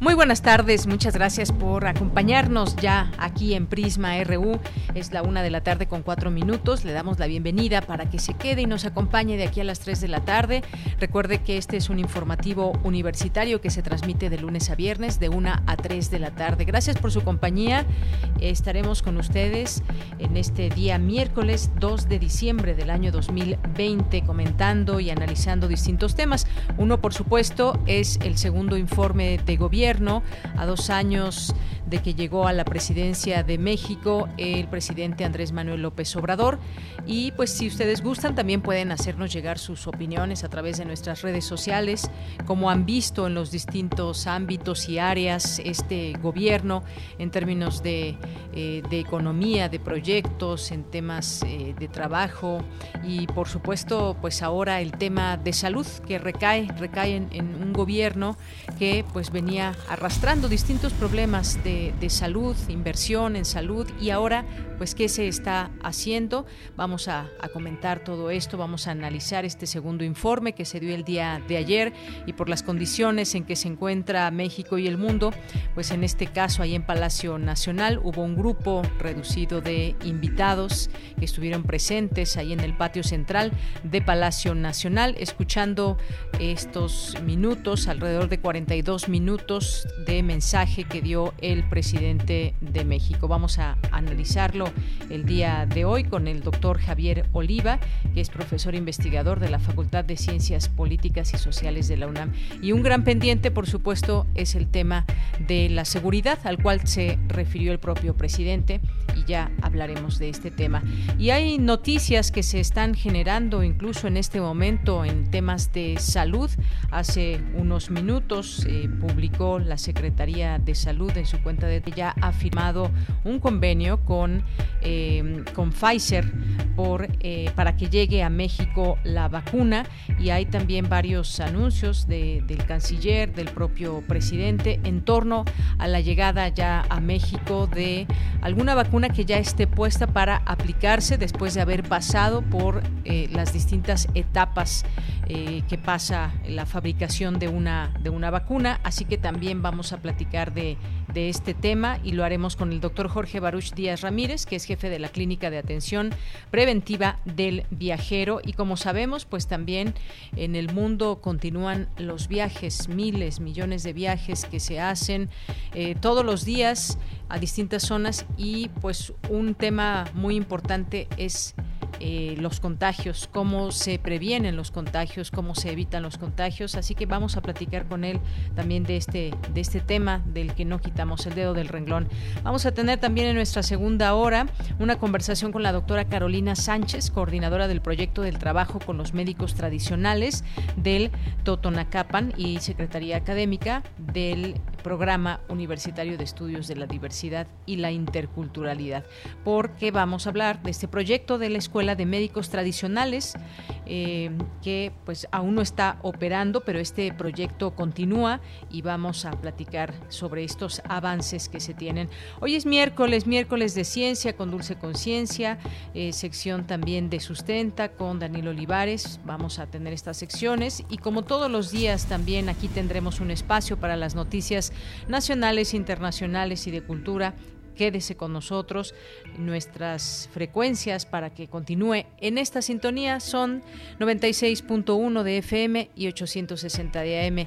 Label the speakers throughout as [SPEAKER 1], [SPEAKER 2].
[SPEAKER 1] Muy buenas tardes, muchas gracias por acompañarnos ya aquí en Prisma RU. Es la una de la tarde con cuatro minutos. Le damos la bienvenida para que se quede y nos acompañe de aquí a las tres de la tarde. Recuerde que este es un informativo universitario que se transmite de lunes a viernes de una a tres de la tarde. Gracias por su compañía. Estaremos con ustedes en este día miércoles 2 de diciembre del año 2020 comentando y analizando distintos temas. Uno, por supuesto, es el segundo informe de gobierno a dos años de que llegó a la presidencia de México el presidente Andrés Manuel López Obrador. Y pues si ustedes gustan, también pueden hacernos llegar sus opiniones a través de nuestras redes sociales, como han visto en los distintos ámbitos y áreas este gobierno en términos de, eh, economía, de proyectos, en temas eh, de trabajo y por supuesto pues ahora el tema de salud que recae, recae en, en un gobierno que pues venía arrastrando distintos problemas de, de, salud, inversión en salud y ahora pues qué se está haciendo. Vamos a, a, comentar todo esto, vamos a analizar este segundo informe que se dio el día de ayer y por las condiciones en que se encuentra México y el mundo, pues en este caso ahí en Palacio Nacional hubo un grupo reducido de invitados que estuvieron presentes ahí en el patio central de Palacio Nacional escuchando estos minutos, alrededor de 42 minutos de mensaje que dio el presidente de México. Vamos a analizarlo el día de hoy con el doctor Javier Oliva, que es profesor investigador de la Facultad de Ciencias Políticas y Sociales de la UNAM. Y un gran pendiente, por supuesto, es el tema de la seguridad, al cual se refirió el propio presidente, y ya hablaremos de este tema. Y hay noticias que se están generando incluso en este momento en temas de salud. Hace unos minutos se publicó la Secretaría de Salud en su cuenta de ya ha firmado un convenio con, eh, con Pfizer por, eh, para que llegue a México la vacuna y hay también varios anuncios del canciller, del propio presidente en torno a la llegada ya a México de alguna vacuna que ya esté puesta para aplicarse después de haber pasado por eh, las distintas etapas que pasa la fabricación de una, de una vacuna. Así que también vamos a platicar de, de este tema y lo haremos con el doctor Jorge Baruch Díaz Ramírez, que es jefe de la Clínica de Atención Preventiva del Viajero. Y como sabemos, pues también en el mundo continúan los viajes, miles, millones de viajes que se hacen eh, todos los días a distintas zonas y pues un tema muy importante es eh, los contagios, cómo se previenen los contagios, cómo se evitan los contagios. Así que vamos a platicar con él también de este, de este tema del que no quitamos el dedo del renglón. Vamos a tener también en nuestra segunda hora una conversación con la doctora Carolina Sánchez, coordinadora del proyecto del trabajo con los médicos tradicionales del Totonacapan y Secretaría Académica del Programa Universitario de Estudios de la Diversidad y la Interculturalidad, porque vamos a hablar de este proyecto de la Escuela de Médicos Tradicionales, eh, que pues aún no está operando, pero este proyecto continúa y vamos a platicar sobre estos avances que se tienen. Hoy es miércoles, miércoles de ciencia con Dulce Conciencia, eh, sección también de Sustenta con Daniel Olivares, vamos a tener estas secciones y como todos los días también aquí tendremos un espacio para las noticias nacionales, internacionales y de cultura. Quédese con nosotros. Nuestras frecuencias para que continúe en esta sintonía son 96.1 de FM y 860 de AM.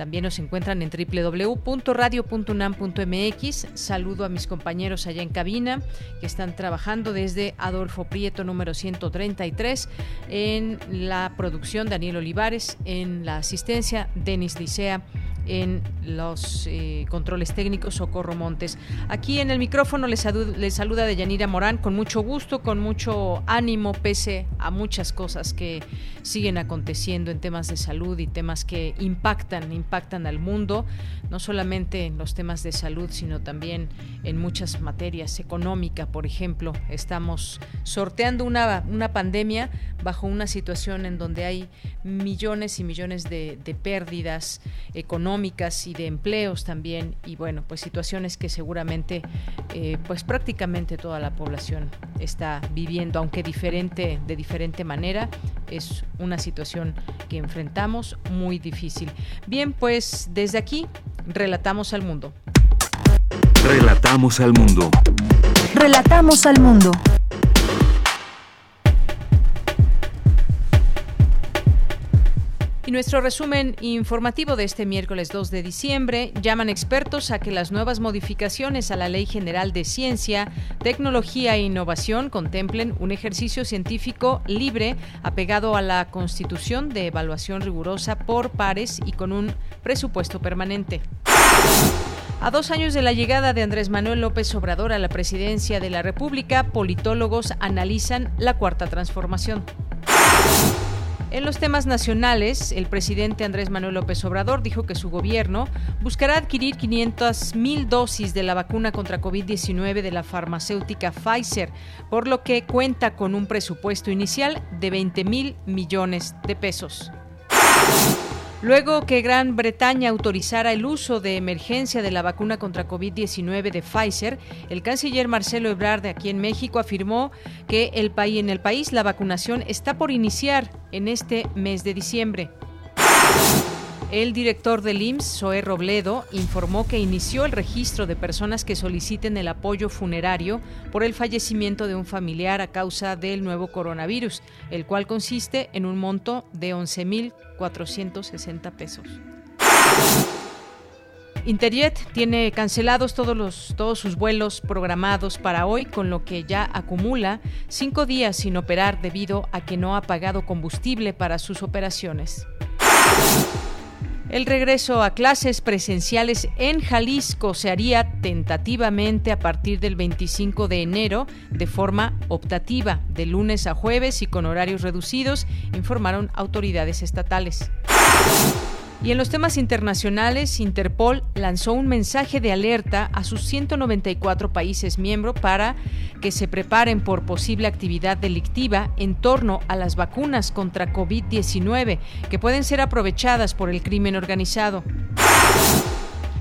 [SPEAKER 1] También nos encuentran en www.radio.unam.mx. Saludo a mis compañeros allá en cabina que están trabajando desde Adolfo Prieto número 133 en la producción Daniel Olivares, en la asistencia Denis Licea en los eh, controles técnicos Socorro Montes. Aquí en el micrófono les, les saluda Deyanira Morán con mucho gusto, con mucho ánimo, pese a muchas cosas que siguen aconteciendo en temas de salud y temas que impactan, impactan al mundo, no solamente en los temas de salud, sino también en muchas materias, económica, por ejemplo. Estamos sorteando una, una pandemia bajo una situación en donde hay millones y millones de, pérdidas económicas y de empleos también y bueno pues situaciones que seguramente eh, pues prácticamente toda la población está viviendo aunque diferente de diferente manera es una situación que enfrentamos muy difícil bien pues desde aquí relatamos al mundo.
[SPEAKER 2] Relatamos al mundo.
[SPEAKER 3] Relatamos al mundo
[SPEAKER 1] Y nuestro resumen informativo de este miércoles 2 de diciembre llaman expertos a que las nuevas modificaciones a la Ley General de Ciencia, Tecnología e Innovación contemplen un ejercicio científico libre apegado a la Constitución de evaluación rigurosa por pares y con un presupuesto permanente. A dos años de la llegada de Andrés Manuel López Obrador a la presidencia de la República, politólogos analizan la cuarta transformación. En los temas nacionales, el presidente Andrés Manuel López Obrador dijo que su gobierno buscará adquirir 500 mil dosis de la vacuna contra COVID-19 de la farmacéutica Pfizer, por lo que cuenta con un presupuesto inicial de 20 mil millones de pesos. Luego que Gran Bretaña autorizara el uso de emergencia de la vacuna contra COVID-19 de Pfizer, el canciller Marcelo Ebrard aquí en México afirmó que el país, en el país la vacunación está por iniciar en este mes de diciembre. El director del IMSS, Zoé Robledo, informó que inició el registro de personas que soliciten el apoyo funerario por el fallecimiento de un familiar a causa del nuevo coronavirus, el cual consiste en un monto de 11.460 pesos. Interjet tiene cancelados todos, los, todos sus vuelos programados para hoy, con lo que ya acumula cinco días sin operar debido a que no ha pagado combustible para sus operaciones. El regreso a clases presenciales en Jalisco se haría tentativamente a partir del 25 de enero de forma optativa, de lunes a jueves y con horarios reducidos, informaron autoridades estatales. Y en los temas internacionales, Interpol lanzó un mensaje de alerta a sus 194 países miembros para que se preparen por posible actividad delictiva en torno a las vacunas contra COVID-19 que pueden ser aprovechadas por el crimen organizado.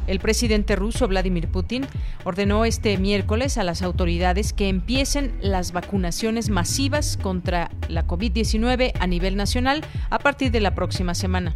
[SPEAKER 1] El presidente ruso Vladimir Putin ordenó este miércoles a las autoridades que empiecen las vacunaciones masivas contra la COVID-19 a nivel nacional a partir de la próxima semana.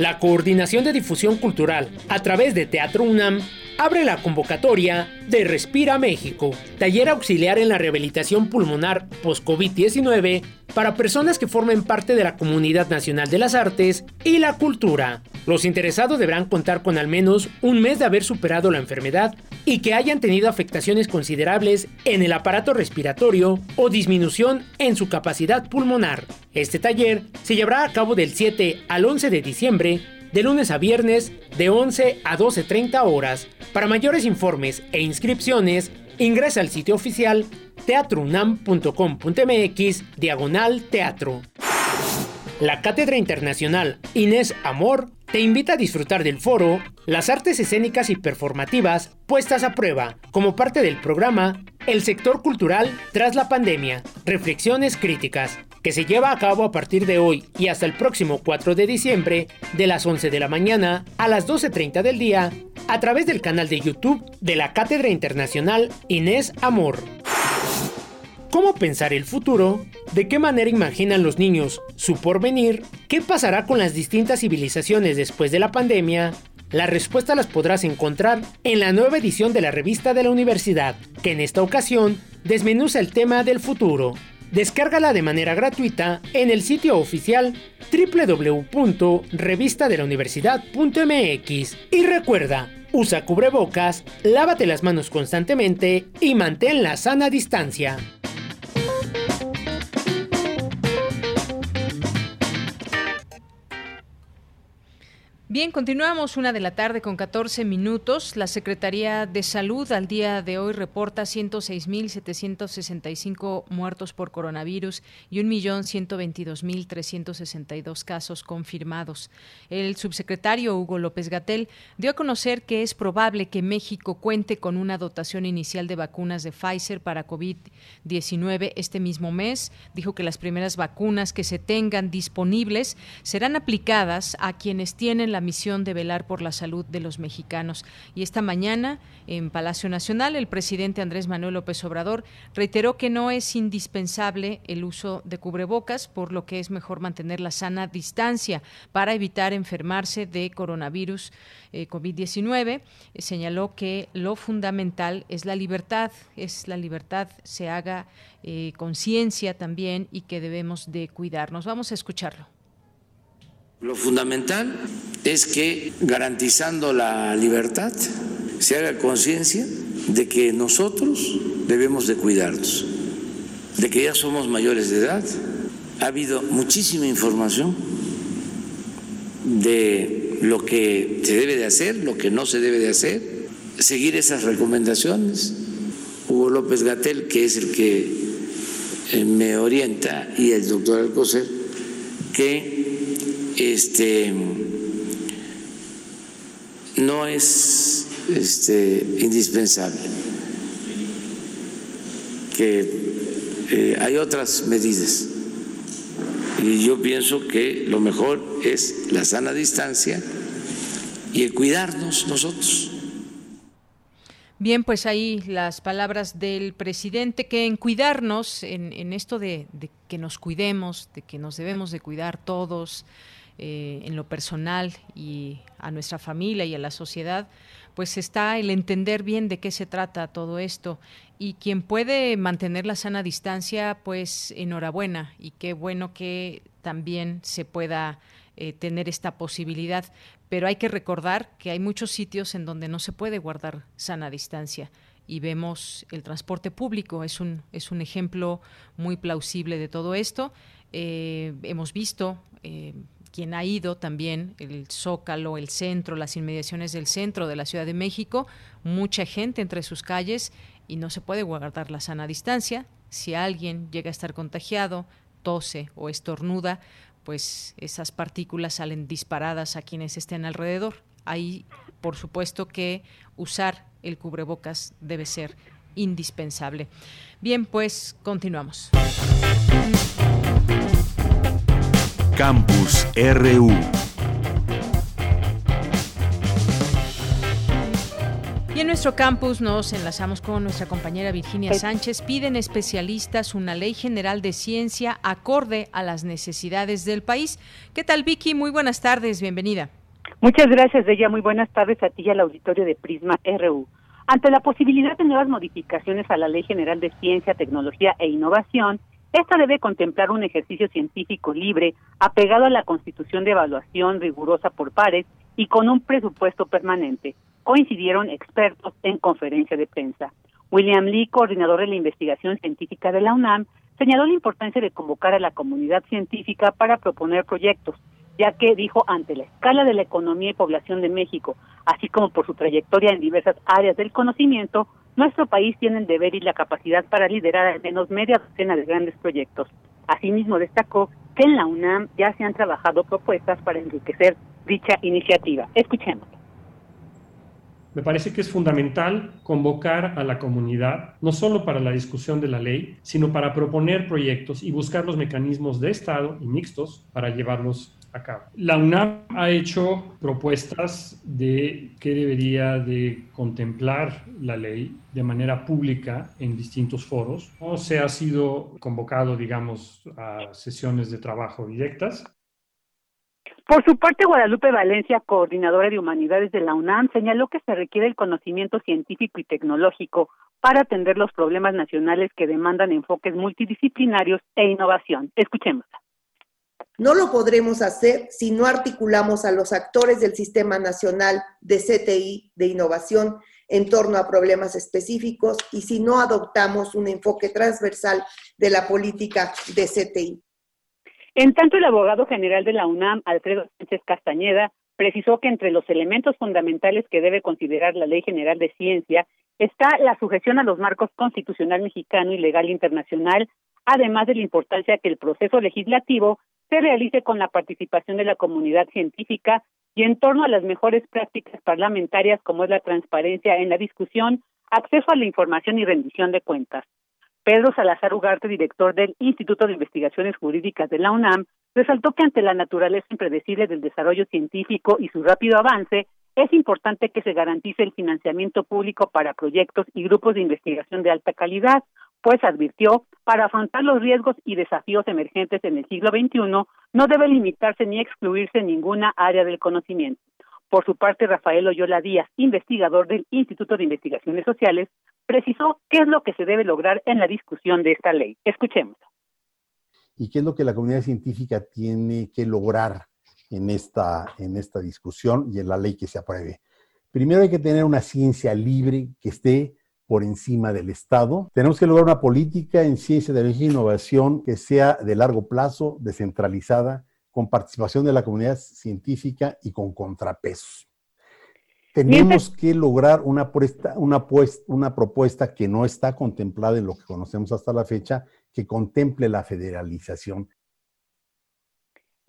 [SPEAKER 4] La Coordinación de Difusión Cultural a través de Teatro UNAM abre la convocatoria de Respira México, taller auxiliar en la rehabilitación pulmonar post-COVID-19 para personas que formen parte de la Comunidad Nacional de las Artes y la Cultura. Los interesados deberán contar con al menos un mes de haber superado la enfermedad y que hayan tenido afectaciones considerables en el aparato respiratorio o disminución en su capacidad pulmonar. Este taller se llevará a cabo del 7 al 11 de diciembre de lunes a viernes de 11 a 12.30 horas. Para mayores informes e inscripciones, ingresa al sitio oficial teatrunam.com.mx diagonal teatro. La Cátedra Internacional Inés Amor te invita a disfrutar del foro Las artes escénicas y performativas puestas a prueba como parte del programa El sector cultural tras la pandemia, reflexiones críticas, que se lleva a cabo a partir de hoy y hasta el próximo 4 de diciembre de las 11 de la mañana a las 12.30 del día a través del canal de YouTube de la Cátedra Internacional Inés Amor. ¿Cómo pensar el futuro? ¿De qué manera imaginan los niños su porvenir? ¿Qué pasará con las distintas civilizaciones después de la pandemia? La respuesta las podrás encontrar en la nueva edición de la revista de la universidad, que en esta ocasión desmenuza el tema del futuro. Descárgala de manera gratuita en el sitio oficial www.revistadelauniversidad.mx y recuerda, Usa cubrebocas, lávate las manos constantemente y mantén la sana distancia.
[SPEAKER 1] Bien, continuamos una de la tarde con 14 minutos. La Secretaría de Salud al día de hoy reporta 106.765 muertos por coronavirus y 1.122.362 casos confirmados. El subsecretario Hugo López Gatel dio a conocer que es probable que México cuente con una dotación inicial de vacunas de Pfizer para COVID-19 este mismo mes. Dijo que las primeras vacunas que se tengan disponibles serán aplicadas a quienes tienen la misión de velar por la salud de los mexicanos. Y esta mañana, en Palacio Nacional, el presidente Andrés Manuel López Obrador reiteró que no es indispensable el uso de cubrebocas, por lo que es mejor mantener la sana distancia para evitar enfermarse de coronavirus eh, COVID-19. señaló que lo fundamental es la libertad, es la libertad, se haga eh, conciencia también y que debemos de cuidarnos. Vamos a escucharlo.
[SPEAKER 5] Lo fundamental es que garantizando la libertad se haga conciencia de que nosotros debemos de cuidarnos, de que ya somos mayores de edad. Ha habido muchísima información de lo que se debe de hacer, lo que no se debe de hacer, seguir esas recomendaciones. Hugo López Gatel, que es el que eh, me orienta, y el doctor Alcocer, que este, no es este, indispensable, que eh, hay otras medidas. Y yo pienso que lo mejor es la sana distancia y el cuidarnos nosotros.
[SPEAKER 1] Bien, pues ahí las palabras del presidente que en cuidarnos, en, en esto de, de, que nos cuidemos, de que nos debemos de cuidar todos, eh, en lo personal y a nuestra familia y a la sociedad, pues está el entender bien de qué se trata todo esto. Y quien puede mantener la sana distancia, pues enhorabuena y qué bueno que también se pueda eh, tener esta posibilidad. Pero hay que recordar que hay muchos sitios en donde no se puede guardar sana distancia y vemos el transporte público es un es un ejemplo muy plausible de todo esto. Eh, hemos visto quien ha ido también, el Zócalo, el centro, las inmediaciones del centro de la Ciudad de México, mucha gente entre sus calles y no se puede guardar la sana distancia. Si alguien llega a estar contagiado, tose o estornuda, pues esas partículas salen disparadas a quienes estén alrededor. Ahí, por supuesto que usar el cubrebocas debe ser indispensable. Bien, pues continuamos.
[SPEAKER 6] Campus RU.
[SPEAKER 1] Y en nuestro campus nos enlazamos con nuestra compañera Virginia Sánchez. Piden especialistas una ley general de ciencia acorde a las necesidades del país. ¿Qué tal, Vicky? Muy buenas tardes, bienvenida.
[SPEAKER 7] Muchas gracias, ella. Muy buenas tardes a ti y al auditorio de Prisma RU. Ante la posibilidad de nuevas modificaciones a la Ley General de Ciencia, Tecnología e Innovación, esta debe contemplar un ejercicio científico libre, apegado a la constitución de evaluación rigurosa por pares y con un presupuesto permanente, coincidieron expertos en conferencia de prensa. William Lee, coordinador de la investigación científica de la UNAM, señaló la importancia de convocar a la comunidad científica para proponer proyectos, ya que dijo ante la escala de la economía y población de México, así como por su trayectoria en diversas áreas del conocimiento, nuestro país tiene el deber y la capacidad para liderar al menos media docena de grandes proyectos. Asimismo, destacó que en la UNAM ya se han trabajado propuestas para enriquecer dicha iniciativa. Escuchemos.
[SPEAKER 8] Me parece que es fundamental convocar a la comunidad, no solo para la discusión de la ley, sino para proponer proyectos y buscar los mecanismos de Estado y mixtos para llevarlos la UNAM ha hecho propuestas de qué debería de contemplar la ley de manera pública en distintos foros. No se ha sido convocado, digamos, a sesiones de trabajo directas.
[SPEAKER 7] Por su parte, Guadalupe Valencia, coordinadora de humanidades de la UNAM, señaló que se requiere el conocimiento científico y tecnológico para atender los problemas nacionales que demandan enfoques multidisciplinarios e innovación. Escuchemos
[SPEAKER 6] No lo podremos hacer si no articulamos a los actores del Sistema Nacional de CTI de Innovación en torno a problemas específicos y si no adoptamos un enfoque transversal de la política de CTI.
[SPEAKER 7] En tanto, el abogado general de la UNAM, Alfredo Sánchez Castañeda, precisó que entre los elementos fundamentales que debe considerar la Ley General de Ciencia está la sujeción a los marcos constitucional mexicano y legal internacional, además de la importancia que el proceso legislativo se realice con la participación de la comunidad científica y en torno a las mejores prácticas parlamentarias como es la transparencia en la discusión, acceso a la información y rendición de cuentas. Pedro Salazar Ugarte, director del Instituto de Investigaciones Jurídicas de la UNAM, resaltó que ante la naturaleza impredecible del desarrollo científico y su rápido avance, es importante que se garantice el financiamiento público para proyectos y grupos de investigación de alta calidad, pues advirtió, para afrontar los riesgos y desafíos emergentes en el siglo XXI, no debe limitarse ni excluirse ninguna área del conocimiento. Por su parte, Rafael Oyola Díaz, investigador del Instituto de Investigaciones Sociales, precisó qué es lo que se debe lograr en la discusión de esta ley. Escuchemos.
[SPEAKER 9] ¿Y qué es lo que la comunidad científica tiene que lograr en esta, en esta discusión y en la ley que se apruebe? Primero hay que tener una ciencia libre que esté por encima del Estado. Tenemos que lograr una política en ciencia, de e innovación que sea de largo plazo, descentralizada, con participación de la comunidad científica y con contrapesos. Tenemos que lograr una, una, una propuesta que no está contemplada en lo que conocemos hasta la fecha, que contemple la federalización.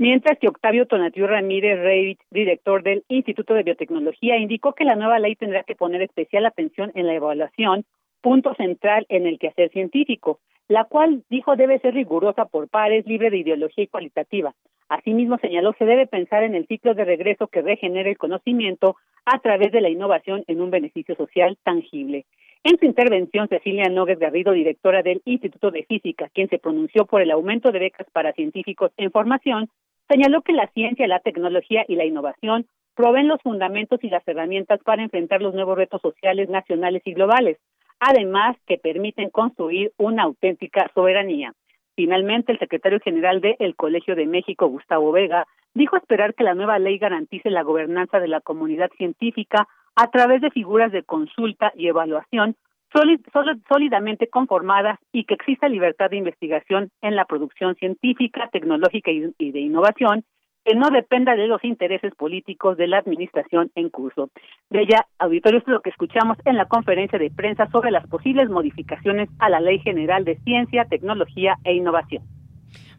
[SPEAKER 7] Mientras que Octavio Tonatiu Ramírez Rey, director del Instituto de Biotecnología, indicó que la nueva ley tendrá que poner especial atención en la evaluación, punto central en el quehacer científico, la cual dijo debe ser rigurosa por pares, libre de ideología y cualitativa. Asimismo, señaló se debe pensar en el ciclo de regreso que regenera el conocimiento a través de la innovación en un beneficio social tangible. En su intervención, Cecilia Nogues Garrido, directora del Instituto de Física, quien se pronunció por el aumento de becas para científicos en formación, Señaló que la ciencia, la tecnología y la innovación proveen los fundamentos y las herramientas para enfrentar los nuevos retos sociales nacionales y globales, además que permiten construir una auténtica soberanía. Finalmente, el secretario general del Colegio de México, Gustavo Vega, dijo esperar que la nueva ley garantice la gobernanza de la comunidad científica a través de figuras de consulta y evaluación sólidamente conformadas y que exista libertad de investigación en la producción científica, tecnológica y de innovación que no dependa de los intereses políticos de la administración en curso. De ella, auditorio, es lo que escuchamos en la conferencia de prensa sobre las posibles modificaciones a la Ley General de Ciencia, Tecnología e Innovación.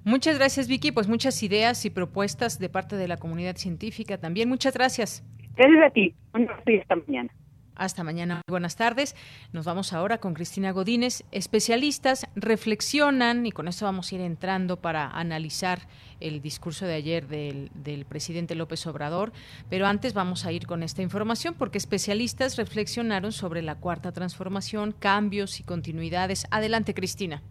[SPEAKER 1] Muchas gracias, Vicky. Pues muchas ideas y propuestas de parte de la comunidad científica también. Muchas gracias.
[SPEAKER 7] Gracias a ti. Un esta mañana.
[SPEAKER 1] Hasta mañana. Buenas tardes. Nos vamos ahora con Cristina Godínez. Especialistas reflexionan, y con esto vamos a ir entrando para analizar el discurso de ayer del, del, presidente López Obrador, pero antes vamos a ir con esta información porque especialistas reflexionaron sobre la cuarta transformación, cambios y continuidades. Adelante, Cristina.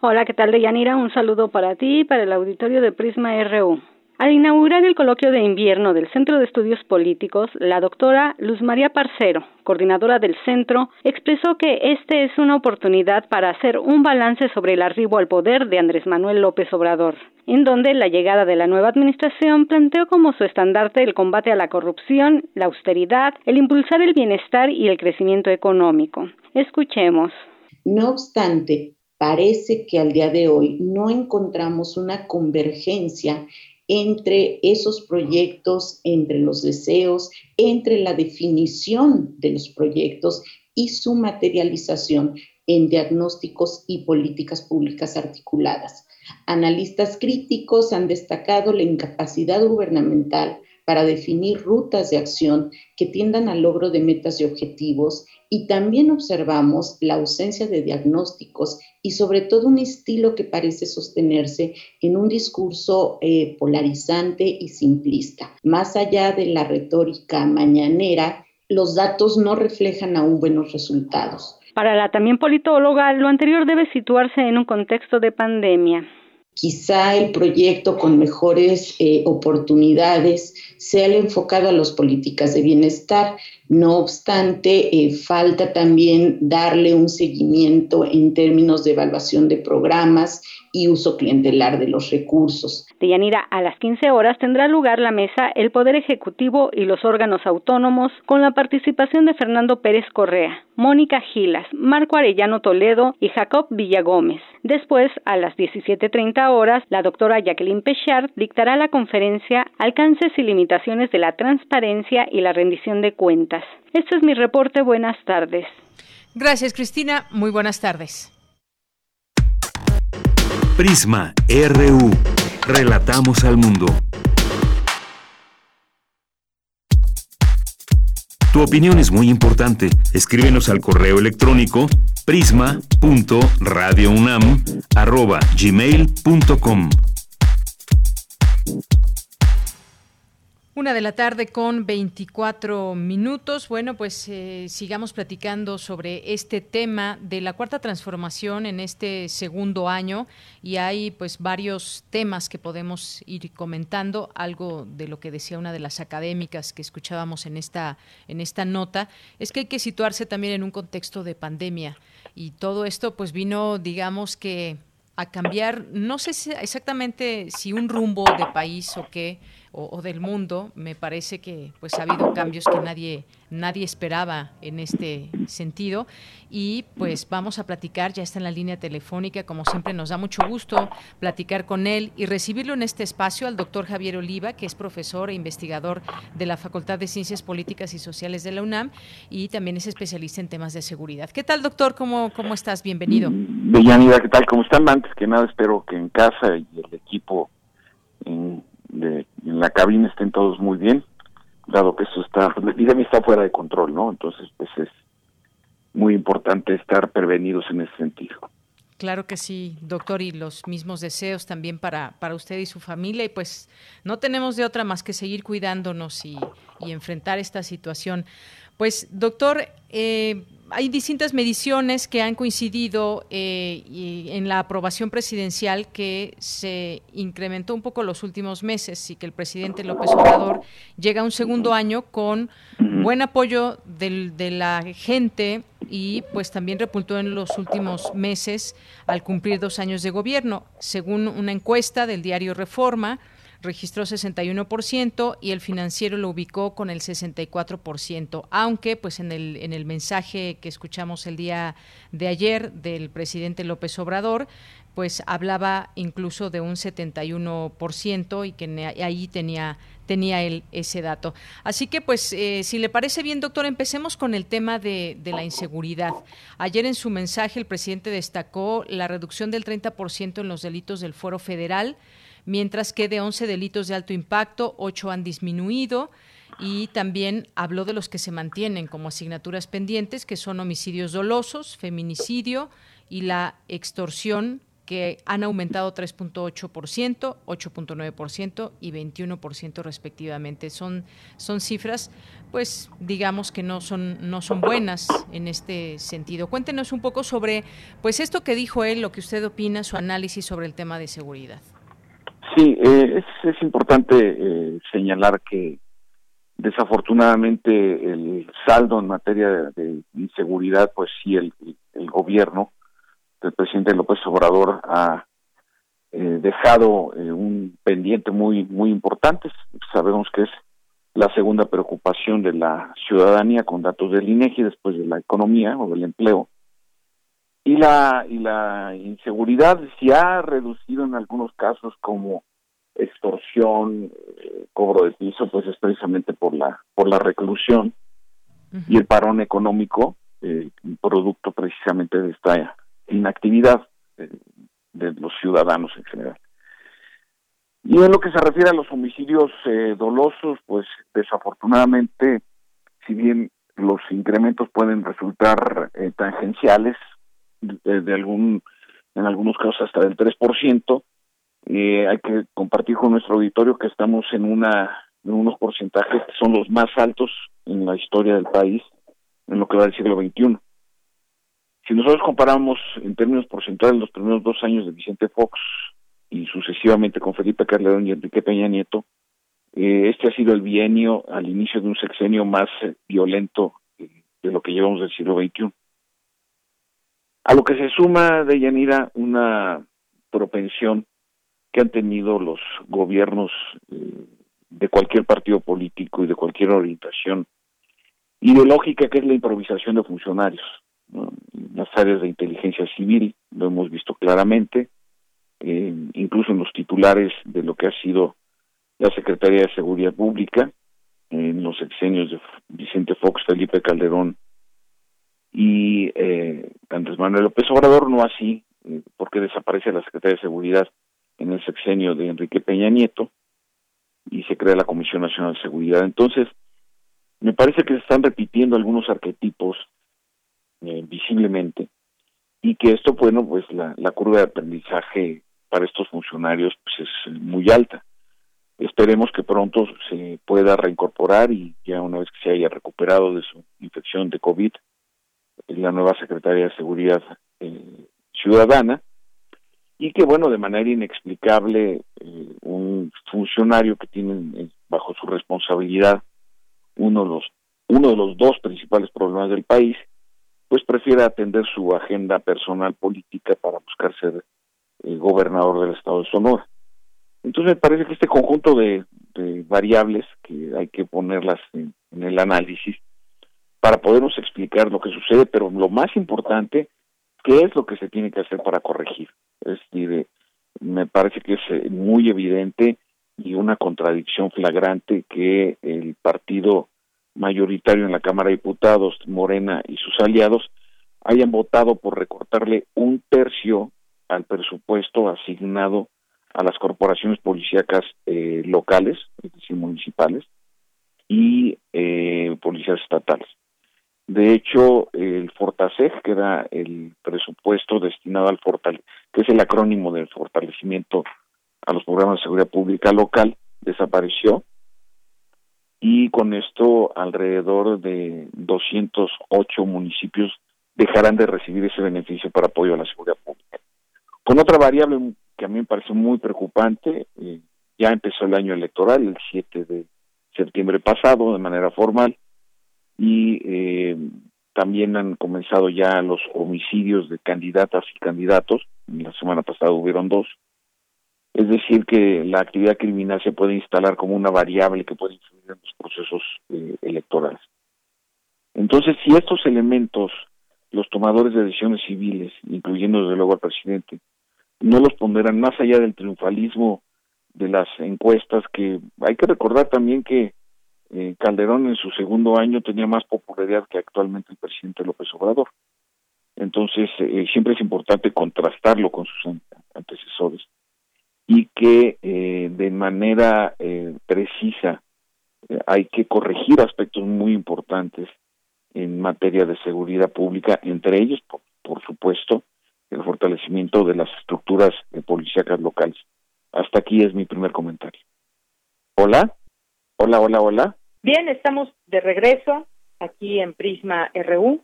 [SPEAKER 10] Hola, ¿qué tal, Deyanira? Un saludo para ti y para el auditorio de Prisma RU. Al inaugurar el coloquio de invierno del Centro de Estudios Políticos, la doctora Luz María Parcero, coordinadora del centro, expresó que este es una oportunidad para hacer un balance sobre el arribo al poder de Andrés Manuel López Obrador, en donde la llegada de la nueva administración planteó como su estandarte el combate a la corrupción, la austeridad, el impulsar el bienestar y el crecimiento económico. Escuchemos.
[SPEAKER 11] No obstante, parece que al día de hoy no encontramos una convergencia entre esos proyectos, entre los deseos, entre la definición de los proyectos y su materialización en diagnósticos y políticas públicas articuladas. Analistas críticos han destacado la incapacidad gubernamental para definir rutas de acción que tiendan al logro de metas y objetivos y también observamos la ausencia de diagnósticos y sobre todo un estilo que parece sostenerse en un discurso eh, polarizante y simplista. Más allá de la retórica mañanera, los datos no reflejan aún buenos resultados.
[SPEAKER 10] Para la también politóloga, lo anterior debe situarse en un contexto de pandemia.
[SPEAKER 11] Quizá el proyecto con mejores eh, oportunidades sea el enfocado a las políticas de bienestar, No obstante, eh, falta también darle un seguimiento en términos de evaluación de programas y uso clientelar de los recursos.
[SPEAKER 10] Deyanira, a las 15 horas tendrá lugar la mesa El Poder Ejecutivo y los órganos autónomos con la participación de Fernando Pérez Correa, Mónica Gilas, Marco Arellano Toledo y Jacob Villagómez. Después, a las 17.30 horas, la doctora Jacqueline Pechard dictará la conferencia Alcances y limitaciones de la transparencia y la rendición de cuentas. Este es mi reporte. Buenas tardes.
[SPEAKER 1] Gracias, Cristina. Muy buenas tardes.
[SPEAKER 12] Prisma RU. Relatamos al mundo. Tu opinión es muy importante. Escríbenos al correo electrónico prisma.radiounam@gmail.com.
[SPEAKER 1] Una de la tarde con 24 minutos. Bueno, pues eh, sigamos platicando sobre este tema de la cuarta transformación en este segundo año y hay pues varios temas que podemos ir comentando. Algo de lo que decía una de las académicas que escuchábamos en esta en esta nota es que hay que situarse también en un contexto de pandemia y todo esto pues vino, digamos que a cambiar, no sé exactamente si un rumbo de país o qué o, del mundo, me parece que pues ha habido cambios que nadie nadie esperaba en este sentido y pues vamos a platicar, ya está en la línea telefónica, como siempre nos da mucho gusto platicar con él y recibirlo en este espacio al doctor Javier Oliva, que es profesor e investigador de la Facultad de Ciencias Políticas y Sociales de la UNAM y también es especialista en temas de seguridad. ¿Qué tal, doctor? ¿Cómo, cómo estás? Bienvenido.
[SPEAKER 13] Villanida, ¿qué tal? ¿Cómo están? Antes que nada, espero que en casa y el equipo de, en la cabina estén todos muy bien, dado que eso está, la está fuera de control, ¿no? Entonces, pues es muy importante estar prevenidos en ese sentido.
[SPEAKER 1] Claro que sí, doctor, y los mismos deseos también para, para usted y su familia. Y pues no tenemos de otra más que seguir cuidándonos y, y enfrentar esta situación. Pues, doctor, eh, hay distintas mediciones que han coincidido eh, en la aprobación presidencial que se incrementó un poco los últimos meses y que el presidente López Obrador llega a un segundo año con buen apoyo de la gente y pues también repuntó en los últimos meses al cumplir dos años de gobierno. Según una encuesta del diario Reforma, registró 61% y el financiero lo ubicó con el 64%, aunque pues en el, en el mensaje que escuchamos el día de ayer del presidente López Obrador, pues hablaba incluso de un 71% y que ahí tenía tenía él ese dato. Así que, pues, eh, si le parece bien, doctor, empecemos con el tema de, la inseguridad. Ayer en su mensaje el presidente destacó la reducción del 30% en los delitos del Foro Federal, mientras que de 11 delitos de alto impacto, 8 han disminuido y también habló de los que se mantienen como asignaturas pendientes, que son homicidios dolosos, feminicidio y la extorsión, que han aumentado 3.8%, 8.9% y 21% respectivamente. Son, son cifras, pues digamos que no son, no son buenas en este sentido. Cuéntenos un poco sobre pues esto que dijo él, lo que usted opina, su análisis sobre el tema de seguridad.
[SPEAKER 13] Sí, eh, es, es, importante eh, señalar que desafortunadamente el saldo en materia de, inseguridad, pues sí, el, el, gobierno del presidente López Obrador ha eh, dejado eh, un pendiente muy muy importante. Sabemos que es la segunda preocupación de la ciudadanía con datos del INEGI después de la economía o del empleo y la y la inseguridad se ha reducido en algunos casos como extorsión eh, cobro de piso pues es precisamente por la por la reclusión y el parón económico producto precisamente de esta inactividad eh, de los ciudadanos en general y en lo que se refiere a los homicidios eh, dolosos pues desafortunadamente si bien los incrementos pueden resultar tangenciales de, algún en algunos casos hasta del 3%. Eh, hay que compartir con nuestro auditorio que estamos en una en unos porcentajes que son los más altos en la historia del país en lo que va del siglo XXI. Si nosotros comparamos en términos porcentuales los primeros dos años de Vicente Fox y sucesivamente con Felipe Calderón y Enrique Peña Nieto, Eh, este ha sido el bienio al inicio de un sexenio más eh, violento de lo que llevamos del siglo XXI. A lo que se suma, de Yanira, una propensión que han tenido los gobiernos de cualquier partido político y de cualquier orientación ideológica, que es la improvisación de funcionarios. Las áreas de inteligencia civil, lo hemos visto claramente, incluso en los titulares de lo que ha sido la Secretaría de Seguridad Pública, en los sexenios de Vicente Fox, Felipe Calderón y eh, Andrés Manuel López Obrador, no así, eh, porque desaparece la Secretaría de Seguridad en el sexenio de Enrique Peña Nieto y se crea la Comisión Nacional de Seguridad. Entonces, me parece que se están repitiendo algunos arquetipos eh, visiblemente y que esto, bueno, pues la, curva de aprendizaje para estos funcionarios pues es muy alta. Esperemos que pronto se pueda reincorporar y ya una vez que se haya recuperado de su infección de COVID, la nueva Secretaría de Seguridad eh, Ciudadana, y que bueno, de manera inexplicable, eh, un funcionario que tiene bajo su responsabilidad uno de los uno de los dos principales problemas del país, pues prefiere atender su agenda personal política para buscar ser eh, gobernador del estado de Sonora. Entonces me parece que este conjunto de, variables que hay que ponerlas en, el análisis para podernos explicar lo que sucede, pero lo más importante, qué es lo que se tiene que hacer para corregir. Es decir, eh, me parece que es eh, muy evidente y una contradicción flagrante que el partido mayoritario en la Cámara de Diputados, Morena y sus aliados, hayan votado por recortarle un tercio al presupuesto asignado a las corporaciones policíacas eh, locales, es decir, municipales, y eh, policías estatales. De hecho, el Fortaseg, que era el presupuesto destinado al fortale que es el acrónimo del fortalecimiento a los programas de seguridad pública local, desapareció y con esto alrededor de 208 municipios dejarán de recibir ese beneficio para apoyo a la seguridad pública. Con otra variable que a mí me parece muy preocupante, eh, ya empezó el año electoral el 7 de septiembre pasado de manera formal y eh, también han comenzado ya los homicidios de candidatas y candidatos. La semana pasada hubieron dos. Es decir, que la actividad criminal se puede instalar como una variable que puede influir en los procesos eh, electorales. Entonces, si estos elementos, los tomadores de decisiones civiles, incluyendo desde luego al presidente, no los ponderan más allá del triunfalismo de las encuestas, que hay que recordar también que eh, Calderón en su segundo año tenía más popularidad que actualmente el presidente López Obrador. Entonces, eh, siempre es importante contrastarlo con sus antecesores y que eh, de manera precisa hay que corregir aspectos muy importantes en materia de seguridad pública, entre ellos, por, por supuesto, el fortalecimiento de las estructuras policíacas locales. Hasta aquí es mi primer comentario. Hola. Hola, hola, hola.
[SPEAKER 14] Bien, estamos de regreso aquí en Prisma RU.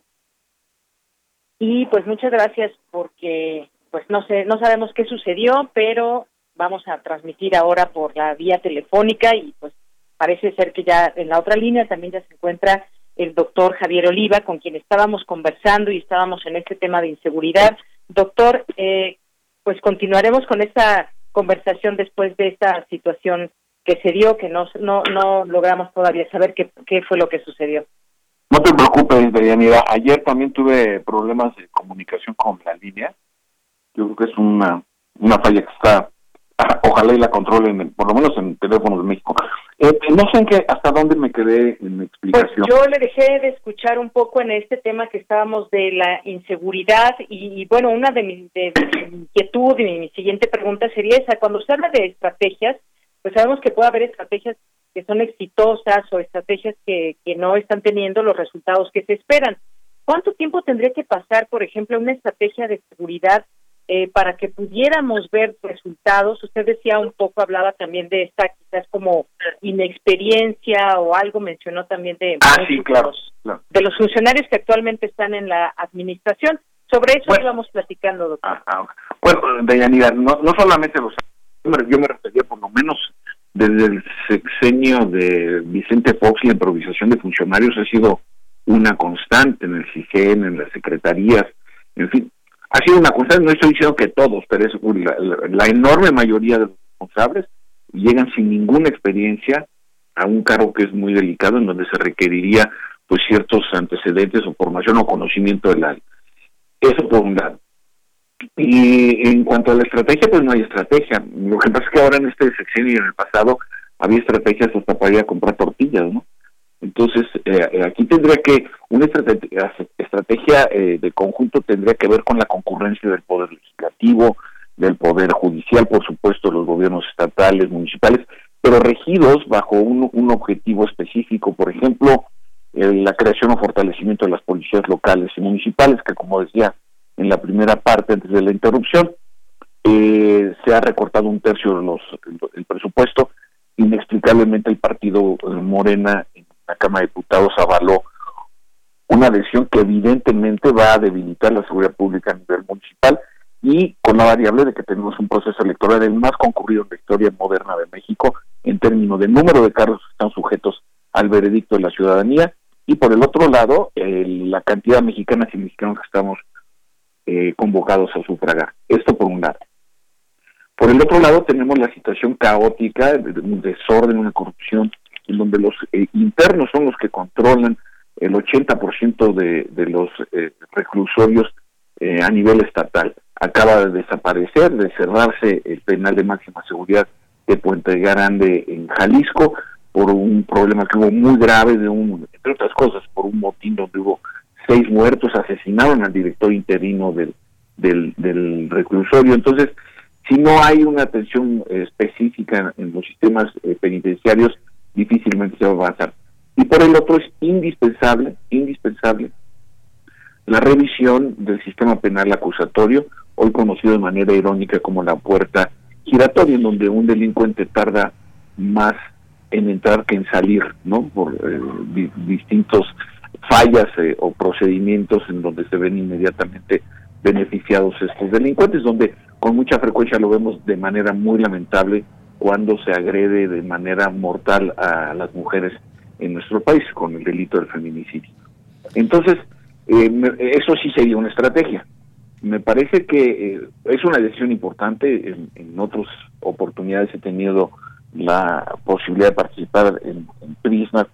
[SPEAKER 14] Y pues muchas gracias porque pues no sé, no sabemos qué sucedió, pero vamos a transmitir ahora por la vía telefónica y pues parece ser que ya en la otra línea también ya se encuentra el doctor Javier Oliva, con quien estábamos conversando y estábamos en este tema de inseguridad. Doctor, eh, pues continuaremos con esta conversación después de esta situación que se dio, que no, no, no logramos todavía saber qué, qué fue lo que sucedió.
[SPEAKER 13] No te preocupes, Deyanira. Ayer también tuve problemas de comunicación con la línea. Yo creo que es una, una falla que está, ojalá y la controlen, por lo menos en teléfonos de México. Eh, no sé en qué, hasta dónde me quedé en mi explicación.
[SPEAKER 14] Pues yo le dejé de escuchar un poco en este tema que estábamos de la inseguridad y, bueno, una de mis de, mi inquietud y mi siguiente pregunta sería esa, cuando se habla de estrategias, pues sabemos que puede haber estrategias que son exitosas o estrategias que, que no están teniendo los resultados que se esperan. ¿Cuánto tiempo tendría que pasar, por ejemplo, una estrategia de seguridad eh, para que pudiéramos ver resultados? Usted decía un poco, hablaba también de esta quizás como inexperiencia o algo, mencionó también de,
[SPEAKER 13] ah, claro,
[SPEAKER 14] de los funcionarios que actualmente están en la administración. Sobre eso íbamos platicando, doctor.
[SPEAKER 13] Ah, ah, bueno, Deyanira, no, no solamente los yo me refería por lo menos desde el sexenio de Vicente Fox la improvisación de funcionarios ha sido una constante en el CIGEN, en las secretarías, en fin, ha sido una constante, no estoy diciendo que todos, pero es la, enorme mayoría de los responsables llegan sin ninguna experiencia a un cargo que es muy delicado, en donde se requeriría pues ciertos antecedentes o formación o conocimiento del área. Eso por un lado. Y en cuanto a la estrategia, pues no hay estrategia. Lo que pasa es que ahora en este sexenio y en el pasado había estrategias hasta para ir a comprar tortillas, ¿no? Entonces, eh, eh, aquí tendría que, una estrategia, estrategia eh, de conjunto tendría que ver con la concurrencia del poder legislativo, del poder judicial, por supuesto, los gobiernos estatales, municipales, pero regidos bajo un, un objetivo específico, por ejemplo, la creación o fortalecimiento de las policías locales y municipales, que como decía en la primera parte antes de la interrupción, se ha recortado un tercio de los, el presupuesto, inexplicablemente el partido Morena la Cámara de Diputados avaló una decisión que evidentemente va a debilitar la seguridad pública a nivel municipal y con la variable de que tenemos un proceso electoral el más concurrido en la historia moderna de México en términos de número de cargos que están sujetos al veredicto de la ciudadanía y por el otro lado la cantidad de mexicanas y mexicanos que estamos eh, convocados a sufragar. Esto por un lado. Por el otro lado tenemos la situación caótica, un desorden, una corrupción en donde los eh, internos son los que controlan el 80% de, de los eh, reclusorios eh, a nivel estatal. Acaba de desaparecer, de cerrarse el penal de máxima seguridad de Puente Grande en Jalisco por un problema que hubo muy grave, de un, entre otras cosas, por un motín donde hubo seis muertos, asesinaron al director interino del, del, del reclusorio. Entonces, si no hay una atención específica en los sistemas penitenciarios, difícilmente se va a avanzar. Y por el otro es indispensable, indispensable, la revisión del sistema penal acusatorio, hoy conocido de manera irónica como la puerta giratoria, en donde un delincuente tarda más en entrar que en salir, ¿no? Por eh, distintos fallas eh, o procedimientos en donde se ven inmediatamente beneficiados estos delincuentes, donde con mucha frecuencia lo vemos de manera muy lamentable cuando se agrede de manera mortal a las mujeres en nuestro país con el delito del feminicidio. Entonces, eh, eso sí sería una estrategia. Me parece que eh, es una decisión importante. En, en, otras oportunidades he tenido la posibilidad de participar en, Prisma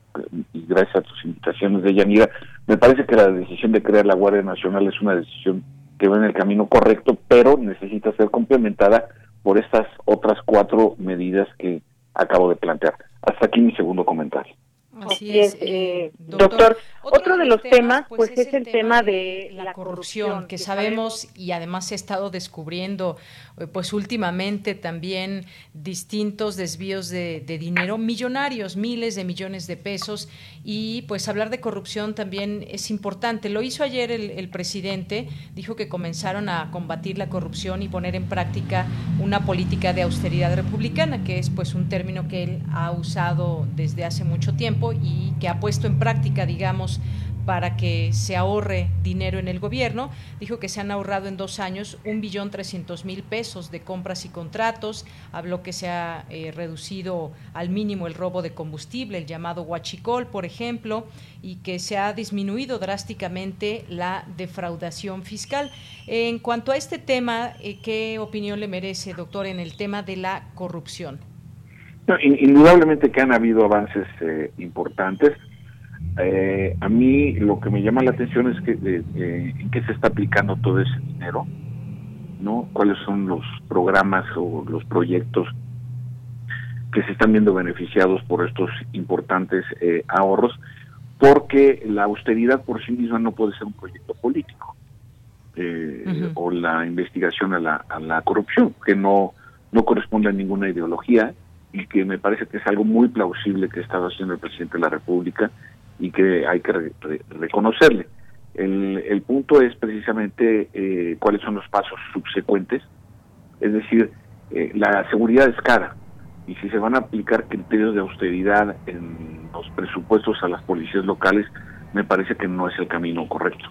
[SPEAKER 13] y gracias a tus invitaciones de Yanira, me parece que la decisión de crear la Guardia Nacional es una decisión que va en el camino correcto, pero necesita ser complementada por estas otras cuatro medidas que acabo de plantear. Hasta aquí mi segundo comentario.
[SPEAKER 7] Así es, eh, doctor. Otro, de los temas, pues, pues, es el tema de la corrupción,
[SPEAKER 1] que sabemos y además se ha estado descubriendo, eh, pues últimamente también distintos desvíos de, dinero millonarios, miles de millones de pesos, y pues hablar de corrupción también es importante. Lo hizo ayer el, el presidente, dijo que comenzaron a combatir la corrupción y poner en práctica una política de austeridad republicana, que es pues un término que él ha usado desde hace mucho tiempo y que ha puesto en práctica, digamos, para que se ahorre dinero en el gobierno. Dijo que se han ahorrado en dos años un billón trescientos mil pesos de compras y contratos. Habló que se ha eh, reducido al mínimo el robo de combustible, el llamado huachicol, por ejemplo, y que se ha disminuido drásticamente la defraudación fiscal. En cuanto a este tema, eh, ¿qué opinión le merece, doctor, en el tema de la corrupción?
[SPEAKER 13] Indudablemente que han habido avances eh, importantes eh, a mí lo que me llama la atención es que en qué se está aplicando todo ese dinero, ¿no? ¿Cuáles son los programas o los proyectos que se están viendo beneficiados por estos importantes eh, ahorros? Porque la austeridad por sí misma no puede ser un proyecto político. Eh, o la investigación a la, a la corrupción, que no, no corresponde a ninguna ideología y que me parece que es algo muy plausible que ha estado haciendo el presidente de la República y que hay que reconocerle. El, el, punto es precisamente eh, cuáles son los pasos subsecuentes, es decir, eh, la seguridad es cara y si se van a aplicar criterios de austeridad en los presupuestos a las policías locales, me parece que no es el camino correcto.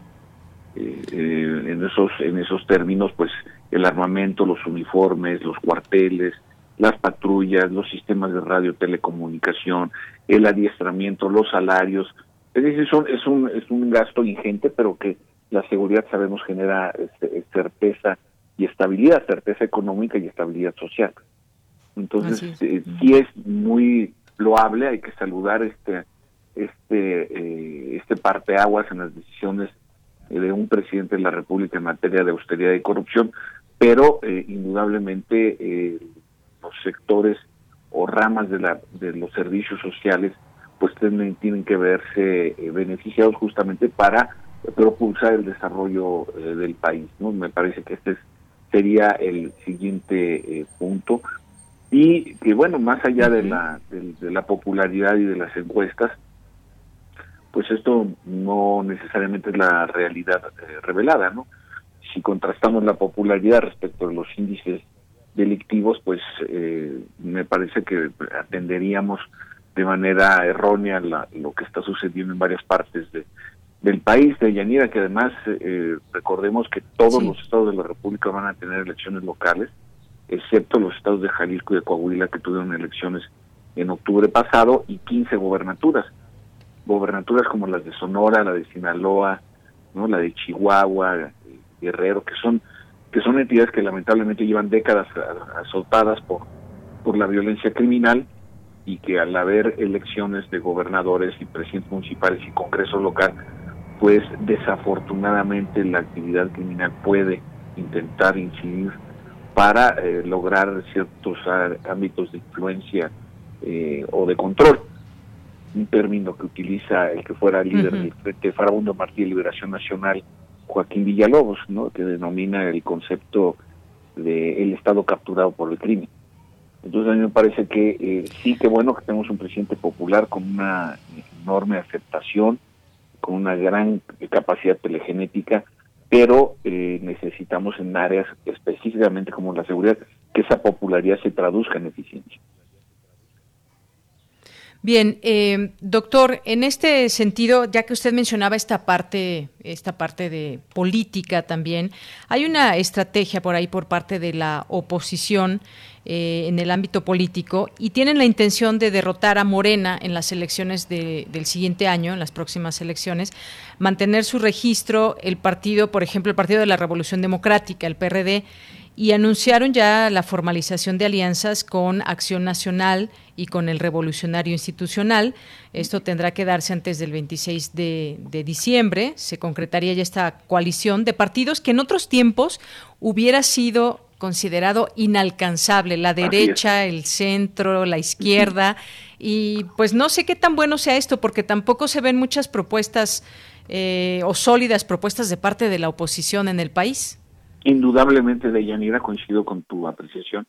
[SPEAKER 13] Eh, en esos en esos términos, pues el armamento, los uniformes, los cuarteles, las patrullas, los sistemas de radio, telecomunicación, el adiestramiento, los salarios. Es decir, es un, es un gasto ingente, pero que la seguridad sabemos genera este, certeza y estabilidad, certeza económica y estabilidad social. Entonces, eh, sí es muy loable, hay que saludar este este eh, este parteaguas en las decisiones de un presidente de la República en materia de austeridad y corrupción, pero eh, indudablemente eh, los sectores o ramas de, la, de los servicios sociales pues tienen, tienen que verse eh, beneficiados justamente para propulsar el desarrollo del país. ¿no? Me parece que este sería el siguiente punto. Y que bueno, más allá de la, de la popularidad y de las encuestas, pues esto no necesariamente es la realidad eh, revelada, ¿no? Si contrastamos la popularidad respecto a los índices delictivos, pues eh, me parece que atenderíamos de manera errónea lo que está sucediendo en varias partes de, del país, de Yanira, que además eh, recordemos que todos los estados de la República van a tener elecciones locales, excepto los estados de Jalisco y de Coahuila que tuvieron elecciones en octubre pasado y 15 gobernaturas gobernaturas como las de Sonora, la de Sinaloa, ¿no? la de Chihuahua, Guerrero, que son que son entidades que lamentablemente llevan décadas azotadas por por la violencia criminal y que al haber elecciones de gobernadores y presidentes municipales y congreso local, pues desafortunadamente la actividad criminal puede intentar incidir para eh, lograr ciertos ámbitos de influencia eh, o de control. Un término que utiliza el que fuera líder del Frente Farabundo Martí de Liberación Nacional, Joaquín Villalobos, ¿no? que denomina el concepto de el Estado capturado por el crimen. Entonces a mí me parece que eh, sí que bueno que tenemos un presidente popular con una enorme aceptación, con una gran capacidad telegenética, pero eh, necesitamos en áreas específicamente como la seguridad que esa popularidad se traduzca en eficiencia.
[SPEAKER 1] Bien, eh, doctor, en este sentido, ya que usted mencionaba esta parte, esta parte de política también, hay una estrategia por ahí por parte de la oposición eh, en el ámbito político y tienen la intención de derrotar a Morena en las elecciones del siguiente año, en las próximas elecciones, mantener su registro el partido, por ejemplo, el Partido de la Revolución Democrática, el PRD y anunciaron ya la formalización de alianzas con Acción Nacional y con el Revolucionario Institucional. Esto tendrá que darse antes del 26 de, diciembre. Se concretaría ya esta coalición de partidos que en otros tiempos hubiera sido considerado inalcanzable, la derecha, el centro, la izquierda, y pues no sé qué tan bueno sea esto, porque tampoco se ven muchas propuestas eh, o sólidas propuestas de parte de la oposición en el país.
[SPEAKER 13] Indudablemente, Deyanira, coincido con tu apreciación.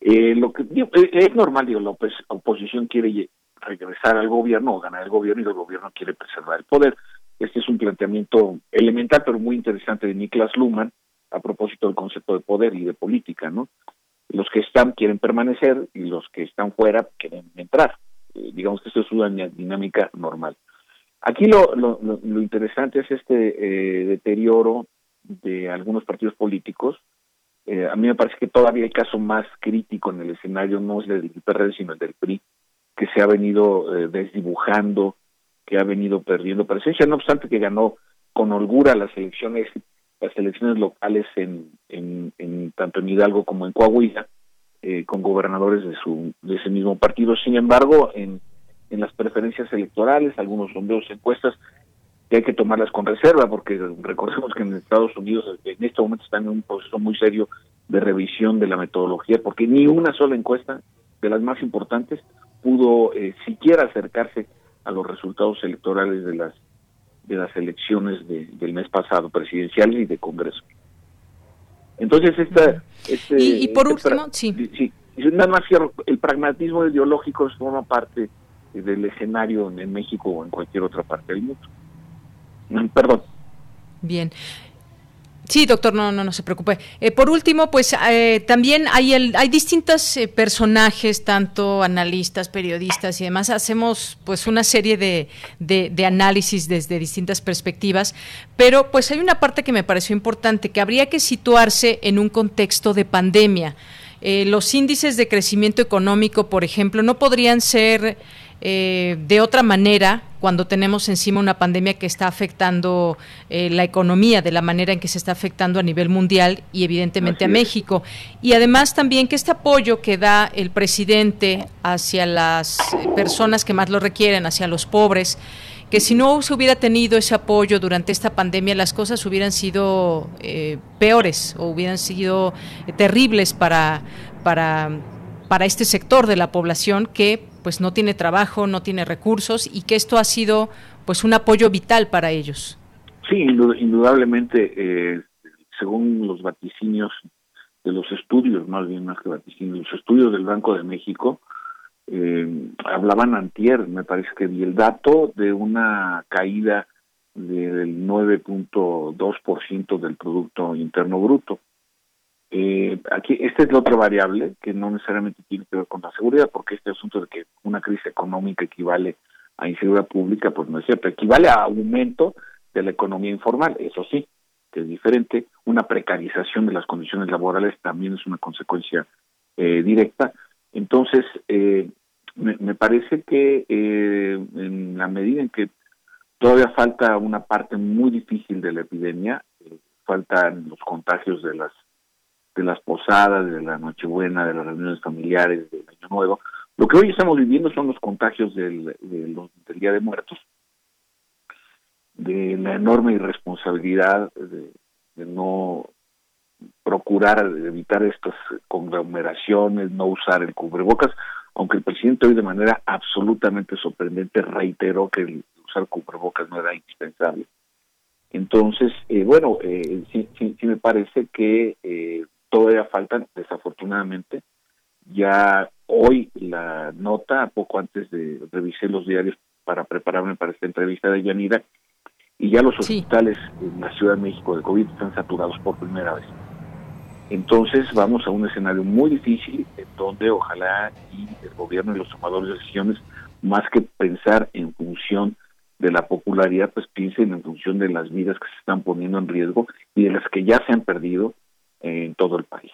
[SPEAKER 13] Eh, lo que eh, es normal, digo, la oposición quiere regresar al gobierno o ganar el gobierno y el gobierno quiere preservar el poder. Este es un planteamiento elemental, pero muy interesante de Niklas Luhmann a propósito del concepto de poder y de política, ¿no? Los que están quieren permanecer y los que están fuera quieren entrar. Eh, digamos que esto es una dinámica normal. Aquí lo, lo, lo interesante es este deterioro de algunos partidos políticos. Eh, a mí me parece que todavía el caso más crítico en el escenario no es el del PRD, sino el del PRI, que se ha venido eh, desdibujando, que ha venido perdiendo presencia, no obstante que ganó con holgura las elecciones las elecciones locales en, en, tanto en Hidalgo como en Coahuila, eh, con gobernadores de su de ese mismo partido. Sin embargo, en, en las preferencias electorales, algunos sondeos, encuestas, que hay que tomarlas con reserva, porque recordemos que en Estados Unidos en este momento están en un proceso muy serio de revisión de la metodología, porque ni una sola encuesta de las más importantes pudo eh, siquiera acercarse a los resultados electorales de las de las elecciones del mes pasado, presidenciales y de Congreso. Entonces, esta... Este,
[SPEAKER 1] y, por este último, sí.
[SPEAKER 13] sí. Nada más cierro, el pragmatismo ideológico forma parte del escenario en México o en cualquier otra parte del mundo. Perdón.
[SPEAKER 1] Bien. Sí, doctor, no, no, no se preocupe. Eh, por último, pues eh, también hay, el, hay distintos eh, personajes, tanto analistas, periodistas y demás. Hacemos pues una serie de, de, de, análisis desde distintas perspectivas, pero pues hay una parte que me pareció importante, que habría que situarse en un contexto de pandemia. eh, los índices de crecimiento económico, por ejemplo, no podrían ser eh, de otra manera cuando tenemos encima una pandemia que está afectando eh, la economía de la manera en que se está afectando a nivel mundial y evidentemente a México. Y además también que este apoyo que da el presidente hacia las personas que más lo requieren, hacia los pobres, que si no se hubiera tenido ese apoyo durante esta pandemia, las cosas hubieran sido eh, peores o hubieran sido terribles para, para, para este sector de la población que pues no tiene trabajo, no tiene recursos y que esto ha sido pues un apoyo vital para ellos.
[SPEAKER 13] Sí, indudablemente, eh, según los vaticinios de los estudios, más bien más que vaticinios, los estudios del Banco de México, eh, hablaban antier, me parece que vi el dato de una caída del 9.2% del Producto Interno Bruto. Eh, aquí, esta es la otra variable que no necesariamente tiene que ver con la seguridad, porque este asunto de que una crisis económica equivale a inseguridad pública, pues no es cierto, equivale a aumento de la economía informal, eso sí, que es diferente. Una precarización de las condiciones laborales también es una consecuencia eh, directa. Entonces, eh, me, me, parece que eh, en la medida en que todavía falta una parte muy difícil de la epidemia, eh, faltan los contagios de las de las posadas, de la Nochebuena, de las reuniones familiares, del Año Nuevo. Lo que hoy estamos viviendo son los contagios del, del Día de Muertos, de la enorme irresponsabilidad de, no procurar evitar estas conglomeraciones, no usar el cubrebocas, aunque el presidente hoy de manera absolutamente sorprendente reiteró que el usar cubrebocas no era indispensable. Entonces, eh, bueno, eh, sí, sí, sí, me parece que eh, todavía faltan, desafortunadamente. Ya hoy la nota, poco antes de revisar los diarios para prepararme para esta entrevista de Yanira, y ya los hospitales en la Ciudad de México de COVID están saturados por primera vez. Entonces vamos a un escenario muy difícil en donde ojalá y el gobierno y los tomadores de decisiones, más que pensar en función de la popularidad, pues piensen en función de las vidas que se están poniendo en riesgo y de las que ya se han perdido en todo el país.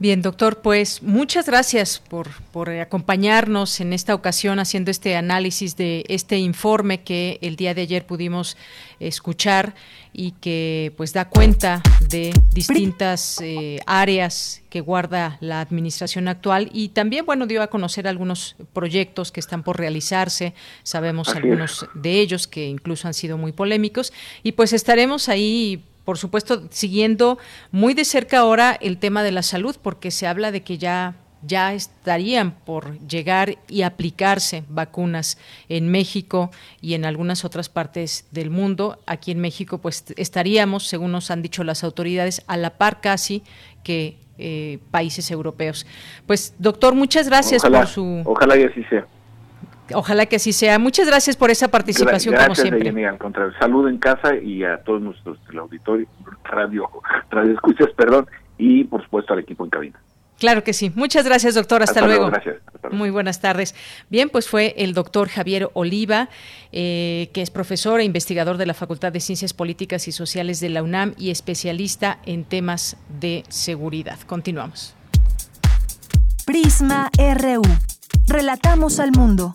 [SPEAKER 1] Bien, doctor, pues muchas gracias por, por, acompañarnos en esta ocasión haciendo este análisis de este informe que el día de ayer pudimos escuchar y que pues da cuenta de distintas eh, áreas que guarda la administración actual y también bueno dio a conocer algunos proyectos que están por realizarse. Sabemos algunos de ellos que incluso han sido muy polémicos. Y pues estaremos ahí por supuesto, siguiendo muy de cerca ahora el tema de la salud, porque se habla de que ya ya estarían por llegar y aplicarse vacunas en México y en algunas otras partes del mundo. Aquí en México, pues estaríamos, según nos han dicho las autoridades, a la par casi que eh, países europeos. Pues, doctor, muchas gracias por su.
[SPEAKER 13] Ojalá y así sea.
[SPEAKER 1] Ojalá que así sea. Muchas gracias por esa participación, como siempre.
[SPEAKER 13] al contrario. Salud en casa y a todos nuestros el auditorio, radio, radio escuchas, perdón, y por supuesto al equipo en cabina.
[SPEAKER 1] Claro que sí. Muchas gracias, doctor. Hasta, luego. Gracias. Muy buenas tardes. Bien, pues fue el doctor Javier Oliva, eh, que es profesor e investigador de la Facultad de Ciencias Políticas y Sociales de la UNAM y especialista en temas de seguridad. Continuamos.
[SPEAKER 2] Prisma RU. Relatamos al mundo.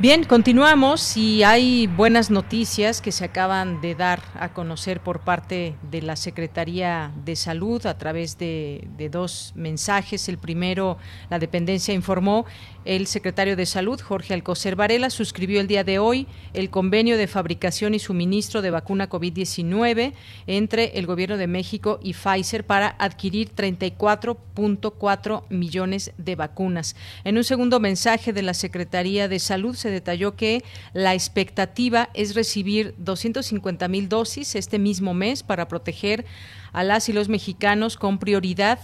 [SPEAKER 1] Bien, continuamos y hay buenas noticias que se acaban de dar a conocer por parte de la Secretaría de Salud a través de, dos mensajes. El primero, la dependencia informó el secretario de Salud, Jorge Alcocer Varela, suscribió el día de hoy el convenio de fabricación y suministro de vacuna COVID-19 entre el Gobierno de México y Pfizer para adquirir 34.4 millones de vacunas. En un segundo mensaje de la Secretaría de Salud se detalló que la expectativa es recibir 250 mil dosis este mismo mes para proteger a las y los mexicanos con prioridad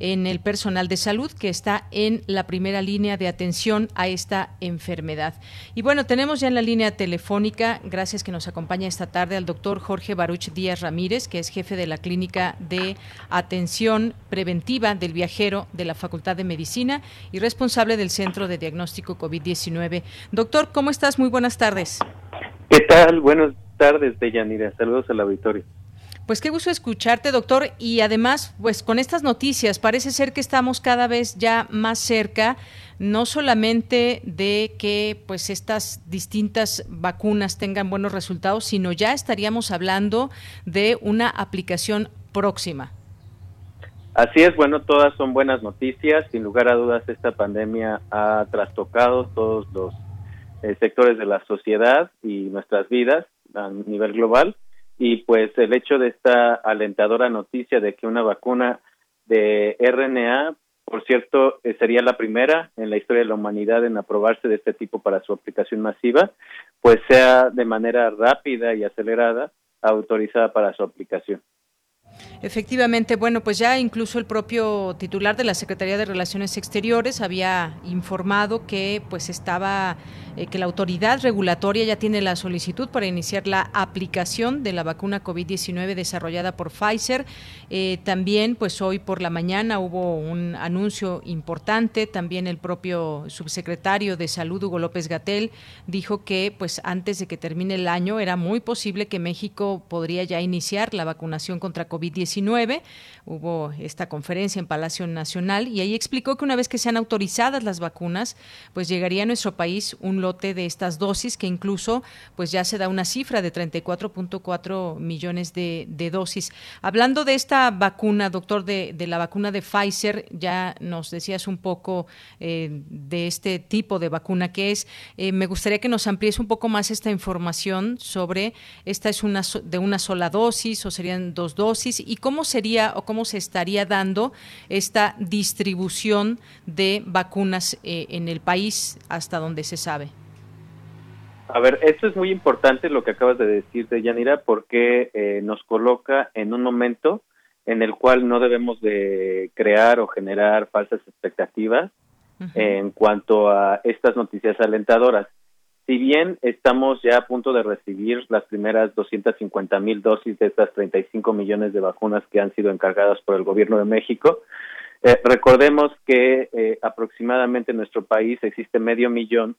[SPEAKER 1] en el personal de salud que está en la primera línea de atención a esta enfermedad. Y bueno, tenemos ya en la línea telefónica, gracias que nos acompaña esta tarde, al doctor Jorge Baruch Díaz Ramírez, que es jefe de la Clínica de Atención Preventiva del Viajero de la Facultad de Medicina y responsable del Centro de Diagnóstico COVID-19. Doctor, ¿cómo estás? Muy buenas tardes.
[SPEAKER 15] ¿Qué tal? Buenas tardes, Deyanira. Saludos al auditorio.
[SPEAKER 1] Pues qué gusto escucharte, doctor. Y además, pues con estas noticias, parece ser que estamos cada vez ya más cerca, no solamente de que pues estas distintas vacunas tengan buenos resultados, sino ya estaríamos hablando de una aplicación próxima.
[SPEAKER 15] Así es, bueno, todas son buenas noticias. Sin lugar a dudas, esta pandemia ha trastocado todos los eh, sectores de la sociedad y nuestras vidas a nivel global y pues el hecho de esta alentadora noticia de que una vacuna de RNA, por cierto, eh, sería la primera en la historia de la humanidad en aprobarse de este tipo para su aplicación masiva, pues sea de manera rápida y acelerada autorizada para su aplicación.
[SPEAKER 1] Efectivamente, bueno, pues ya incluso el propio titular de la Secretaría de Relaciones Exteriores había informado que pues estaba eh, que la autoridad regulatoria ya tiene la solicitud para iniciar la aplicación de la vacuna COVID-19 desarrollada por Pfizer. Eh, también, pues hoy por la mañana hubo un anuncio importante. También el propio subsecretario de Salud, Hugo López Gatel, dijo que pues antes de que termine el año era muy posible que México podría ya iniciar la vacunación contra COVID-19. Hubo esta conferencia en Palacio Nacional y ahí explicó que una vez que sean autorizadas las vacunas, pues llegaría a nuestro país un lote de estas dosis que incluso pues ya se da una cifra de 34.4 millones de, dosis. Hablando de esta vacuna, doctor, de, la vacuna de Pfizer, ya nos decías un poco eh, de este tipo de vacuna que es. Eh, me gustaría que nos amplíes un poco más esta información sobre esta es una de una sola dosis o serían dos dosis y cómo sería o cómo se estaría dando esta distribución de vacunas eh, en el país hasta donde se sabe.
[SPEAKER 15] A ver, esto es muy importante lo que acabas de decir de Yanira porque eh, nos coloca en un momento en el cual no debemos de crear o generar falsas expectativas en cuanto a estas noticias alentadoras. Si bien estamos ya a punto de recibir las primeras 250 mil dosis de estas 35 millones de vacunas que han sido encargadas por el gobierno de México, eh, recordemos que eh, aproximadamente en nuestro país existe medio millón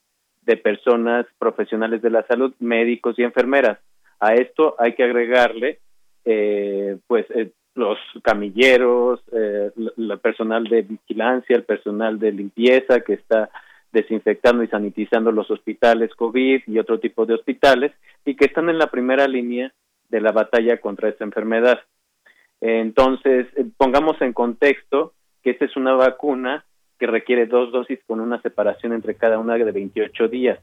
[SPEAKER 15] de personas profesionales de la salud, médicos y enfermeras. A esto hay que agregarle, eh, pues, eh, los camilleros, eh, el personal de vigilancia, el personal de limpieza que está desinfectando y sanitizando los hospitales COVID y otro tipo de hospitales y que están en la primera línea de la batalla contra esta enfermedad. Entonces, pongamos en contexto que esta es una vacuna que requiere dos dosis con una separación entre cada una de 28 días.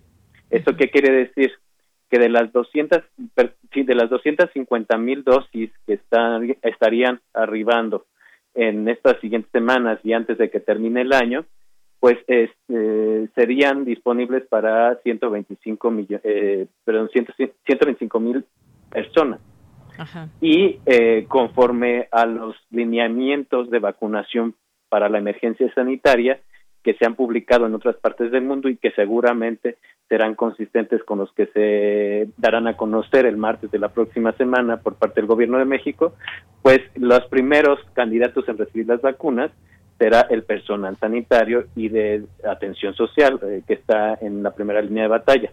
[SPEAKER 15] ¿Esto qué quiere decir? Que de las 200, de las 250 mil dosis que están, estarían arribando en estas siguientes semanas y antes de que termine el año, pues este, serían disponibles para 125 millones, eh, perdón, 125 mil personas. Y eh, conforme a los lineamientos de vacunación para la emergencia sanitaria que se han publicado en otras partes del mundo y que seguramente serán consistentes con los que se darán a conocer el martes de la próxima semana por parte del Gobierno de México, pues los primeros candidatos en recibir las vacunas será el personal sanitario y de atención social eh, que está en la primera línea de batalla.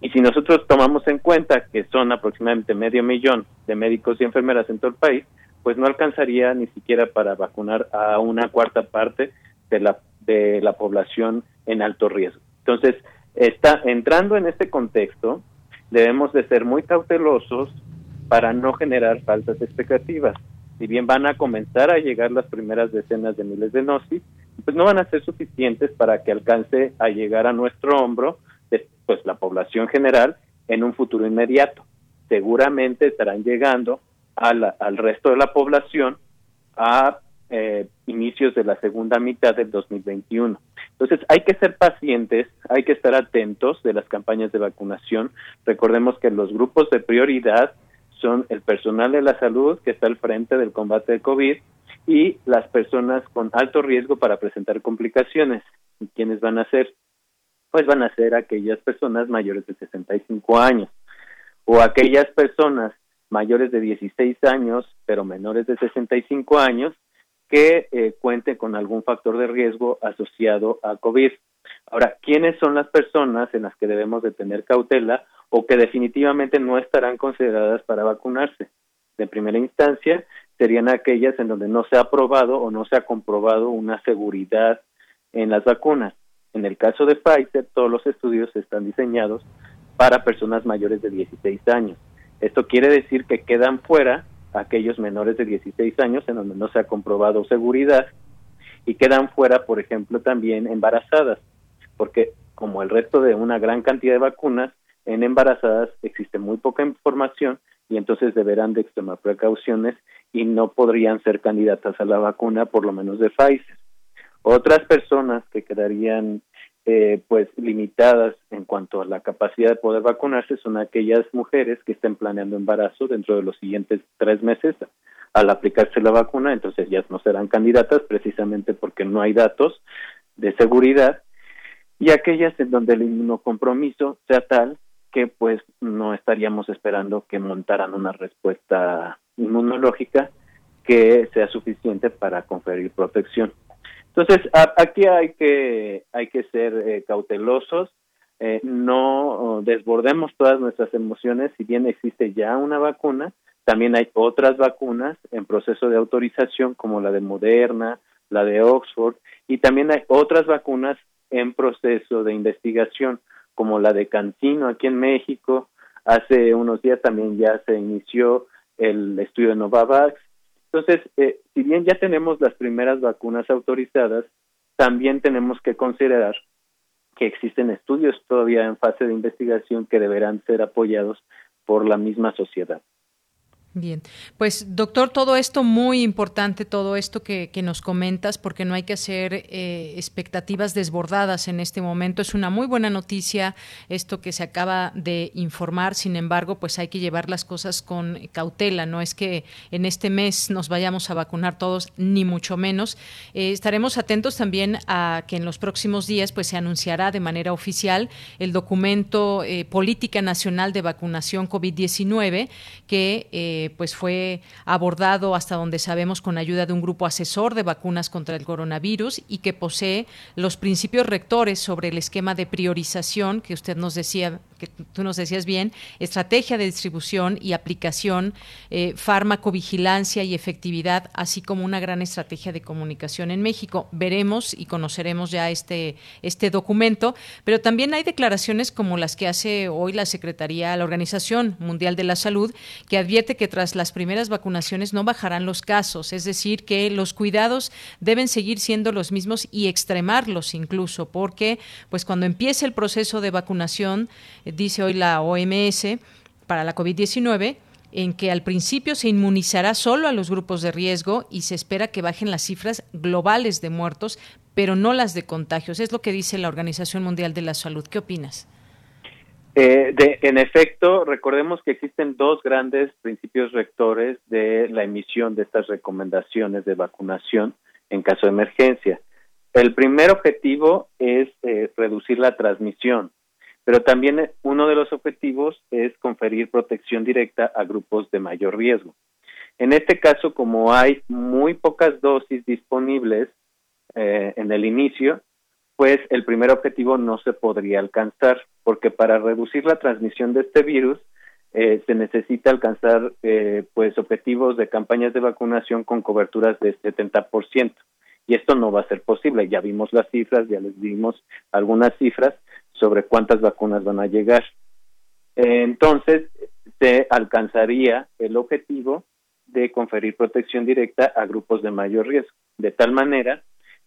[SPEAKER 15] Y si nosotros tomamos en cuenta que son aproximadamente medio millón de médicos y enfermeras en todo el país, pues no alcanzaría ni siquiera para vacunar a una cuarta parte de la, de la población en alto riesgo. Entonces, está entrando en este contexto, debemos de ser muy cautelosos para no generar falsas expectativas. Si bien van a comenzar a llegar las primeras decenas de miles de dosis, pues no van a ser suficientes para que alcance a llegar a nuestro hombro pues la población general en un futuro inmediato. Seguramente estarán llegando al resto de la población a eh, inicios de la segunda mitad del 2021. Entonces hay que ser pacientes, hay que estar atentos de las campañas de vacunación. Recordemos que los grupos de prioridad son el personal de la salud que está al frente del combate de COVID y las personas con alto riesgo para presentar complicaciones. ¿Y quiénes van a ser? Pues van a ser aquellas personas mayores de 65 años o aquellas personas mayores de 16 años, pero menores de 65 años, que eh, cuenten con algún factor de riesgo asociado a COVID. Ahora, ¿quiénes son las personas en las que debemos de tener cautela o que definitivamente no estarán consideradas para vacunarse? De primera instancia, serían aquellas en donde no se ha probado o no se ha comprobado una seguridad en las vacunas. En el caso de Pfizer, todos los estudios están diseñados para personas mayores de 16 años. Esto quiere decir que quedan fuera aquellos menores de 16 años en donde no se ha comprobado seguridad y quedan fuera, por ejemplo, también embarazadas, porque como el resto de una gran cantidad de vacunas, en embarazadas existe muy poca información y entonces deberán de extremar precauciones y no podrían ser candidatas a la vacuna, por lo menos de Pfizer. Otras personas que quedarían eh, pues limitadas en cuanto a la capacidad de poder vacunarse son aquellas mujeres que estén planeando embarazo dentro de los siguientes tres meses al aplicarse la vacuna, entonces ellas no serán candidatas precisamente porque no hay datos de seguridad y aquellas en donde el inmunocompromiso sea tal que pues no estaríamos esperando que montaran una respuesta inmunológica que sea suficiente para conferir protección. Entonces, aquí hay que, hay que ser eh, cautelosos, eh, no desbordemos todas nuestras emociones, si bien existe ya una vacuna, también hay otras vacunas en proceso de autorización como la de Moderna, la de Oxford, y también hay otras vacunas en proceso de investigación como la de Cantino aquí en México. Hace unos días también ya se inició el estudio de Novavax. Entonces, eh, si bien ya tenemos las primeras vacunas autorizadas, también tenemos que considerar que existen estudios todavía en fase de investigación que deberán ser apoyados por la misma sociedad.
[SPEAKER 1] Bien, pues doctor, todo esto muy importante, todo esto que, nos comentas, porque no hay que hacer eh, expectativas desbordadas en este momento. Es una muy buena noticia esto que se acaba de informar, sin embargo, pues hay que llevar las cosas con cautela. No es que en este mes nos vayamos a vacunar todos, ni mucho menos. Eh, estaremos atentos también a que en los próximos días pues se anunciará de manera oficial el documento eh, Política Nacional de Vacunación COVID-19 que pues fue abordado hasta donde sabemos con ayuda de un grupo asesor de vacunas contra el coronavirus y que posee los principios rectores sobre el esquema de priorización que usted nos decía, que tú nos decías bien, estrategia de distribución y aplicación, eh, farmacovigilancia y efectividad, así como una gran estrategia de comunicación en México. Veremos y conoceremos ya este, este documento, pero también hay declaraciones como las que hace hoy la Secretaría, la Organización Mundial de la Salud, que advierte que tras las primeras vacunaciones no bajarán los casos, es decir, que los cuidados deben seguir siendo los mismos y extremarlos incluso, porque pues cuando empiece el proceso de vacunación, dice hoy la OMS, para la COVID-19, en que al principio se inmunizará solo a los grupos de riesgo y se espera que bajen las cifras globales de muertos, pero no las de contagios. Es lo que dice la Organización Mundial de la Salud. ¿Qué opinas?
[SPEAKER 15] Eh, de, en efecto, recordemos que existen dos grandes principios rectores de la emisión de estas recomendaciones de vacunación en caso de emergencia. El primer objetivo es eh, reducir la transmisión, pero también eh, uno de los objetivos es conferir protección directa a grupos de mayor riesgo. En este caso, como hay muy pocas dosis disponibles en el inicio, pues el primer objetivo no se podría alcanzar, porque para reducir la transmisión de este virus eh, se necesita alcanzar eh, pues objetivos de campañas de vacunación con coberturas de 70%. Y esto no va a ser posible. Ya vimos las cifras, ya les dimos algunas cifras sobre cuántas vacunas van a llegar. entonces, se alcanzaría el objetivo de conferir protección directa a grupos de mayor riesgo, de tal manera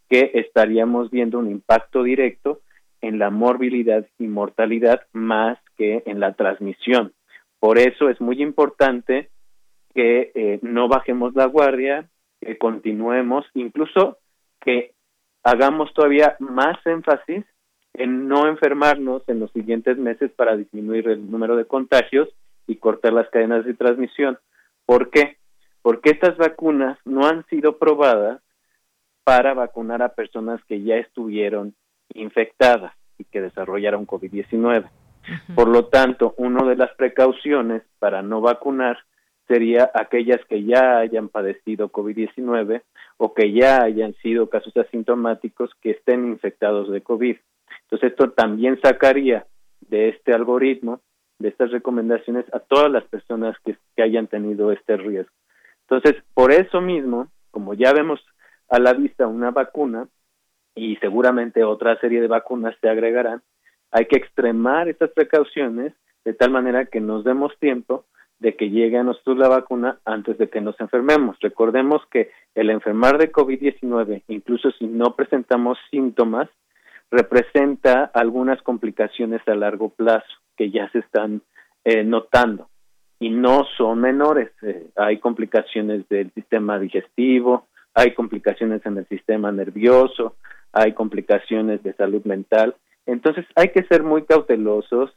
[SPEAKER 15] que estaríamos viendo un impacto directo en la morbilidad y mortalidad más que en la transmisión. Por eso es muy importante que eh, no bajemos la guardia, que continuemos, incluso que hagamos todavía más énfasis en no enfermarnos en los siguientes meses para disminuir el número de contagios y cortar las cadenas de transmisión. ¿Por qué? porque estas vacunas no han sido probadas para vacunar a personas que ya estuvieron infectadas y que desarrollaron COVID-19. Por lo tanto, una de las precauciones para no vacunar sería aquellas que ya hayan padecido COVID-19 o que ya hayan sido casos asintomáticos que estén infectados de COVID. Entonces, esto también sacaría de este algoritmo, de estas recomendaciones, a todas las personas que, que hayan tenido este riesgo. Entonces, por eso mismo, como ya vemos a la vista una vacuna y seguramente otra serie de vacunas se agregarán, hay que extremar estas precauciones de tal manera que nos demos tiempo de que llegue a nosotros la vacuna antes de que nos enfermemos. Recordemos que el enfermar de COVID-19, incluso si no presentamos síntomas, representa algunas complicaciones a largo plazo que ya se están eh, notando y no son menores. Eh, hay complicaciones del sistema digestivo, hay complicaciones en el sistema nervioso, hay complicaciones de salud mental. Entonces hay que ser muy cautelosos,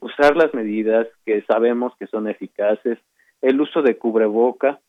[SPEAKER 15] usar las medidas que sabemos que son eficaces, el uso de cubreboca,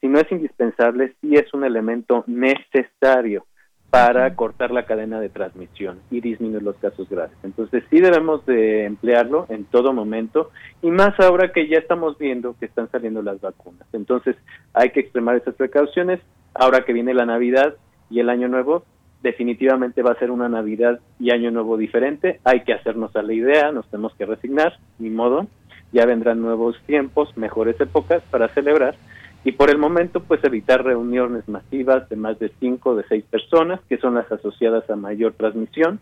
[SPEAKER 15] si no es indispensable, sí es un elemento necesario para cortar la cadena de transmisión y disminuir los casos graves. Entonces sí debemos de emplearlo en todo momento y más ahora que ya estamos viendo que están saliendo las vacunas. Entonces hay que extremar esas precauciones. Ahora que viene la Navidad y el Año Nuevo, definitivamente va a ser una Navidad y Año Nuevo diferente. Hay que hacernos a la idea, nos tenemos que resignar, ni modo. Ya vendrán nuevos tiempos, mejores épocas para celebrar y por el momento pues evitar reuniones masivas de más de cinco de seis personas que son las asociadas a mayor transmisión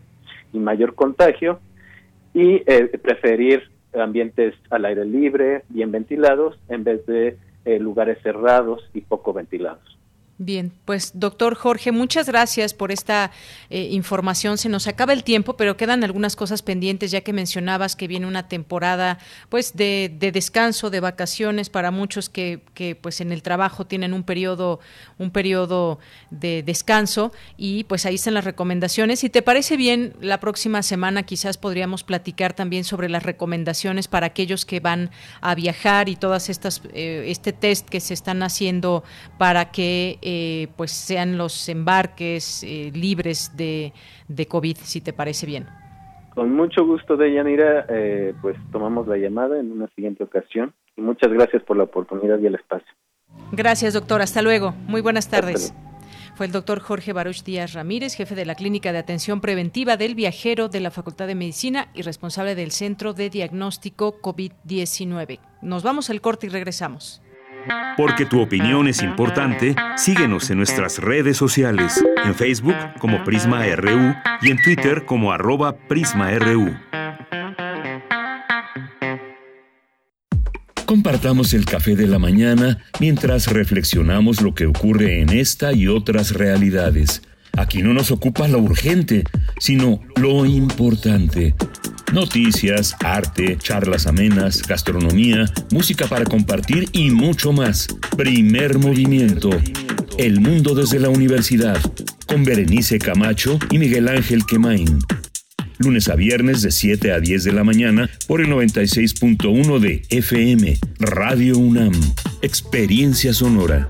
[SPEAKER 15] y mayor contagio. Y eh, preferir ambientes al aire libre bien ventilados en vez de eh, lugares cerrados y poco ventilados
[SPEAKER 1] Bien, pues doctor Jorge, muchas gracias por esta eh, información. Se nos acaba el tiempo, pero quedan algunas cosas pendientes, ya que mencionabas que viene una temporada pues de, descanso, de vacaciones para muchos que, que, pues en el trabajo tienen un periodo, un periodo de descanso y pues ahí están las recomendaciones. Si te parece bien, la próxima semana quizás podríamos platicar también sobre las recomendaciones para aquellos que van a viajar y todas estas, eh, este test que se están haciendo para que eh, pues sean los embarques eh, libres de, de, COVID, si te parece bien.
[SPEAKER 15] Con mucho gusto, Deyanira, eh, pues tomamos la llamada en una siguiente ocasión y muchas gracias por la oportunidad y el espacio.
[SPEAKER 1] Gracias, doctor. Hasta luego. Muy buenas tardes. Fue el doctor Jorge Baruch Díaz Ramírez, jefe de la Clínica de Atención Preventiva del Viajero de la Facultad de Medicina y responsable del Centro de Diagnóstico COVID-19. Nos vamos al corte y regresamos.
[SPEAKER 12] Porque tu opinión es importante, síguenos en nuestras redes sociales, en Facebook como Prisma RU y en Twitter como arroba PrismaRU. Compartamos el café de la mañana mientras reflexionamos lo que ocurre en esta y otras realidades. Aquí no nos ocupa lo urgente, sino lo importante Noticias, arte, charlas amenas, gastronomía, música para compartir y mucho más. Primer movimiento. El mundo desde la universidad. Con Berenice Camacho y Miguel Ángel Quemain. Lunes a viernes de 7 a 10 de la mañana por el 96.1 de FM. Radio UNAM. Experiencia sonora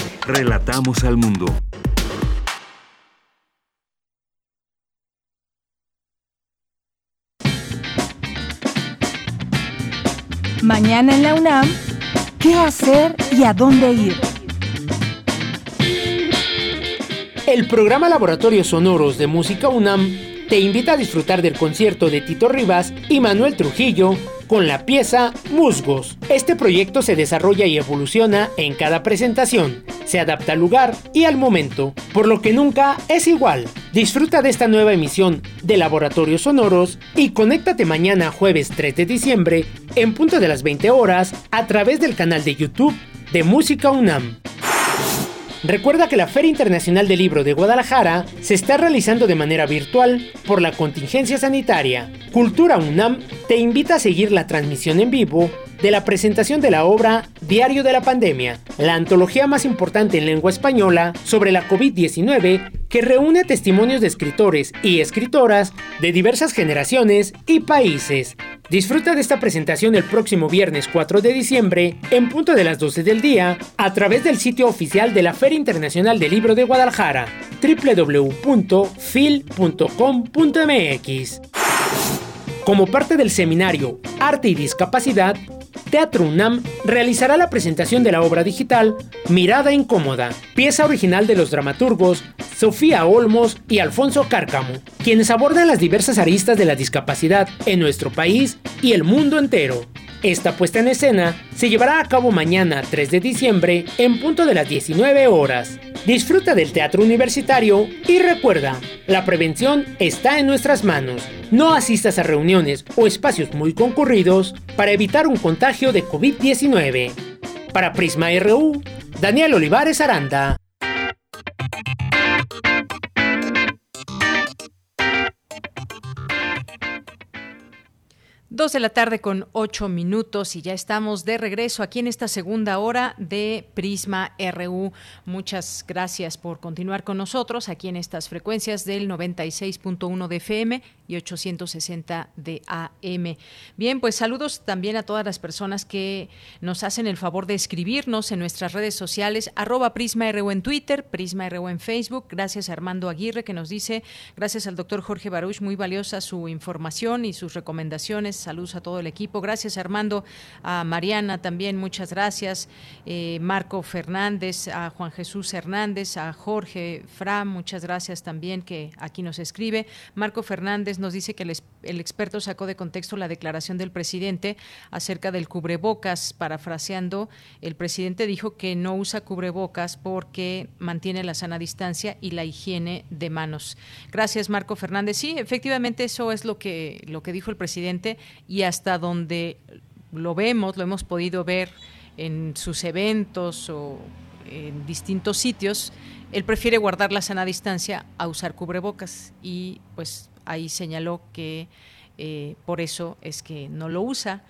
[SPEAKER 12] Relatamos al mundo.
[SPEAKER 2] Mañana en la UNAM, ¿qué hacer y a dónde ir?
[SPEAKER 4] El programa Laboratorios Sonoros de Música UNAM te invita a disfrutar del concierto de Tito Rivas y Manuel Trujillo con la pieza Musgos. Este proyecto se desarrolla y evoluciona en cada presentación, se adapta al lugar y al momento, por lo que nunca es igual. Disfruta de esta nueva emisión de Laboratorios Sonoros y conéctate mañana jueves 3 de diciembre en punto de las 20 horas a través del canal de YouTube de Música UNAM. Recuerda que la Feria Internacional del Libro de Guadalajara se está realizando de manera virtual por la contingencia sanitaria. Cultura UNAM te invita a seguir la transmisión en vivo de la presentación de la obra Diario de la Pandemia, la antología más importante en lengua española sobre la COVID-19 que reúne testimonios de escritores y escritoras de diversas generaciones y países. Disfruta de esta presentación el próximo viernes 4 de diciembre en punto de las 12 del día a través del sitio oficial de la Feria Internacional del Libro de Guadalajara www.fil.com.mx. Como parte del seminario Arte y Discapacidad, Teatro UNAM realizará la presentación de la obra digital Mirada Incómoda, pieza original de los dramaturgos Sofía Olmos y Alfonso Cárcamo, quienes abordan las diversas aristas de la discapacidad en nuestro país y el mundo entero. Esta puesta en escena se llevará a cabo mañana 3 de diciembre en punto de las 19 horas. Disfruta del teatro universitario y recuerda, la prevención está en nuestras manos. No asistas a reuniones o espacios muy concurridos para evitar un contagio de COVID-19. Para Prisma RU, Daniel Olivares Aranda.
[SPEAKER 1] 2 de la tarde con 8 minutos y ya estamos de regreso aquí en esta segunda hora de Prisma RU. Muchas gracias por continuar con nosotros aquí en estas frecuencias del 96.1 de FM y 860 de AM. Bien, pues saludos también a todas las personas que nos hacen el favor de escribirnos en nuestras redes sociales, arroba Prisma RU en Twitter, Prisma RU en Facebook. Gracias a Armando Aguirre que nos dice, gracias al doctor Jorge Baruch, muy valiosa su información y sus recomendaciones Saludos a todo el equipo. Gracias, Armando. A Mariana también, muchas gracias. Eh, Marco Fernández, a Juan Jesús Hernández, a Jorge Fra, muchas gracias también que aquí nos escribe. Marco Fernández nos dice que el, experto sacó de contexto la declaración del presidente acerca del cubrebocas. Parafraseando, el presidente dijo que no usa cubrebocas porque mantiene la sana distancia y la higiene de manos. Gracias, Marco Fernández. Sí, efectivamente eso es lo que, lo que dijo el presidente y hasta donde lo vemos, lo hemos podido ver en sus eventos o en distintos sitios, él prefiere guardar la sana distancia a usar cubrebocas y pues ahí señaló que eh, por eso es que no lo usa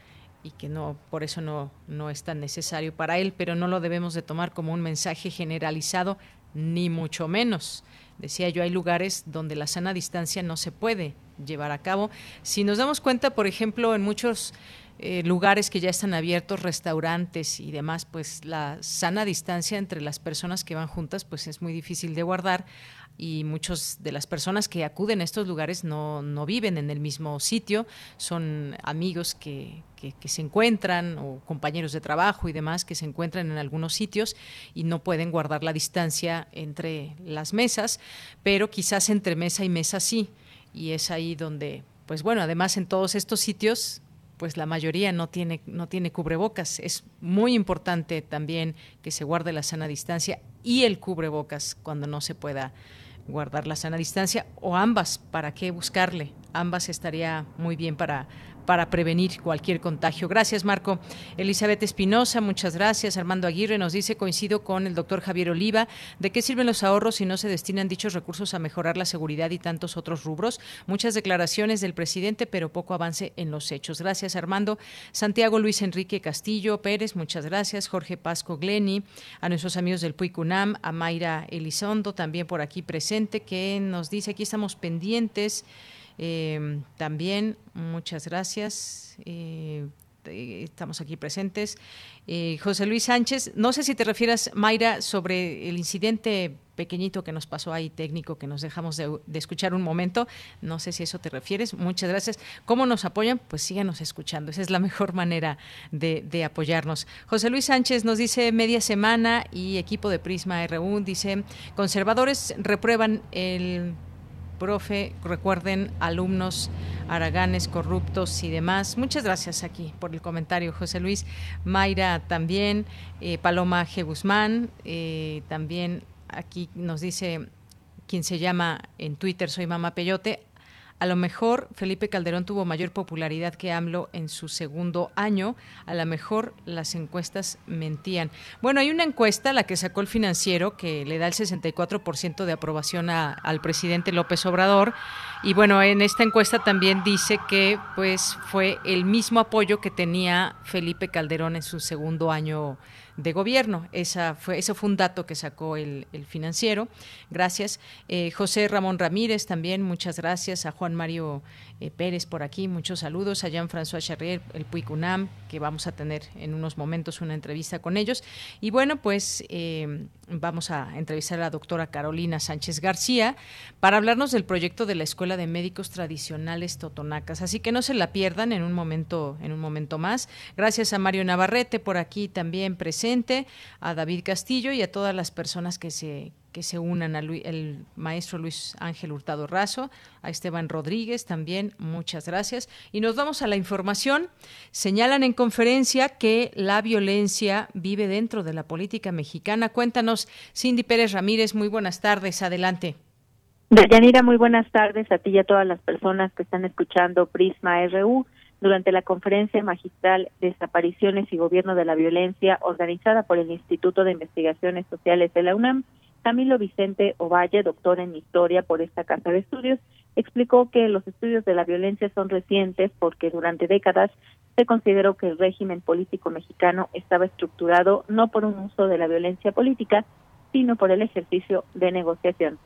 [SPEAKER 1] y que no por eso no, no es tan necesario para él, pero no lo debemos de tomar como un mensaje generalizado ni mucho menos. Decía yo, hay lugares donde la sana distancia no se puede llevar a cabo. Si nos damos cuenta, por ejemplo, en muchos eh, lugares que ya están abiertos, restaurantes y demás, pues la sana distancia entre las personas que van juntas, pues es muy difícil de guardar y muchas de las personas que acuden a estos lugares no, no viven en el mismo sitio, son amigos que, que, se encuentran o compañeros de trabajo y demás que se encuentran en algunos sitios y no pueden guardar la distancia entre las mesas, pero quizás entre mesa y mesa sí. Y es ahí donde, pues bueno, además en todos estos sitios pues la mayoría no tiene, no tiene cubrebocas. Es muy importante también que se guarde la sana distancia y el cubrebocas cuando no se pueda guardar la sana distancia o ambas, ¿para qué buscarle? Ambas estaría muy bien para para prevenir cualquier contagio. Gracias, Marco. Elizabeth Espinosa, muchas gracias. Armando Aguirre nos dice, coincido con el doctor Javier Oliva, ¿de qué sirven los ahorros si no se destinan dichos recursos a mejorar la seguridad y tantos otros rubros? Muchas declaraciones del presidente, pero poco avance en los hechos. Gracias, Armando. Santiago Luis Enrique Castillo Pérez, muchas gracias. Jorge Pasco Gleni, a nuestros amigos del Puicunam, a Mayra Elizondo, también por aquí presente, que nos dice, aquí estamos pendientes. Em, también, muchas gracias. Eh, estamos aquí presentes. Eh, José Luis Sánchez, no sé si te refieras, Mayra, sobre el incidente pequeñito que nos pasó ahí técnico que nos dejamos de, escuchar un momento. No sé si eso te refieres. Muchas gracias. ¿Cómo nos apoyan? Pues síganos escuchando. Esa es la mejor manera de, apoyarnos. José Luis Sánchez nos dice media semana y equipo de Prisma RU dice conservadores reprueban el profe, recuerden, alumnos, araganes, corruptos y demás. Muchas gracias aquí por el comentario, José Luis. Mayra también, eh, Paloma G. Guzmán, eh, también aquí nos dice quien se llama en Twitter, soy Mamá Peyote, a lo mejor Felipe Calderón tuvo mayor popularidad que AMLO en su segundo año. A lo mejor las encuestas mentían. Bueno, hay una encuesta, la que sacó el financiero, que le da el 64% de aprobación al presidente López Obrador. Y bueno, en esta encuesta también dice que pues fue el mismo apoyo que tenía Felipe Calderón en su segundo año de gobierno. Esa fue, ese fue un dato que sacó el, financiero. Gracias. Eh, José Ramón Ramírez también, muchas gracias. A Juan Mario eh, Pérez por aquí, muchos saludos. A Jean-François Charrier, el Puicunam, que vamos a tener en unos momentos una entrevista con ellos. Y bueno, pues eh, vamos a entrevistar a la doctora Carolina Sánchez García para hablarnos del proyecto de la Escuela de Médicos Tradicionales Totonacas. Así que no se la pierdan en un momento, en un momento más. Gracias a Mario Navarrete por aquí también presente, a David Castillo y a todas las personas que se que se unan al maestro Luis Ángel Hurtado Razo, a Esteban Rodríguez también, muchas gracias. Y nos vamos a la información. Señalan en conferencia que la violencia vive dentro de la política mexicana. Cuéntanos, Cindy Pérez Ramírez, muy buenas tardes, adelante.
[SPEAKER 16] Deyanira, muy buenas tardes a ti y a todas las personas que están escuchando Prisma RU durante la conferencia magistral Desapariciones y Gobierno de la Violencia organizada por el Instituto de Investigaciones Sociales de la UNAM. Camilo Vicente Ovalle, doctor en historia por esta casa de estudios, explicó que los estudios de la violencia son recientes porque durante décadas se consideró que el régimen político mexicano estaba estructurado no por un uso de la violencia política, sino por el ejercicio de negociación.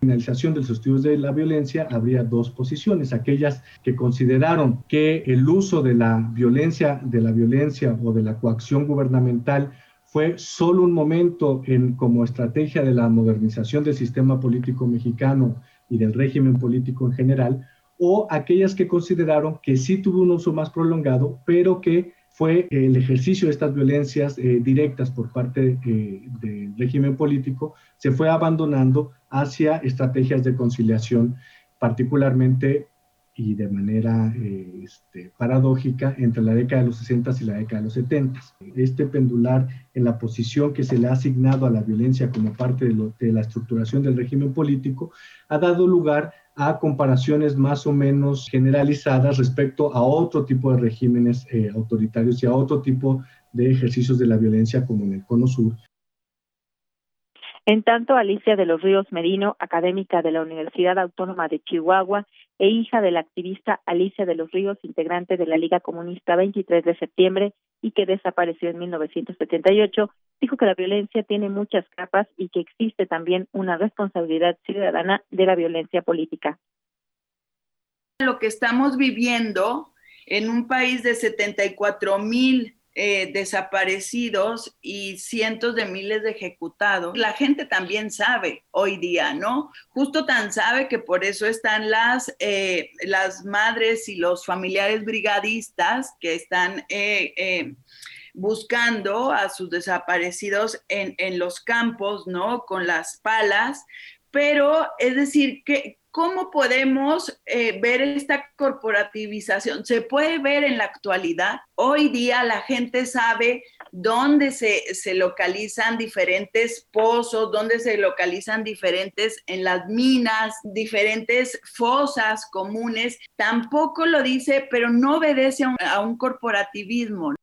[SPEAKER 17] Finalización de los estudios de la violencia habría dos posiciones, aquellas que consideraron que el uso de la violencia, de la violencia o de la coacción gubernamental fue solo un momento en, como estrategia de la modernización del sistema político mexicano y del régimen político en general, o aquellas que consideraron que sí tuvo un uso más prolongado, pero que fue el ejercicio de estas violencias eh, directas por parte eh, del régimen político, se fue abandonando hacia estrategias de conciliación, particularmente y de manera eh, este, paradójica entre la década de los 60 y la década de los 70. Este pendular en la posición que se le ha asignado a la violencia como parte de, la estructuración del régimen político ha dado lugar a comparaciones más o menos generalizadas respecto a otro tipo de regímenes eh, autoritarios y a otro tipo de ejercicios de la violencia como en el Cono Sur.
[SPEAKER 16] En tanto, Alicia de los Ríos Merino, académica de la Universidad Autónoma de Chihuahua e hija de la activista Alicia de los Ríos, integrante de la Liga Comunista 23 de septiembre y que desapareció en 1978, dijo que la violencia tiene muchas capas y que existe también una responsabilidad ciudadana de la violencia política.
[SPEAKER 18] Lo que estamos viviendo en un país de 74 mil eh, desaparecidos y cientos de miles de ejecutados. La gente también sabe hoy día, ¿no? Justo tan sabe que por eso están las, eh, las madres y los familiares brigadistas que están... Eh, buscando a sus desaparecidos en, en, los campos, ¿no? Con las palas, pero es decir, que ¿Cómo podemos eh, ver esta corporativización? Se puede ver en la actualidad. Hoy día la gente sabe dónde se, se localizan diferentes pozos, dónde se localizan diferentes en las minas, diferentes fosas comunes. Tampoco lo dice, pero no obedece a un, a un corporativismo.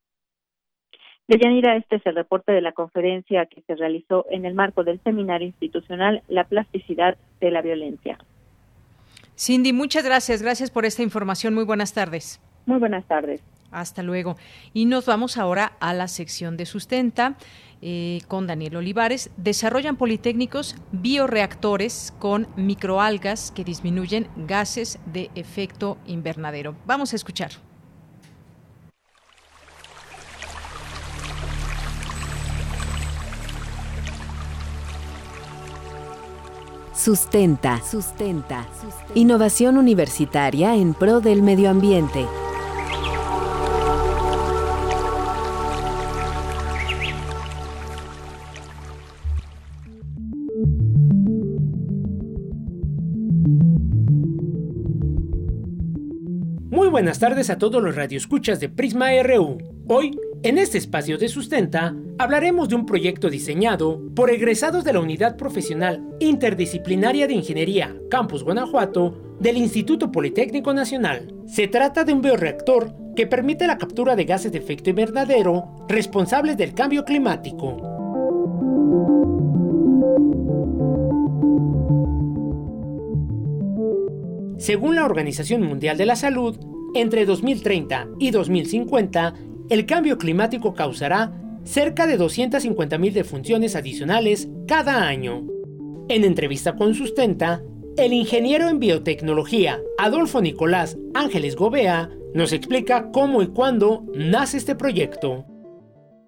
[SPEAKER 16] Deyanira, este es el reporte de la conferencia que se realizó en el marco del seminario institucional La plasticidad de la violencia.
[SPEAKER 1] Cindy, muchas gracias. Gracias por esta información. Muy buenas tardes.
[SPEAKER 16] Muy buenas tardes.
[SPEAKER 1] Hasta luego. Y nos vamos ahora a la sección de sustenta eh, con Daniel Olivares. Desarrollan politécnicos bioreactores con microalgas que disminuyen gases de efecto invernadero. Vamos a escuchar.
[SPEAKER 19] Sustenta. Sustenta. Innovación universitaria en pro del medio ambiente.
[SPEAKER 4] Muy buenas tardes a todos los radioescuchas de Prisma RU. Hoy, en este espacio de Sustenta, hablaremos de un proyecto diseñado por egresados de la Unidad Profesional Interdisciplinaria de Ingeniería Campus Guanajuato del Instituto Politécnico Nacional. Se trata de un bioreactor que permite la captura de gases de efecto invernadero responsables del cambio climático. Según la Organización Mundial de la Salud, entre 2030 y 2050, el cambio climático causará cerca de 250.000 defunciones adicionales cada año. En entrevista con Sustenta, el ingeniero en biotecnología Adolfo Nicolás Ángeles Gobea nos explica cómo y cuándo nace este proyecto.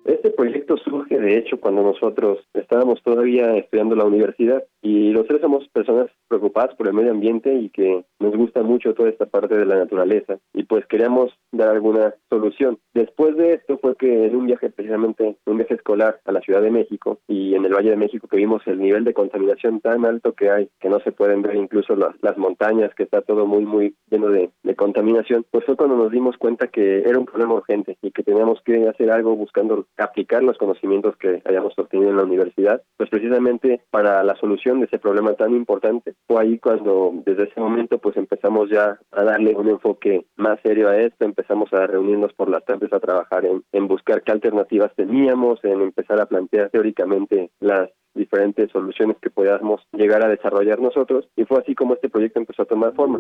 [SPEAKER 20] Este proyecto surge, de hecho, cuando nosotros estábamos todavía estudiando la universidad y los tres somos personas preocupadas por el medio ambiente y que nos gusta mucho toda esta parte de la naturaleza y pues queríamos dar alguna solución. Después de esto fue que en un viaje, precisamente un viaje escolar a la Ciudad de México y en el Valle de México que vimos el nivel de contaminación tan alto que hay que no se pueden ver incluso las, las montañas, que está todo muy, muy lleno de, de contaminación, pues fue cuando nos dimos cuenta que era un problema urgente y que teníamos que hacer algo buscando aplicar los conocimientos que hayamos obtenido en la universidad, pues precisamente para la solución de ese problema tan importante. Fue ahí cuando desde ese momento pues empezamos ya a darle un enfoque más serio a esto, empezamos a reunirnos por las tardes a trabajar en, en buscar qué alternativas teníamos, en empezar a plantear teóricamente las diferentes soluciones que podíamos llegar a desarrollar nosotros y fue así como este proyecto empezó a tomar forma.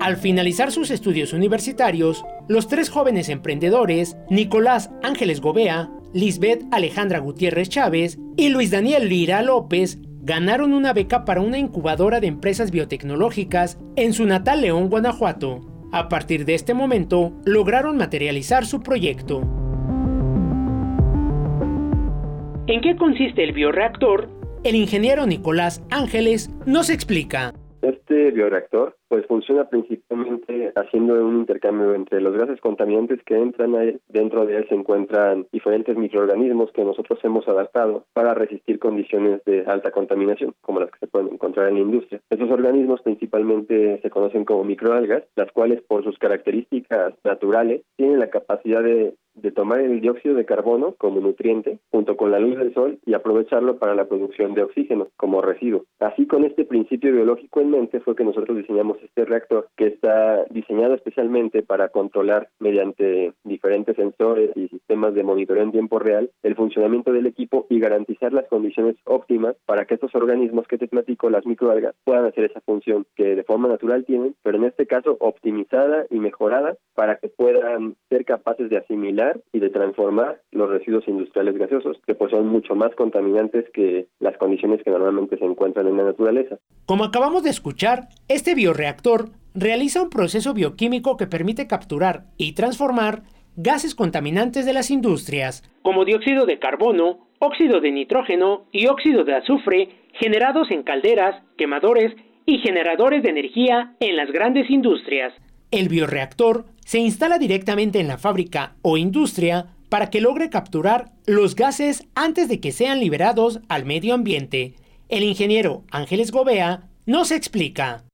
[SPEAKER 4] Al finalizar sus estudios universitarios, los tres jóvenes emprendedores, Nicolás Ángeles Gobea, Lisbeth Alejandra Gutiérrez Chávez y Luis Daniel Lira López, ganaron una beca para una incubadora de empresas biotecnológicas en su natal León, Guanajuato. A partir de este momento, lograron materializar su proyecto. ¿En qué consiste el bioreactor? El ingeniero Nicolás Ángeles nos explica.
[SPEAKER 20] Este bioreactor pues funciona principalmente haciendo un intercambio entre los gases contaminantes que entran ahí. Dentro de él se encuentran diferentes microorganismos que nosotros hemos adaptado para resistir condiciones de alta contaminación, como las que se pueden encontrar en la industria. Estos organismos principalmente se conocen como microalgas, las cuales por sus características naturales tienen la capacidad de de tomar el dióxido de carbono como nutriente junto con la luz del sol y aprovecharlo para la producción de oxígeno como residuo. Así con este principio biológico en mente fue que nosotros diseñamos este reactor que está diseñado especialmente para controlar mediante diferentes sensores y sistemas de monitoreo en tiempo real el funcionamiento del equipo y garantizar las condiciones óptimas para que estos organismos que te platico, las microalgas, puedan hacer esa función que de forma natural tienen, pero en este caso optimizada y mejorada para que puedan ser capaces de asimilar y de transformar los residuos industriales gaseosos, que pues son mucho más contaminantes que las condiciones que normalmente se encuentran en la naturaleza.
[SPEAKER 4] Como acabamos de escuchar, este bioreactor realiza un proceso bioquímico que permite capturar y transformar gases contaminantes de las industrias, como dióxido de carbono, óxido de nitrógeno y óxido de azufre, generados en calderas, quemadores y generadores de energía en las grandes industrias. El bioreactor se instala directamente en la fábrica o industria para que logre capturar los gases antes de que sean liberados al medio ambiente. El ingeniero Ángeles Gobea nos explica.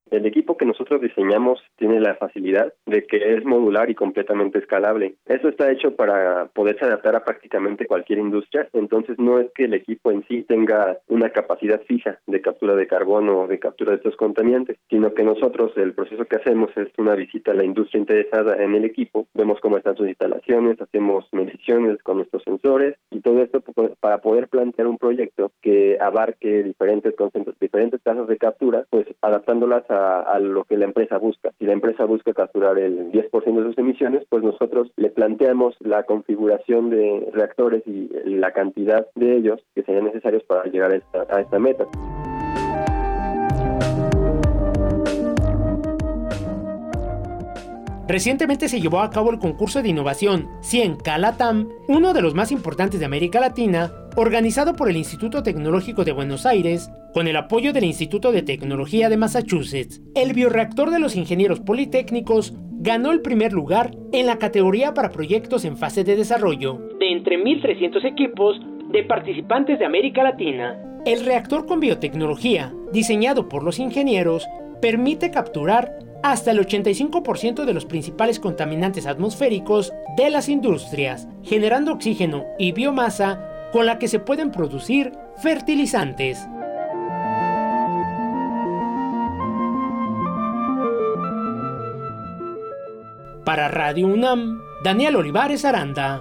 [SPEAKER 20] Nosotros diseñamos tiene la facilidad de que es modular y completamente escalable. Eso está hecho para poderse adaptar a prácticamente cualquier industria, entonces no es que el equipo en sí tenga una capacidad fija de captura de carbono o de captura de estos contaminantes, sino que nosotros el proceso que hacemos es una visita a la industria interesada en el equipo, vemos cómo están sus instalaciones, hacemos mediciones con nuestros sensores y todo esto para poder plantear un proyecto que abarque diferentes diferentes tasas de captura, pues adaptándolas a, a lo que la empresa busca. Si la empresa busca capturar el 10% de sus emisiones, pues nosotros le planteamos la configuración de reactores y la cantidad de ellos que serían necesarios para llegar a esta, a esta meta.
[SPEAKER 4] Recientemente se llevó a cabo el concurso de innovación 100 Calatam, uno de los más importantes de América Latina, organizado por el Instituto Tecnológico de Buenos Aires, con el apoyo del Instituto de Tecnología de Massachusetts. El bioreactor de los ingenieros politécnicos ganó el primer lugar en la categoría para proyectos en fase de desarrollo, de entre 1.300 equipos de participantes de América Latina. El reactor con biotecnología, diseñado por los ingenieros, permite capturar hasta el 85% de los principales contaminantes atmosféricos de las industrias, generando oxígeno y biomasa con la que se pueden producir fertilizantes. Para Radio UNAM, Daniel Olivares Aranda.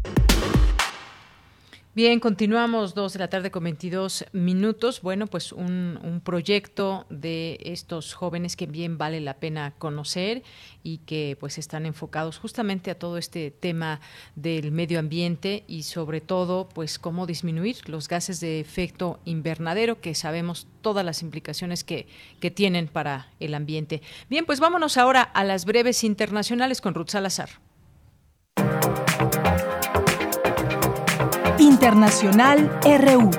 [SPEAKER 1] Bien, continuamos dos de la tarde con 22 minutos. Bueno, pues un, proyecto de estos jóvenes que bien vale la pena conocer y que pues están enfocados justamente a todo este tema del medio ambiente y sobre todo pues cómo disminuir los gases de efecto invernadero que sabemos todas las implicaciones que, que tienen para el ambiente. Bien, pues vámonos ahora a las breves internacionales con Ruth Salazar.
[SPEAKER 2] Internacional RU.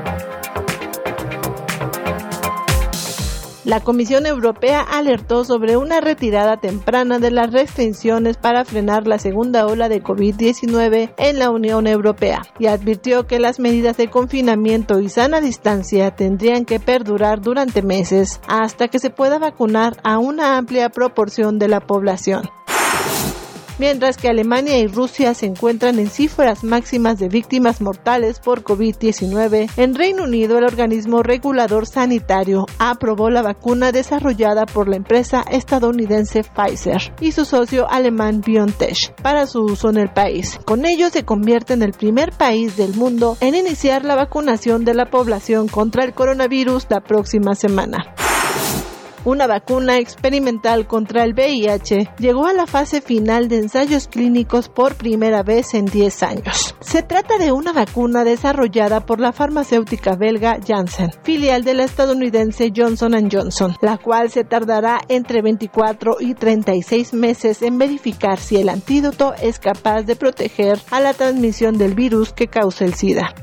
[SPEAKER 21] La Comisión Europea alertó sobre una retirada temprana de las restricciones para frenar la segunda ola de COVID-19 en la Unión Europea y advirtió que las medidas de confinamiento y sana distancia tendrían que perdurar durante meses hasta que se pueda vacunar a una amplia proporción de la población mientras que Alemania y Rusia se encuentran en cifras máximas de víctimas mortales por COVID-19. En Reino Unido, el organismo regulador sanitario aprobó la vacuna desarrollada por la empresa estadounidense Pfizer y su socio alemán BioNTech para su uso en el país. Con ello se convierte en el primer país del mundo en iniciar la vacunación de la población contra el coronavirus la próxima semana una vacuna experimental contra el VIH, llegó a la fase final de ensayos clínicos por primera vez en 10 años. Se trata de una vacuna desarrollada por la farmacéutica belga Janssen, filial de la estadounidense Johnson Johnson, la cual se tardará entre 24 y 36 meses en verificar si el antídoto es capaz de proteger a la transmisión del virus que causa el SIDA.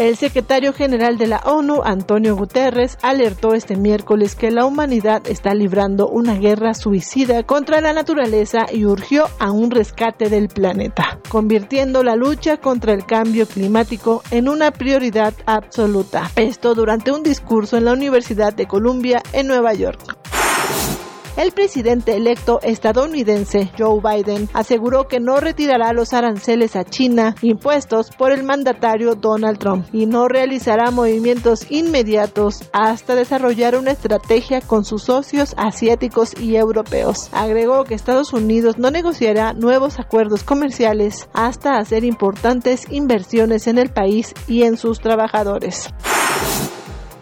[SPEAKER 21] El secretario general de la ONU, Antonio Guterres, alertó este miércoles que la humanidad está librando una guerra suicida contra la naturaleza y urgió a un rescate del planeta, convirtiendo la lucha contra el cambio climático en una prioridad absoluta. Esto durante un discurso en la Universidad de Columbia en Nueva York. El presidente electo estadounidense Joe Biden aseguró que no retirará los aranceles a China impuestos por el mandatario Donald Trump y no realizará movimientos inmediatos hasta desarrollar una estrategia con sus socios asiáticos y europeos. Agregó que Estados Unidos no negociará nuevos acuerdos comerciales hasta hacer importantes inversiones en el país y en sus trabajadores.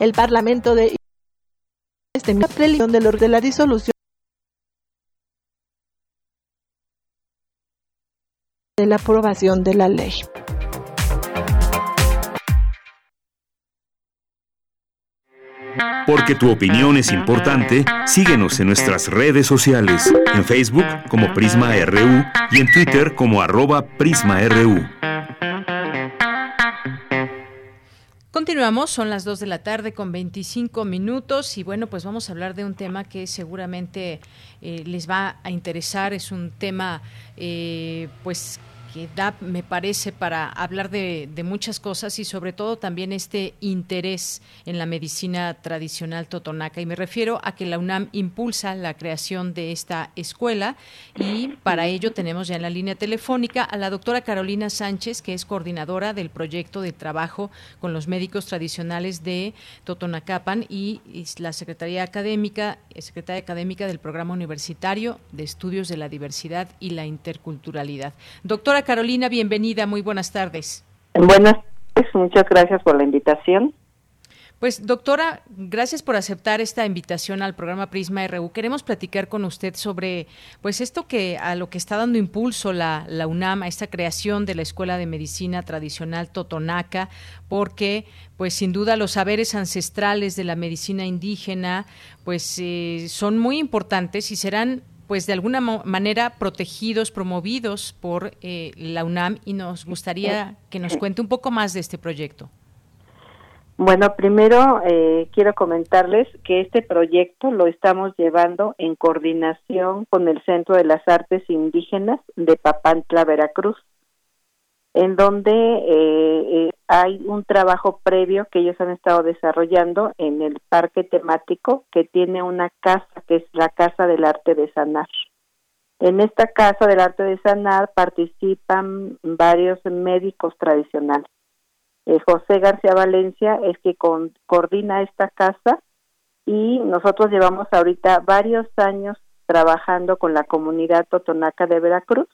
[SPEAKER 21] El Parlamento de este de la disolución de la aprobación de la ley.
[SPEAKER 12] Porque tu opinión es importante, síguenos en nuestras redes sociales, en Facebook como Prisma RU y en Twitter como arroba PrismaRU.
[SPEAKER 1] Continuamos, son las 2 de la tarde con 25 minutos y bueno, pues vamos a hablar de un tema que seguramente eh, les va a interesar. Es un tema eh, pues que da, me parece, para hablar de, muchas cosas y sobre todo también este interés en la medicina tradicional totonaca. Y me refiero a que la UNAM impulsa la creación de esta escuela y para ello tenemos ya en la línea telefónica a la doctora Carolina Sánchez, que es coordinadora del proyecto de trabajo con los médicos tradicionales de Totonacapan y la Secretaría Académica, Secretaria Académica del Programa Universitario de Estudios de la Diversidad y la Interculturalidad. Doctora Carolina, bienvenida, muy buenas tardes.
[SPEAKER 22] Buenas tardes, muchas gracias por la invitación.
[SPEAKER 1] Pues doctora, gracias por aceptar esta invitación al programa Prisma RU. Queremos platicar con usted sobre pues esto que a lo que está dando impulso la, la UNAM, a esta creación de la Escuela de Medicina Tradicional Totonaca, porque pues sin duda los saberes ancestrales de la medicina indígena pues eh, son muy importantes y serán pues de alguna manera protegidos, promovidos por eh, la UNAM y nos gustaría que nos cuente un poco más de este proyecto.
[SPEAKER 22] Bueno, primero eh, quiero comentarles que este proyecto lo estamos llevando en coordinación con el Centro de las Artes Indígenas de Papantla, Veracruz en donde eh, eh, hay un trabajo previo que ellos han estado desarrollando en el parque temático que tiene una casa que es la Casa del Arte de Sanar. En esta Casa del Arte de Sanar participan varios médicos tradicionales. Eh, José García Valencia es que coordina esta casa y nosotros llevamos ahorita varios años trabajando con la comunidad totonaca de Veracruz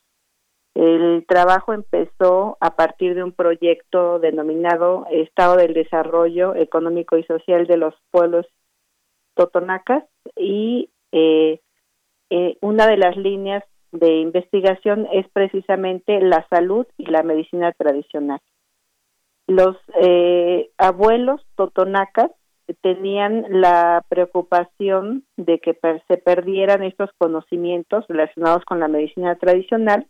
[SPEAKER 22] el trabajo empezó a partir de un proyecto denominado Estado del Desarrollo Económico y Social de los Pueblos Totonacas y eh, eh, una de las líneas de investigación es precisamente la salud y la medicina tradicional. Los eh, abuelos totonacas tenían la preocupación de que se perdieran estos conocimientos relacionados con la medicina tradicional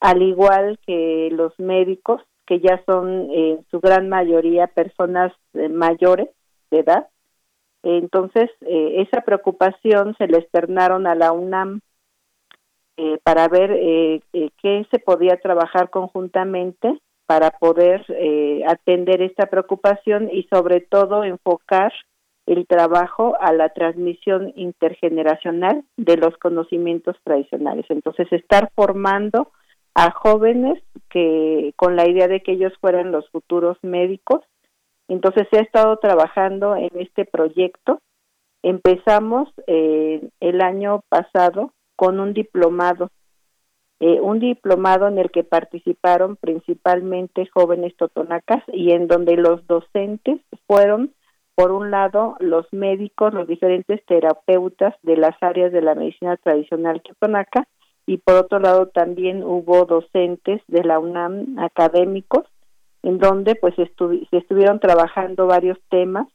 [SPEAKER 22] al igual que los médicos, que ya son en su gran mayoría personas eh, mayores de edad. Entonces, eh, esa preocupación se le externaron a la UNAM eh, para ver qué se podía trabajar conjuntamente para poder atender esta preocupación y sobre todo enfocar el trabajo a la transmisión intergeneracional de los conocimientos tradicionales. Entonces, estar formando a jóvenes que con la idea de que ellos fueran los futuros médicos. Entonces se ha estado trabajando en este proyecto. Empezamos eh, el año pasado con un diplomado, eh, un diplomado en el que participaron principalmente jóvenes totonacas y en donde los docentes fueron, por un lado, los médicos, los diferentes terapeutas de las áreas de la medicina tradicional totonaca y por otro lado también hubo docentes de la UNAM académicos en donde pues se estuvieron trabajando varios temas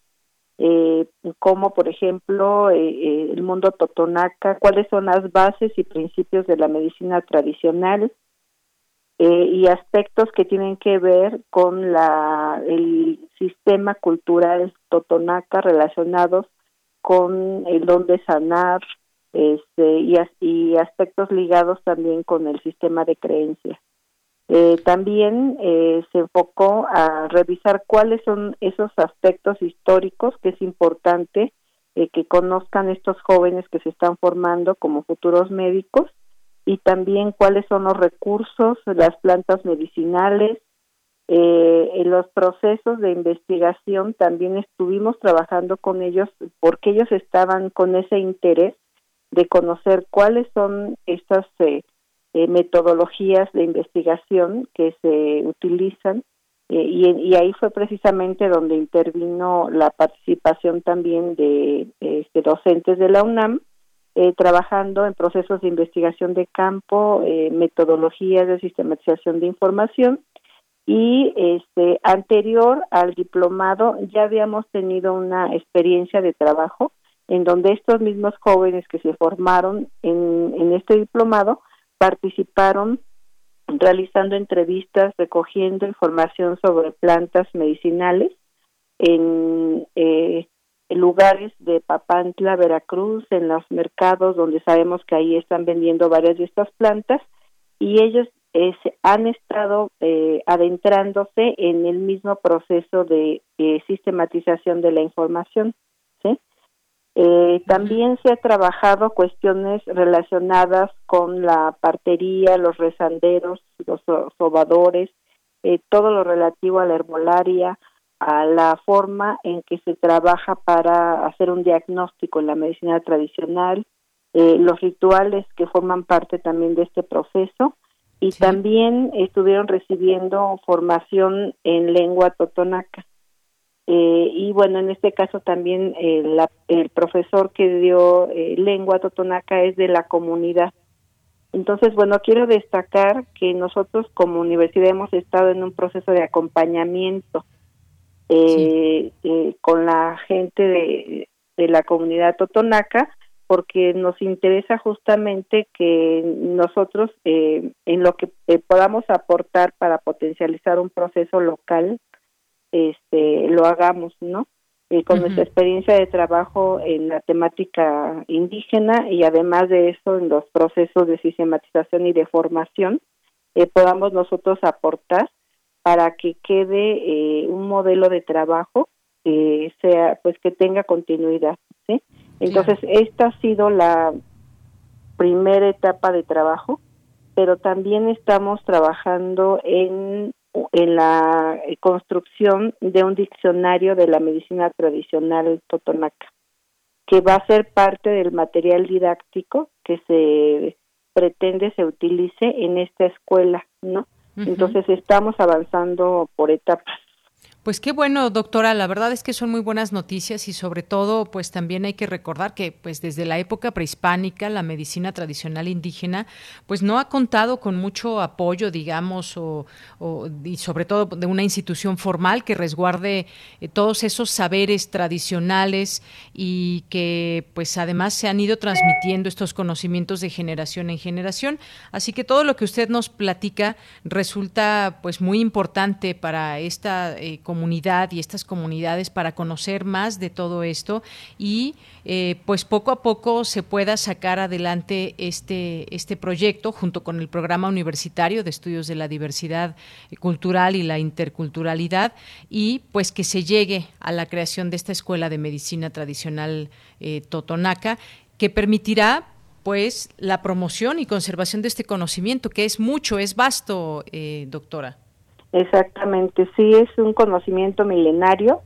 [SPEAKER 22] eh, como por ejemplo eh, eh, el mundo totonaca, cuáles son las bases y principios de la medicina tradicional y aspectos que tienen que ver con la el sistema cultural totonaca relacionados con el don de sanar, este, y, aspectos ligados también con el sistema de creencias. Eh, también eh, se enfocó a revisar cuáles son esos aspectos históricos que es importante eh, que conozcan estos jóvenes que se están formando como futuros médicos y también cuáles son los recursos, las plantas medicinales, en los procesos de investigación también estuvimos trabajando con ellos porque ellos estaban con ese interés de conocer cuáles son estas eh, eh, metodologías de investigación que se utilizan eh, y, ahí fue precisamente donde intervino la participación también de, este, docentes de la UNAM trabajando en procesos de investigación de campo, metodologías de sistematización de información y este anterior al diplomado ya habíamos tenido una experiencia de trabajo en donde estos mismos jóvenes que se formaron en, este diplomado participaron realizando entrevistas, recogiendo información sobre plantas medicinales en eh, lugares de Papantla, Veracruz, en los mercados donde sabemos que ahí están vendiendo varias de estas plantas y ellos eh, han estado eh, adentrándose en el mismo proceso de eh, sistematización de la información. ¿Sí? también se ha trabajado cuestiones relacionadas con la partería, los rezanderos, los sobadores, todo lo relativo a la herbolaria, a la forma en que se trabaja para hacer un diagnóstico en la medicina tradicional, eh, los rituales que forman parte también de este proceso y también estuvieron recibiendo formación en lengua totonaca. Eh, y bueno, en este caso también eh, el profesor que dio lengua totonaca es de la comunidad. Entonces, bueno, quiero destacar que nosotros como universidad hemos estado en un proceso de acompañamiento eh, eh, con la gente de, la comunidad totonaca porque nos interesa justamente que nosotros eh, en lo que podamos aportar para potencializar un proceso local este lo hagamos no con nuestra experiencia de trabajo en la temática indígena y además de eso en los procesos de sistematización y de formación podamos nosotros aportar para que quede eh, un modelo de trabajo que sea pues que tenga continuidad ¿sí? entonces esta ha sido la primera etapa de trabajo pero también estamos trabajando en en la construcción de un diccionario de la medicina tradicional totonaca que va a ser parte del material didáctico que se pretende se utilice en esta escuela no entonces estamos avanzando por etapas.
[SPEAKER 1] Pues qué bueno, doctora. La verdad es que son muy buenas noticias y sobre todo, pues también hay que recordar que, pues desde la época prehispánica, la medicina tradicional indígena, pues no ha contado con mucho apoyo, digamos, o, y sobre todo de una institución formal que resguarde eh, todos esos saberes tradicionales y que, pues además se han ido transmitiendo estos conocimientos de generación en generación. Así que todo lo que usted nos platica resulta, pues muy importante para esta eh, comunidad y estas comunidades para conocer más de todo esto y eh, pues poco a poco se pueda sacar adelante este, este proyecto junto con el programa universitario de estudios de la diversidad cultural y la interculturalidad y pues que se llegue a la creación de esta escuela de medicina tradicional eh, totonaca que permitirá pues la promoción y conservación de este conocimiento que es mucho, es vasto, eh, doctora.
[SPEAKER 22] Exactamente, sí, es un conocimiento milenario.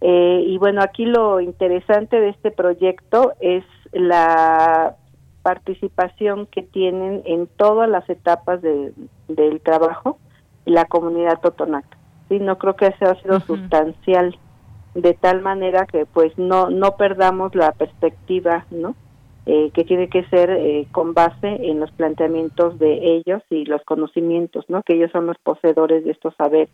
[SPEAKER 22] Eh, y bueno, aquí lo interesante de este proyecto es la participación que tienen en todas las etapas del trabajo la comunidad totonaca. Sí, no creo que eso ha sido sustancial de tal manera que pues no no perdamos la perspectiva, ¿no? Eh, que tiene que ser eh, con base en los planteamientos de ellos y los conocimientos, ¿no? Que ellos son los poseedores de estos saberes.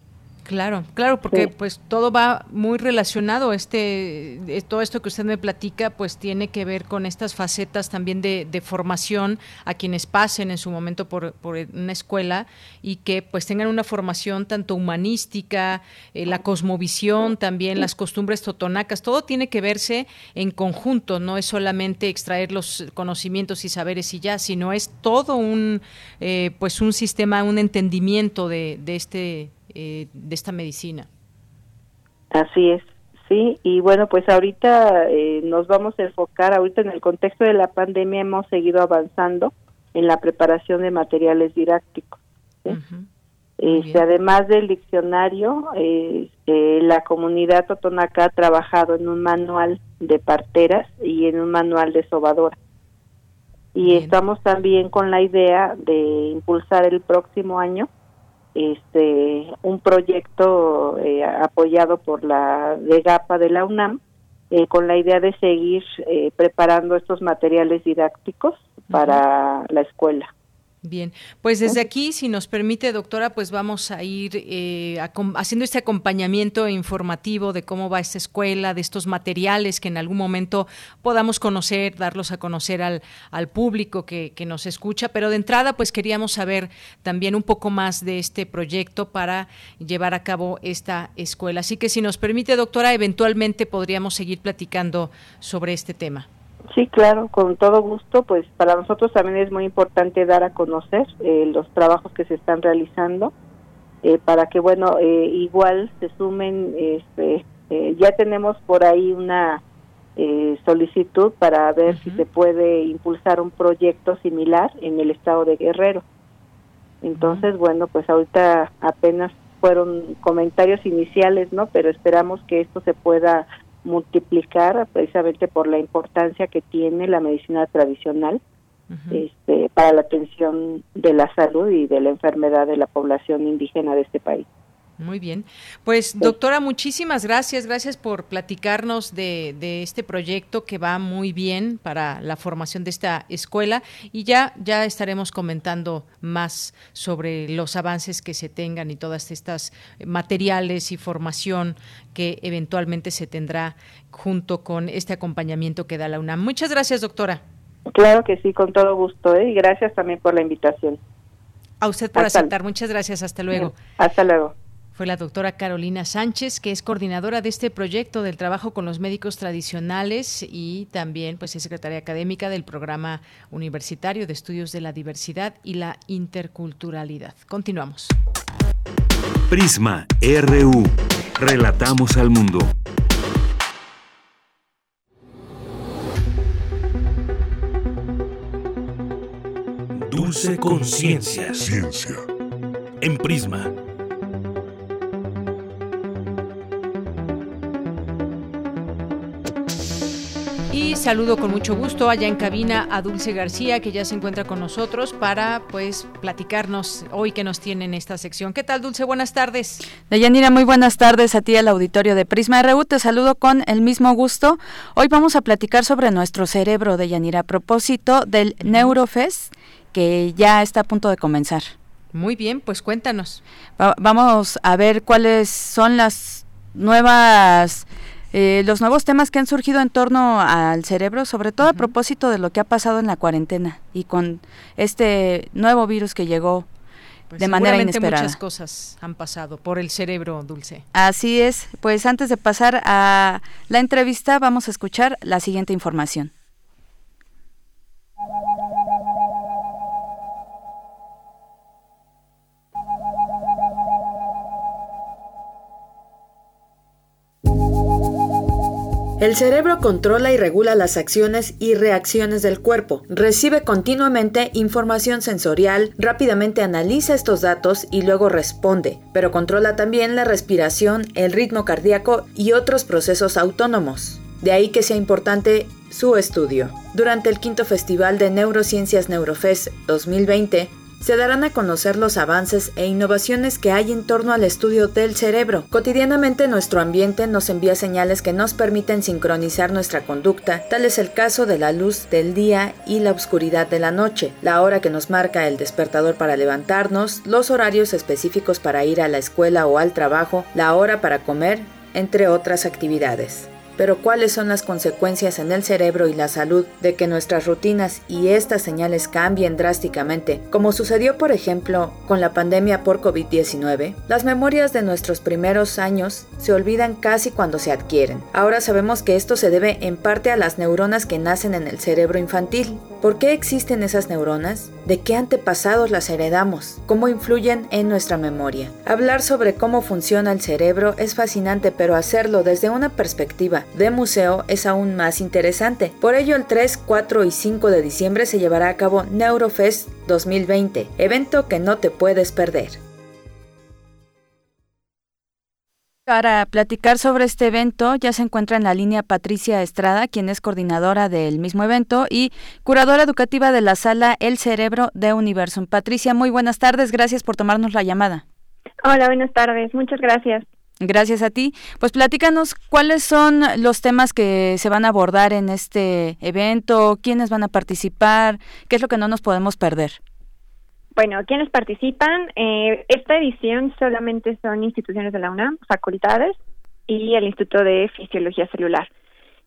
[SPEAKER 1] Claro, claro, porque pues todo va muy relacionado. Este, todo esto que usted me platica, pues tiene que ver con estas facetas también de, formación a quienes pasen en su momento por, una escuela y que pues tengan una formación tanto humanística, eh, la cosmovisión, también las costumbres totonacas. Todo tiene que verse en conjunto. No es solamente extraer los conocimientos y saberes y ya, sino es todo un, eh, pues un sistema, un entendimiento de, de este eh, de esta medicina.
[SPEAKER 22] Así es, sí, y bueno, pues ahorita eh, nos vamos a enfocar, ahorita en el contexto de la pandemia hemos seguido avanzando en la preparación de materiales didácticos. Este, además del diccionario, eh, la comunidad totonaca ha trabajado en un manual de parteras y en un manual de sobadora. Y estamos también con la idea de impulsar el próximo año este un proyecto eh, apoyado por la DEGAPA de la UNAM eh, con la idea de seguir eh, preparando estos materiales didácticos para la escuela.
[SPEAKER 1] Bien, pues desde aquí, si nos permite, doctora, pues vamos a ir eh, haciendo este acompañamiento informativo de cómo va esta escuela, de estos materiales que en algún momento podamos conocer, darlos a conocer al, al público que, que, nos escucha. Pero de entrada, pues queríamos saber también un poco más de este proyecto para llevar a cabo esta escuela. Así que si nos permite, doctora, eventualmente podríamos seguir platicando sobre este tema.
[SPEAKER 22] Sí, claro, con todo gusto. Pues para nosotros también es muy importante dar a conocer eh, los trabajos que se están realizando eh, para que, bueno, eh, igual se sumen. Este, ya tenemos por ahí una solicitud para ver si se puede impulsar un proyecto similar en el estado de Guerrero. Entonces, bueno, pues ahorita apenas fueron comentarios iniciales, ¿no? Pero esperamos que esto se pueda multiplicar precisamente por la importancia que tiene la medicina tradicional este, para la atención de la salud y de la enfermedad de la población indígena de este país.
[SPEAKER 1] Muy bien. Pues doctora, muchísimas gracias. Gracias por platicarnos de, de, este proyecto que va muy bien para la formación de esta escuela y ya, ya estaremos comentando más sobre los avances que se tengan y todas estas materiales y formación que eventualmente se tendrá junto con este acompañamiento que da la UNAM. Muchas gracias, doctora.
[SPEAKER 22] Claro que sí, con todo gusto. ¿eh? Y gracias también por la invitación.
[SPEAKER 1] A usted por aceptar. Muchas gracias. Hasta luego.
[SPEAKER 22] Hasta luego
[SPEAKER 1] fue la doctora Carolina Sánchez, que es coordinadora de este proyecto del trabajo con los médicos tradicionales y también pues es secretaria académica del programa universitario de estudios de la diversidad y la interculturalidad. Continuamos.
[SPEAKER 12] Prisma RU. Relatamos al mundo. Dulce conciencia. Ciencia. En Prisma
[SPEAKER 1] Y saludo con mucho gusto allá en cabina a Dulce García, que ya se encuentra con nosotros para pues platicarnos hoy que nos tiene en esta sección. ¿Qué tal, Dulce? Buenas tardes.
[SPEAKER 23] Deyanira, muy buenas tardes a ti, al auditorio de Prisma RU. Te saludo con el mismo gusto. Hoy vamos a platicar sobre nuestro cerebro, Deyanira, a propósito del Neurofest, que ya está a punto de comenzar.
[SPEAKER 1] Muy bien, pues cuéntanos.
[SPEAKER 23] vamos a ver cuáles son las nuevas eh, los nuevos temas que han surgido en torno al cerebro, sobre todo a propósito de lo que ha pasado en la cuarentena y con este nuevo virus que llegó pues de manera inesperada.
[SPEAKER 1] Muchas cosas han pasado por el cerebro, Dulce.
[SPEAKER 23] Así es. Pues antes de pasar a la entrevista, vamos a escuchar la siguiente información.
[SPEAKER 24] El cerebro controla y regula las acciones y reacciones del cuerpo, recibe continuamente información sensorial, rápidamente analiza estos datos y luego responde, pero controla también la respiración, el ritmo cardíaco y otros procesos autónomos. De ahí que sea importante su estudio. Durante el quinto Festival de Neurociencias Neurofest 2020, se darán a conocer los avances e innovaciones que hay en torno al estudio del cerebro. Cotidianamente nuestro ambiente nos envía señales que nos permiten sincronizar nuestra conducta, tal es el caso de la luz del día y la oscuridad de la noche, la hora que nos marca el despertador para levantarnos, los horarios específicos para ir a la escuela o al trabajo, la hora para comer, entre otras actividades pero cuáles son las consecuencias en el cerebro y la salud de que nuestras rutinas y estas señales cambien drásticamente, como sucedió por ejemplo con la pandemia por COVID-19. Las memorias de nuestros primeros años se olvidan casi cuando se adquieren. Ahora sabemos que esto se debe en parte a las neuronas que nacen en el cerebro infantil. ¿Por qué existen esas neuronas? ¿De qué antepasados las heredamos? ¿Cómo influyen en nuestra memoria? Hablar sobre cómo funciona el cerebro es fascinante, pero hacerlo desde una perspectiva de museo es aún más interesante. Por ello, el 3, 4 y 5 de diciembre se llevará a cabo Neurofest 2020, evento que no te puedes perder.
[SPEAKER 23] Para platicar sobre este evento ya se encuentra en la línea Patricia Estrada, quien es coordinadora del mismo evento y curadora educativa de la sala El Cerebro de Universum. Patricia, muy buenas tardes, gracias por tomarnos la llamada.
[SPEAKER 25] Hola, buenas tardes, muchas gracias.
[SPEAKER 23] Gracias a ti. Pues platícanos cuáles son los temas que se van a abordar en este evento, quiénes van a participar, qué es lo que no nos podemos perder.
[SPEAKER 25] Bueno, ¿quiénes participan? Eh, esta edición solamente son instituciones de la UNAM, facultades y el Instituto de Fisiología Celular.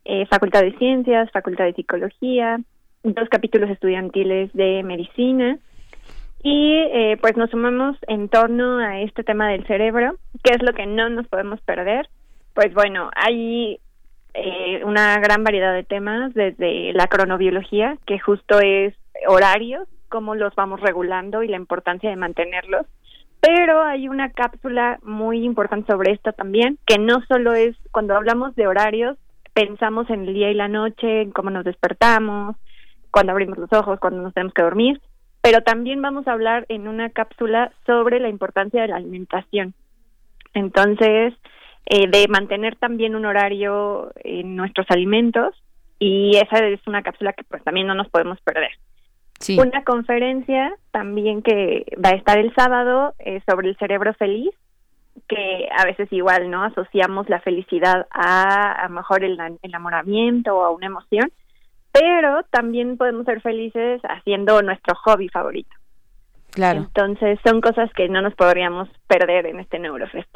[SPEAKER 25] Eh, facultad de Ciencias, Facultad de Psicología, dos capítulos estudiantiles de Medicina y eh, pues nos sumamos en torno a este tema del cerebro, que es lo que no nos podemos perder. Pues bueno, hay una gran variedad de temas, desde la cronobiología, que justo es horarios cómo los vamos regulando y la importancia de mantenerlos. Pero hay una cápsula muy importante sobre esto también, que no solo es cuando hablamos de horarios, pensamos en el día y la noche, en cómo nos despertamos, cuando abrimos los ojos, cuando nos tenemos que dormir, pero también vamos a hablar en una cápsula sobre la importancia de la alimentación. Entonces, eh, de mantener también un horario en nuestros alimentos y esa es una cápsula que pues también no nos podemos perder. Una conferencia también que va a estar el sábado eh, sobre el cerebro feliz, que a veces igual, ¿no? Asociamos la felicidad a a lo mejor el enamoramiento o a una emoción, pero también podemos ser felices haciendo nuestro hobby favorito.
[SPEAKER 23] Claro.
[SPEAKER 25] Entonces son cosas que no nos podríamos perder en este Neurofest.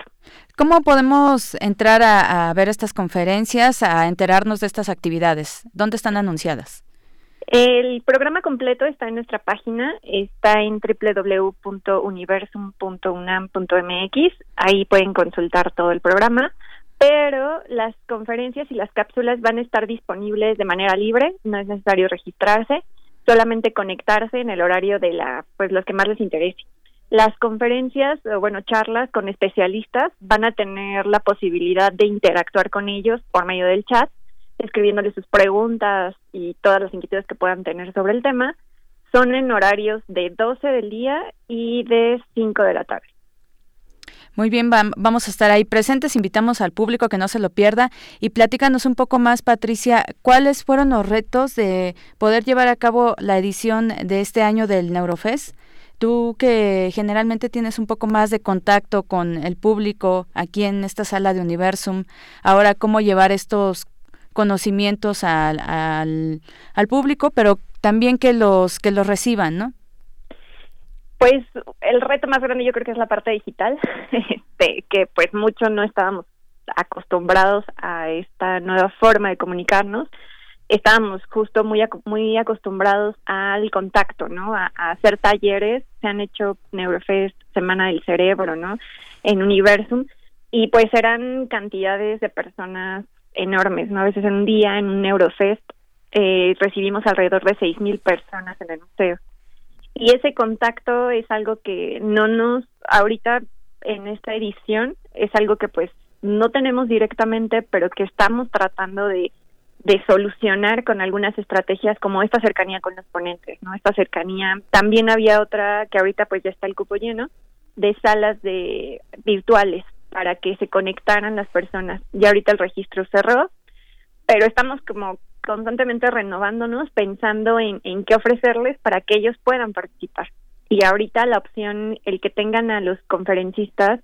[SPEAKER 23] ¿Cómo podemos entrar a ver estas conferencias, a enterarnos de estas actividades? ¿Dónde están anunciadas?
[SPEAKER 25] El programa completo está en nuestra página, está en www.universum.unam.mx, ahí pueden consultar todo el programa, pero las conferencias y las cápsulas van a estar disponibles de manera libre, no es necesario registrarse, solamente conectarse en el horario de la pues los que más les interese. Las conferencias, o bueno, charlas con especialistas van a tener la posibilidad de interactuar con ellos por medio del chat escribiéndole sus preguntas y todas las inquietudes que puedan tener sobre el tema, son en horarios de 12 del día y de 5 de la tarde.
[SPEAKER 23] Muy bien, vamos a estar ahí presentes. Invitamos al público que no se lo pierda y platícanos un poco más, Patricia, cuáles fueron los retos de poder llevar a cabo la edición de este año del Neurofest. Tú que generalmente tienes un poco más de contacto con el público aquí en esta sala de Universum, ahora cómo llevar estos conocimientos al, al, público, pero también que los que los reciban, ¿no?
[SPEAKER 25] Pues el reto más grande yo creo que es la parte digital, este, que pues mucho no estábamos acostumbrados a esta nueva forma de comunicarnos. Estábamos justo muy muy acostumbrados al contacto, ¿no? A, hacer talleres, se han hecho Neurofest, Semana del Cerebro, ¿no? En Universum y pues eran cantidades de personas enormes, ¿no? A veces en un día, en un Neurofest, eh, recibimos alrededor de 6.000 personas en el museo. Y ese contacto es algo que no nos, ahorita en esta edición, es algo que pues no tenemos directamente, pero que estamos tratando de, de solucionar con algunas estrategias como esta cercanía con los ponentes, ¿no? Esta cercanía. También había otra que ahorita pues ya está el cupo lleno de salas de virtuales para que se conectaran las personas. Ya ahorita el registro cerró, pero estamos como constantemente renovándonos, pensando en, en qué ofrecerles para que ellos puedan participar. Y ahorita la opción, el que tengan a los conferencistas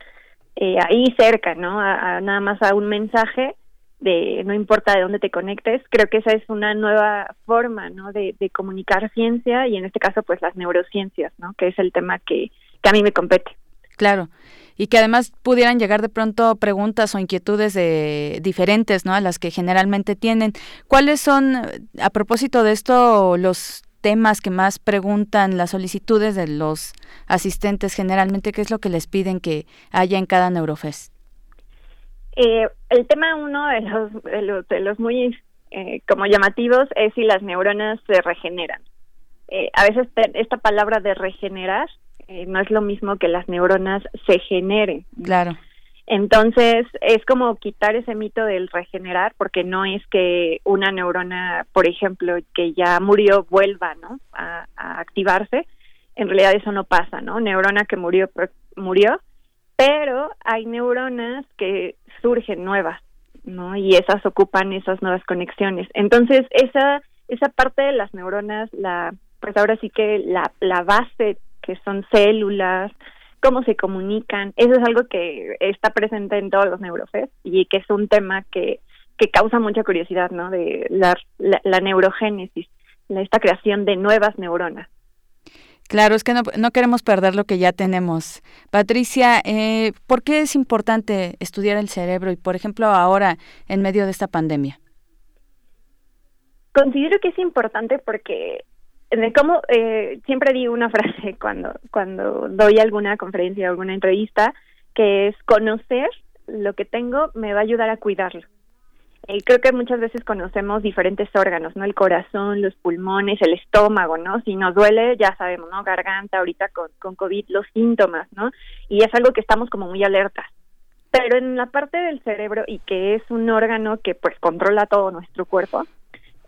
[SPEAKER 25] eh, ahí cerca, ¿no? A, nada más a un mensaje de no importa de dónde te conectes, creo que esa es una nueva forma, ¿no? De, de comunicar ciencia y en este caso pues las neurociencias, ¿no? Que es el tema que, que a mí me compete.
[SPEAKER 23] Claro y que además pudieran llegar de pronto preguntas o inquietudes de diferentes, ¿no? A las que generalmente tienen. ¿Cuáles son, a propósito de esto, los temas que más preguntan las solicitudes de los asistentes generalmente? ¿Qué es lo que les piden que haya en cada Neurofest?
[SPEAKER 25] Eh, el tema uno de los, de los, de los muy eh, como llamativos es si las neuronas se regeneran. Eh, a veces esta palabra de regenerar eh, no es lo mismo que las neuronas se generen.
[SPEAKER 23] Claro.
[SPEAKER 25] Entonces, es como quitar ese mito del regenerar, porque no es que una neurona, por ejemplo, que ya murió, vuelva, ¿no? A, activarse. En realidad eso no pasa, ¿no? Neurona que murió, murió, pero hay neuronas que surgen nuevas, ¿no? Y esas ocupan esas nuevas conexiones. Entonces, esa, esa parte de las neuronas, la, pues ahora sí que la, la base que son células, cómo se comunican. Eso es algo que está presente en todos los neurofest y que es un tema que, que causa mucha curiosidad, ¿no? De la, la, neurogénesis, esta creación de nuevas neuronas.
[SPEAKER 23] Claro, es que no, queremos perder lo que ya tenemos. Patricia, eh, ¿por qué es importante estudiar el cerebro y, por ejemplo, ahora en medio de esta pandemia?
[SPEAKER 25] Considero que es importante porque como eh, siempre digo una frase cuando cuando doy alguna conferencia o alguna entrevista que es conocer lo que tengo me va a ayudar a cuidarlo eh, creo que muchas veces conocemos diferentes órganos, ¿no? El corazón, los pulmones, el estómago, ¿no? Si nos duele, ya sabemos, ¿no? Garganta, ahorita con, con COVID, los síntomas, ¿no? Y es algo que estamos como muy alertas. Pero en la parte del cerebro, y que es un órgano que pues controla todo nuestro cuerpo,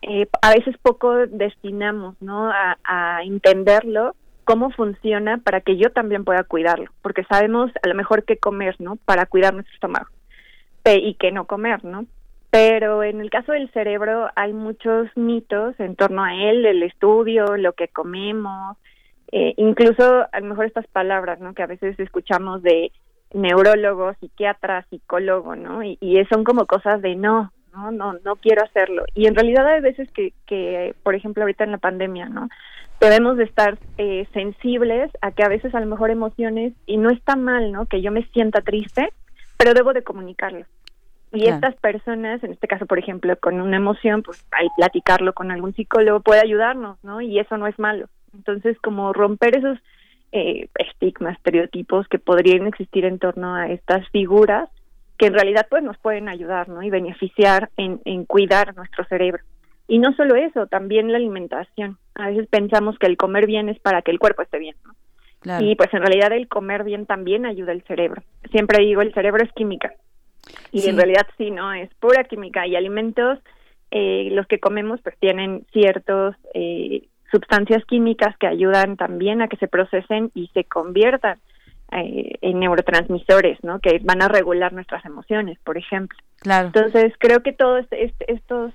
[SPEAKER 25] eh, a veces poco destinamos, ¿no? A, entenderlo, cómo funciona para que yo también pueda cuidarlo, porque sabemos a lo mejor qué comer, ¿no? Para cuidar nuestro estómago y qué no comer, ¿no? Pero en el caso del cerebro hay muchos mitos en torno a él, el estudio, lo que comemos, eh, incluso a lo mejor estas palabras, ¿no? Que a veces escuchamos de neurólogo, psiquiatra, psicólogo, ¿no? Y son como cosas de no, no, no, no quiero hacerlo. Y en realidad hay veces que, que por ejemplo, ahorita en la pandemia, ¿no? Debemos de estar eh, sensibles a que a veces a lo mejor emociones, y no está mal, ¿no? Que yo me sienta triste, pero debo de comunicarlo. Y estas personas, en este caso, por ejemplo, con una emoción, pues al platicarlo con algún psicólogo puede ayudarnos, ¿no? Y eso no es malo. Entonces, como romper esos eh, estigmas, estereotipos que podrían existir en torno a estas figuras, que en realidad pues nos pueden ayudar, ¿no? Y beneficiar en, en cuidar nuestro cerebro. Y no solo eso, también la alimentación. A veces pensamos que el comer bien es para que el cuerpo esté bien, ¿no? Y pues en realidad el comer bien también ayuda al cerebro. Siempre digo, el cerebro es química. Y en realidad sí, ¿no? Es pura química y alimentos, eh, los que comemos pues tienen ciertos eh, sustancias químicas que ayudan también a que se procesen y se conviertan eh, en neurotransmisores, ¿no? Que van a regular nuestras emociones, por ejemplo.
[SPEAKER 23] Claro.
[SPEAKER 25] Entonces creo que todos este, estos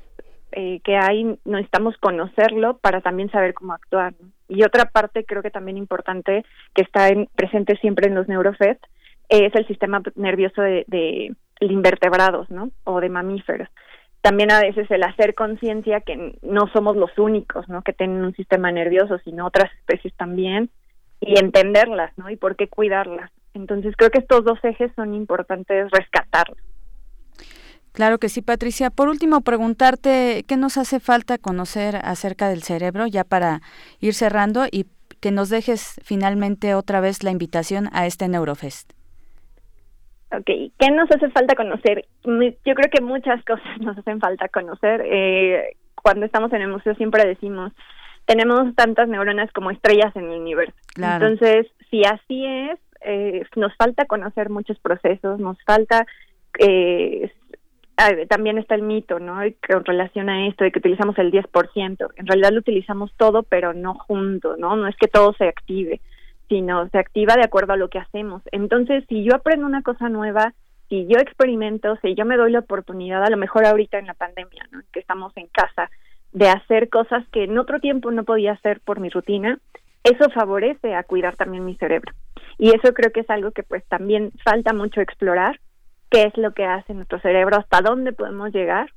[SPEAKER 25] eh, que hay necesitamos conocerlo para también saber cómo actuar. Y otra parte creo que también importante que está en, presente siempre en los neurofed es el sistema nervioso de, de invertebrados, ¿no? O de mamíferos. También a veces el hacer conciencia que no somos los únicos, ¿no? Que tienen un sistema nervioso, sino otras especies también, y entenderlas, ¿no? Y por qué cuidarlas. Entonces creo que estos dos ejes son importantes rescatarlos.
[SPEAKER 23] Claro que sí, Patricia. Por último, preguntarte qué nos hace falta conocer acerca del cerebro, ya para ir cerrando, y que nos dejes finalmente otra vez la invitación a este Neurofest.
[SPEAKER 25] Ok, ¿qué nos hace falta conocer? Yo creo que muchas cosas nos hacen falta conocer. Eh, cuando estamos en el museo siempre decimos, tenemos tantas neuronas como estrellas en el universo. Entonces, si así es, eh, nos falta conocer muchos procesos, nos falta... Eh, también está el mito, ¿no? Con relación a esto de que utilizamos el 10%. En realidad lo utilizamos todo, pero no junto, ¿no? No es que todo se active sino se activa de acuerdo a lo que hacemos. Entonces, si yo aprendo una cosa nueva, si yo experimento, si yo me doy la oportunidad, a lo mejor ahorita en la pandemia, ¿no? que estamos en casa, de hacer cosas que en otro tiempo no podía hacer por mi rutina, eso favorece a cuidar también mi cerebro. Y eso creo que es algo que pues también falta mucho explorar, qué es lo que hace nuestro cerebro, hasta dónde podemos llegar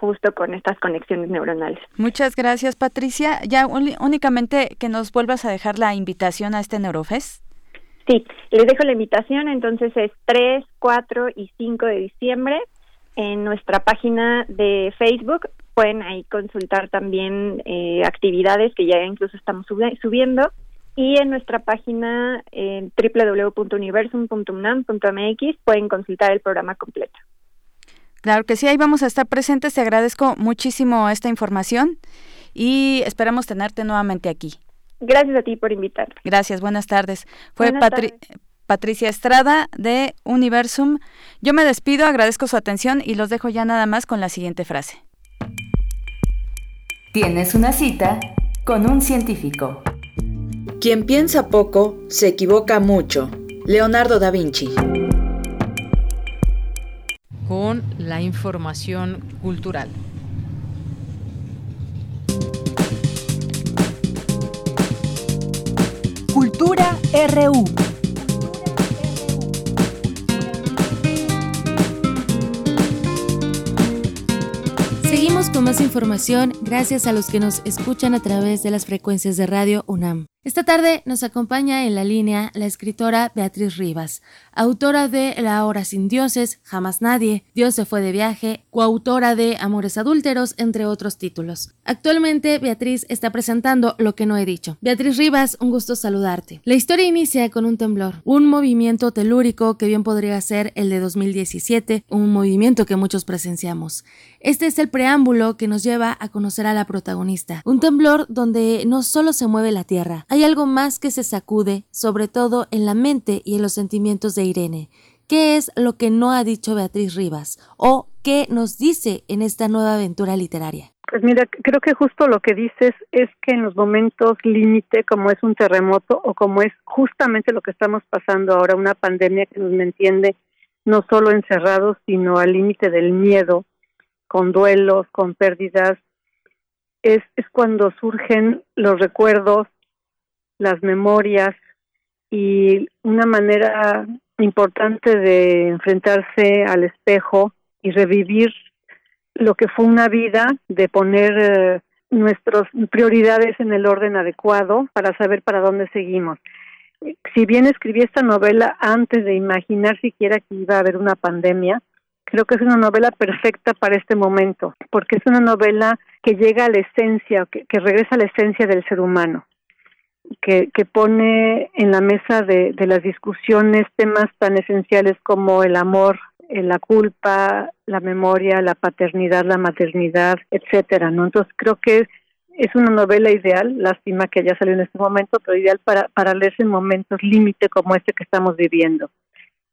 [SPEAKER 25] justo con estas conexiones neuronales.
[SPEAKER 23] Muchas gracias, Patricia. Ya únicamente que nos vuelvas a dejar la invitación a este Neurofest.
[SPEAKER 25] Sí, les dejo la invitación, entonces es 3, 4 y 5 de diciembre en nuestra página de Facebook. Pueden ahí consultar también eh, actividades que ya incluso estamos subiendo y en nuestra página en www.universum.unam.mx pueden consultar el programa completo.
[SPEAKER 23] Claro que sí, ahí vamos a estar presentes. Te agradezco muchísimo esta información y esperamos tenerte nuevamente aquí.
[SPEAKER 25] Gracias a ti por invitarme.
[SPEAKER 23] Gracias, buenas tardes. Fue Patricia Estrada de Universum. Yo me despido, agradezco su atención y los dejo ya nada más con la siguiente frase.
[SPEAKER 24] Tienes una cita con un científico. Quien piensa poco se equivoca mucho. Leonardo da Vinci
[SPEAKER 1] con la información cultural.
[SPEAKER 2] Cultura RU.
[SPEAKER 19] Seguimos con más información gracias a los que nos escuchan a través de las frecuencias de radio UNAM.
[SPEAKER 26] Esta tarde nos acompaña en la línea la escritora Beatriz Rivas, autora de La hora sin dioses, Jamás nadie, Dios se fue de viaje, coautora de Amores adúlteros, entre otros títulos. Actualmente Beatriz está presentando Lo que no he dicho. Beatriz Rivas, un gusto saludarte. La historia inicia con un temblor, un movimiento telúrico que bien podría ser el de 2017, un movimiento que muchos presenciamos. Este es el preámbulo que nos lleva a conocer a la protagonista, un temblor donde no solo se mueve la tierra, algo más que se sacude, sobre todo en la mente y en los sentimientos de Irene. ¿Qué es lo que no ha dicho Beatriz Rivas? ¿O qué nos dice en esta nueva aventura literaria?
[SPEAKER 27] Pues mira, creo que justo lo que dices es que en los momentos límite, como es un terremoto o como es justamente lo que estamos pasando ahora, una pandemia que nos entiende no solo encerrados, sino al límite del miedo, con duelos, con pérdidas, es, es cuando surgen los recuerdos, las memorias y una manera importante de enfrentarse al espejo y revivir lo que fue una vida, de poner eh, nuestras prioridades en el orden adecuado para saber para dónde seguimos. Si bien escribí esta novela antes de imaginar siquiera que iba a haber una pandemia, creo que es una novela perfecta para este momento, porque es una novela que llega a la esencia, que, que regresa a la esencia del ser humano que, pone en la mesa de, de las discusiones temas tan esenciales como el amor, eh, la culpa, la memoria, la paternidad, la maternidad, etcétera, ¿no? Entonces creo que es una novela ideal, lástima que ya salió en este momento, pero ideal para, para leerse en momentos límite como este que estamos viviendo.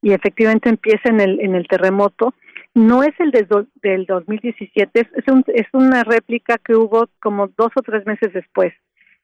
[SPEAKER 27] Y efectivamente empieza en el, en el terremoto. No es el de, del 2017, es, es, un, es una réplica que hubo como dos o tres meses después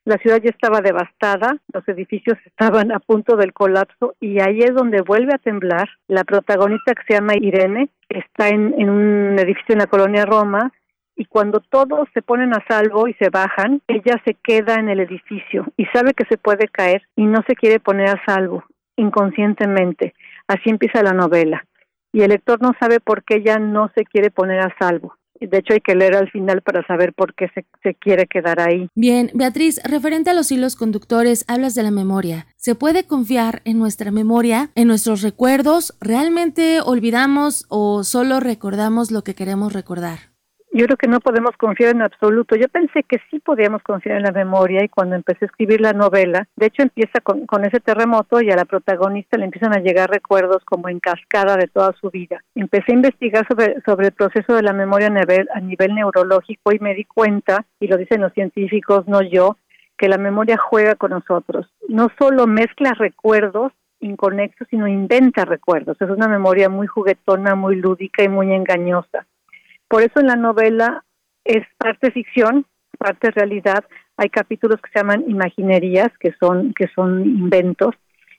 [SPEAKER 27] la ciudad ya estaba devastada, los edificios estaban a punto del colapso y ahí es donde vuelve a temblar. La protagonista que se llama Irene está en, en un edificio en la colonia Roma y cuando todos se ponen a salvo y se bajan, ella se queda en el edificio y sabe que se puede caer y no se quiere poner a salvo inconscientemente. Así empieza la novela. Y el lector no sabe por qué ella no se quiere poner a salvo de hecho, hay que leer al final para saber por qué se, se, quiere quedar ahí.
[SPEAKER 26] Bien, Beatriz, referente a los hilos conductores, hablas de la memoria. ¿Se puede confiar en nuestra memoria, en nuestros recuerdos? ¿Realmente olvidamos o solo recordamos lo que queremos recordar?
[SPEAKER 27] Yo creo que no podemos confiar en absoluto. Yo pensé que sí podíamos confiar en la memoria y cuando empecé a escribir la novela, de hecho empieza con, con ese terremoto y a la protagonista le empiezan a llegar recuerdos como en cascada de toda su vida. Empecé a investigar sobre, sobre el proceso de la memoria a nivel, a nivel neurológico y me di cuenta, y lo dicen los científicos, no yo, que la memoria juega con nosotros. No solo mezcla recuerdos, inconexos, sino inventa recuerdos. Es una memoria muy juguetona, muy lúdica y muy engañosa. Por eso en la novela es parte ficción, parte realidad. Hay capítulos que se llaman imaginerías, que son que son inventos.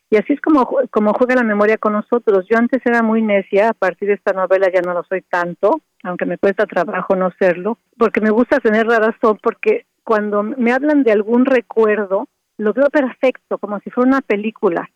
[SPEAKER 27] Y así es como, como juega la memoria con nosotros. Yo antes era muy necia, a partir de esta novela ya no lo soy tanto, aunque me cuesta trabajo no serlo, porque me gusta tener la razón, porque cuando me hablan de algún recuerdo, lo veo perfecto, como si fuera una película.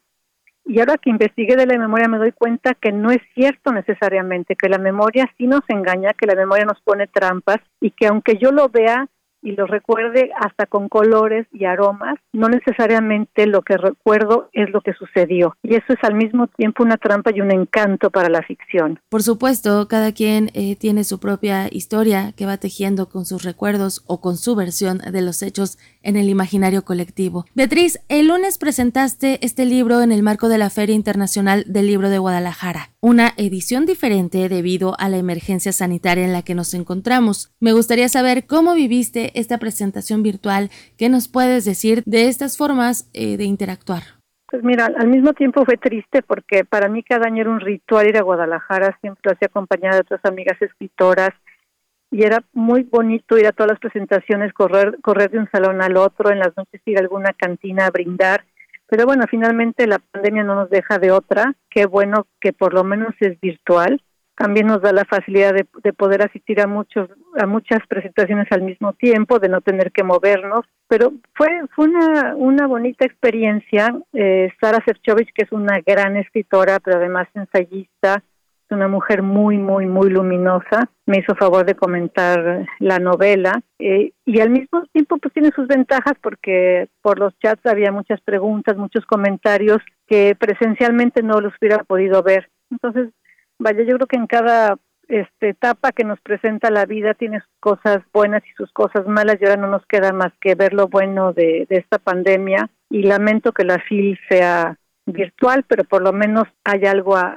[SPEAKER 27] Y ahora que investigué de la memoria me doy cuenta que no es cierto necesariamente, que la memoria sí nos engaña, que la memoria nos pone trampas y que aunque yo lo vea y lo recuerde hasta con colores y aromas, no necesariamente lo que recuerdo es lo que sucedió. Y eso es al mismo tiempo una trampa y un encanto para la ficción.
[SPEAKER 26] Por supuesto, cada quien eh, tiene su propia historia que va tejiendo con sus recuerdos o con su versión de los hechos en el imaginario colectivo. Beatriz, el lunes presentaste este libro en el marco de la Feria Internacional del Libro de Guadalajara, una edición diferente debido a la emergencia sanitaria en la que nos encontramos. Me gustaría saber cómo viviste esta presentación virtual, qué nos puedes decir de estas formas eh, de interactuar.
[SPEAKER 27] Pues mira, al mismo tiempo fue triste porque para mí cada año era un ritual ir a Guadalajara, siempre lo hacía acompañada de otras amigas escritoras y era muy bonito ir a todas las presentaciones, correr, correr de un salón al otro, en las noches ir a alguna cantina a brindar. Pero bueno, finalmente la pandemia no nos deja de otra. Qué bueno que por lo menos es virtual. También nos da la facilidad de, de poder asistir a muchos a muchas presentaciones al mismo tiempo, de no tener que movernos. Pero fue fue una una bonita experiencia. Eh, Sara Serchovich, que es una gran escritora, pero además ensayista, una mujer muy, muy, muy luminosa. Me hizo favor de comentar la novela eh, y al mismo tiempo pues tiene sus ventajas porque por los chats había muchas preguntas, muchos comentarios que presencialmente no los hubiera podido ver. Entonces, vaya, yo creo que en cada este, etapa que nos presenta la vida tiene sus cosas buenas y sus cosas malas y ahora no nos queda más que ver lo bueno de, de esta pandemia y lamento que la FIL sea virtual, pero por lo menos hay algo a,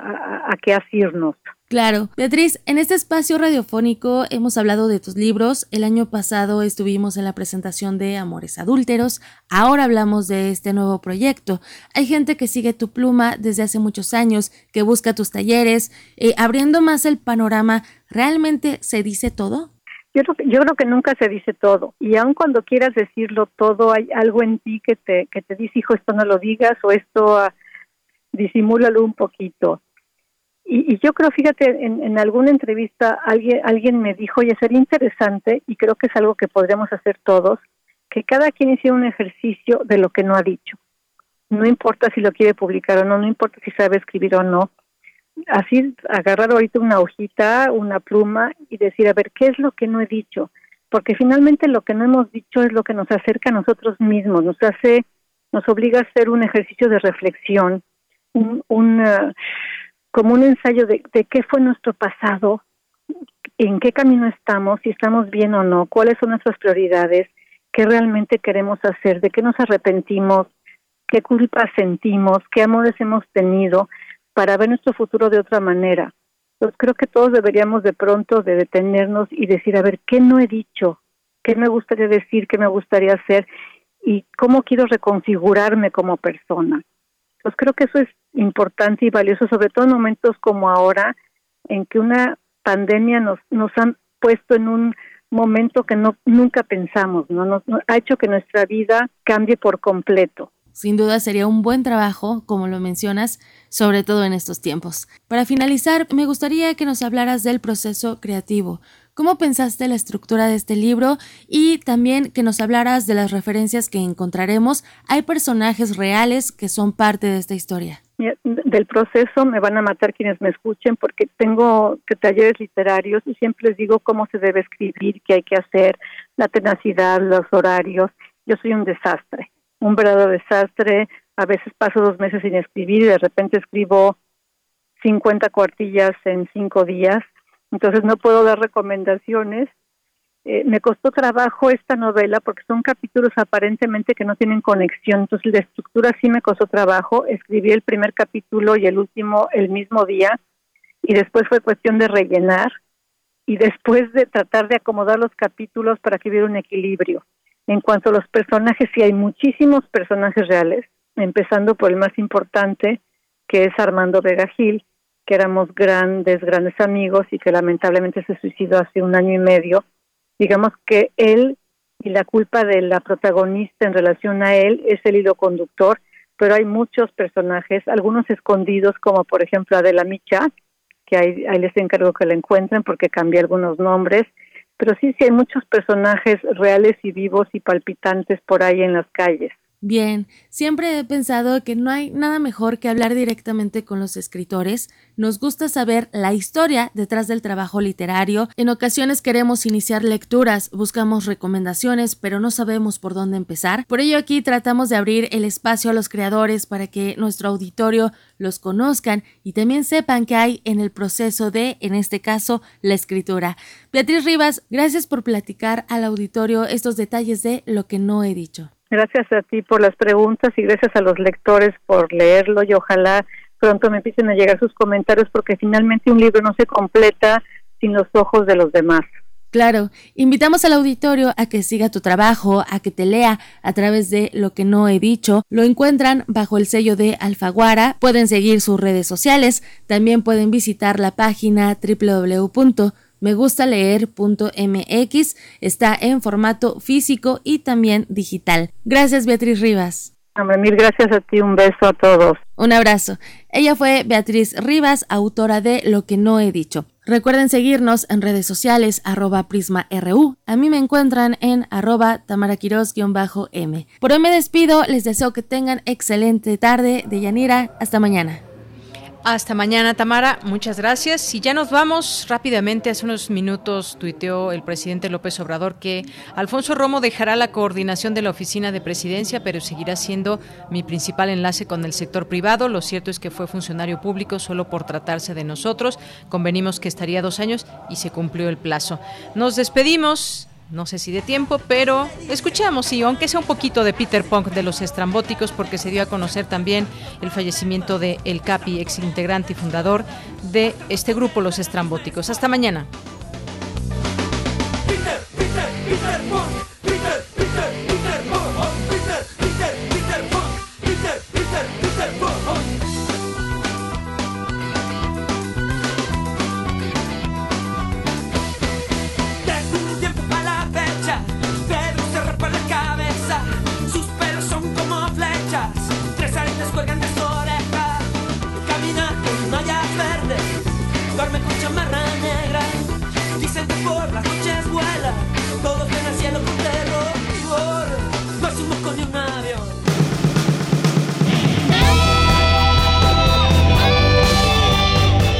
[SPEAKER 27] a, qué asirnos.
[SPEAKER 26] Claro. Beatriz, en este espacio radiofónico hemos hablado de tus libros. El año pasado estuvimos en la presentación de Amores Adúlteros. Ahora hablamos de este nuevo proyecto. Hay gente que sigue tu pluma desde hace muchos años, que busca tus talleres. Eh, abriendo más el panorama, ¿realmente se dice todo?
[SPEAKER 27] Yo creo, yo creo que nunca se dice todo. Y aun cuando quieras decirlo todo hay algo en ti que te que te dice hijo esto no lo digas o esto uh, disimúlalo un poquito y, y yo creo fíjate en, en, alguna entrevista alguien alguien me dijo oye sería interesante y creo que es algo que podríamos hacer todos que cada quien hiciera un ejercicio de lo que no ha dicho. No importa si lo quiere publicar o no no importa si sabe escribir o no así agarrar ahorita una hojita, una pluma y decir, a ver, ¿qué es lo que no he dicho? Porque finalmente lo que no hemos dicho es lo que nos acerca a nosotros mismos, nos hace, nos obliga a hacer un ejercicio de reflexión, un, un uh, como un ensayo de, de qué fue nuestro pasado, en qué camino estamos, si estamos bien o no, cuáles son nuestras prioridades, qué realmente queremos hacer, de qué nos arrepentimos, qué culpa sentimos, qué amores hemos tenido, para ver nuestro futuro de otra manera. Entonces creo que todos deberíamos de pronto de detenernos y decir, a ver, ¿qué no he dicho? ¿Qué me gustaría decir? ¿Qué me gustaría hacer? ¿Y cómo quiero reconfigurarme como persona? Pues creo que eso es importante y valioso, sobre todo en momentos como ahora, en que una pandemia nos, nos han puesto en un momento que no nunca pensamos, ¿no? Nos, ha hecho que nuestra vida cambie por completo.
[SPEAKER 26] Sin duda sería un buen trabajo, como lo mencionas, sobre todo en estos tiempos. Para finalizar, me gustaría que nos hablaras del proceso creativo. ¿Cómo pensaste la estructura de este libro? Y también que nos hablaras de las referencias que encontraremos. Hay personajes reales que son parte de esta historia.
[SPEAKER 27] Del proceso me van a matar quienes me escuchen porque tengo talleres literarios y siempre les digo cómo se debe escribir, qué hay que hacer, la tenacidad, los horarios. Yo soy un desastre un verdadero desastre. A veces paso dos meses sin escribir y de repente escribo 50 cuartillas en cinco días. Entonces no puedo dar recomendaciones. Eh, me costó trabajo esta novela porque son capítulos aparentemente que no tienen conexión. Entonces la estructura sí me costó trabajo. Escribí el primer capítulo y el último el mismo día y después fue cuestión de rellenar y después de tratar de acomodar los capítulos para que hubiera un equilibrio. En cuanto a los personajes, sí hay muchísimos personajes reales, empezando por el más importante, que es Armando Vega Gil, que éramos grandes, grandes amigos y que lamentablemente se suicidó hace un año y medio. Digamos que él y la culpa de la protagonista en relación a él es el hilo conductor, pero hay muchos personajes, algunos escondidos, como por ejemplo Adela Micha, que ahí, ahí les encargo que la encuentren porque cambié algunos nombres, pero sí, sí hay muchos personajes reales y vivos y palpitantes por ahí en las calles.
[SPEAKER 26] Bien, siempre he pensado que no hay nada mejor que hablar directamente con los escritores. Nos gusta saber la historia detrás del trabajo literario. En ocasiones queremos iniciar lecturas, buscamos recomendaciones, pero no sabemos por dónde empezar. Por ello aquí tratamos de abrir el espacio a los creadores para que nuestro auditorio los conozcan y también sepan que hay en el proceso de, en este caso, la escritura. Beatriz Rivas, gracias por platicar al auditorio estos detalles de lo que no he dicho.
[SPEAKER 27] Gracias a ti por las preguntas y gracias a los lectores por leerlo y ojalá pronto me empiecen a llegar sus comentarios porque finalmente un libro no se completa sin los ojos de los demás.
[SPEAKER 26] Claro, invitamos al auditorio a que siga tu trabajo, a que te lea a través de lo que no he dicho. Lo encuentran bajo el sello de Alfaguara. Pueden seguir sus redes sociales. También pueden visitar la página www megustaleer.mx está en formato físico y también digital. Gracias Beatriz Rivas.
[SPEAKER 27] Mil gracias a ti, un beso a todos.
[SPEAKER 26] Un abrazo. Ella fue Beatriz Rivas, autora de Lo que no he dicho. Recuerden seguirnos en redes sociales arroba prisma.ru. A mí me encuentran en arroba tamaraquiros-m. Por hoy me despido, les deseo que tengan excelente tarde de Yanira. Hasta mañana.
[SPEAKER 1] Hasta mañana, Tamara. Muchas gracias. Y ya nos vamos rápidamente. Hace unos minutos tuiteó el presidente López Obrador que Alfonso Romo dejará la coordinación de la oficina de presidencia, pero seguirá siendo mi principal enlace con el sector privado. Lo cierto es que fue funcionario público solo por tratarse de nosotros. Convenimos que estaría dos años y se cumplió el plazo. Nos despedimos no sé si de tiempo, pero escuchamos, y aunque sea un poquito de Peter Punk de los estrambóticos, porque se dio a conocer también el fallecimiento de El Capi, ex integrante y fundador de este grupo, Los Estrambóticos. Hasta mañana.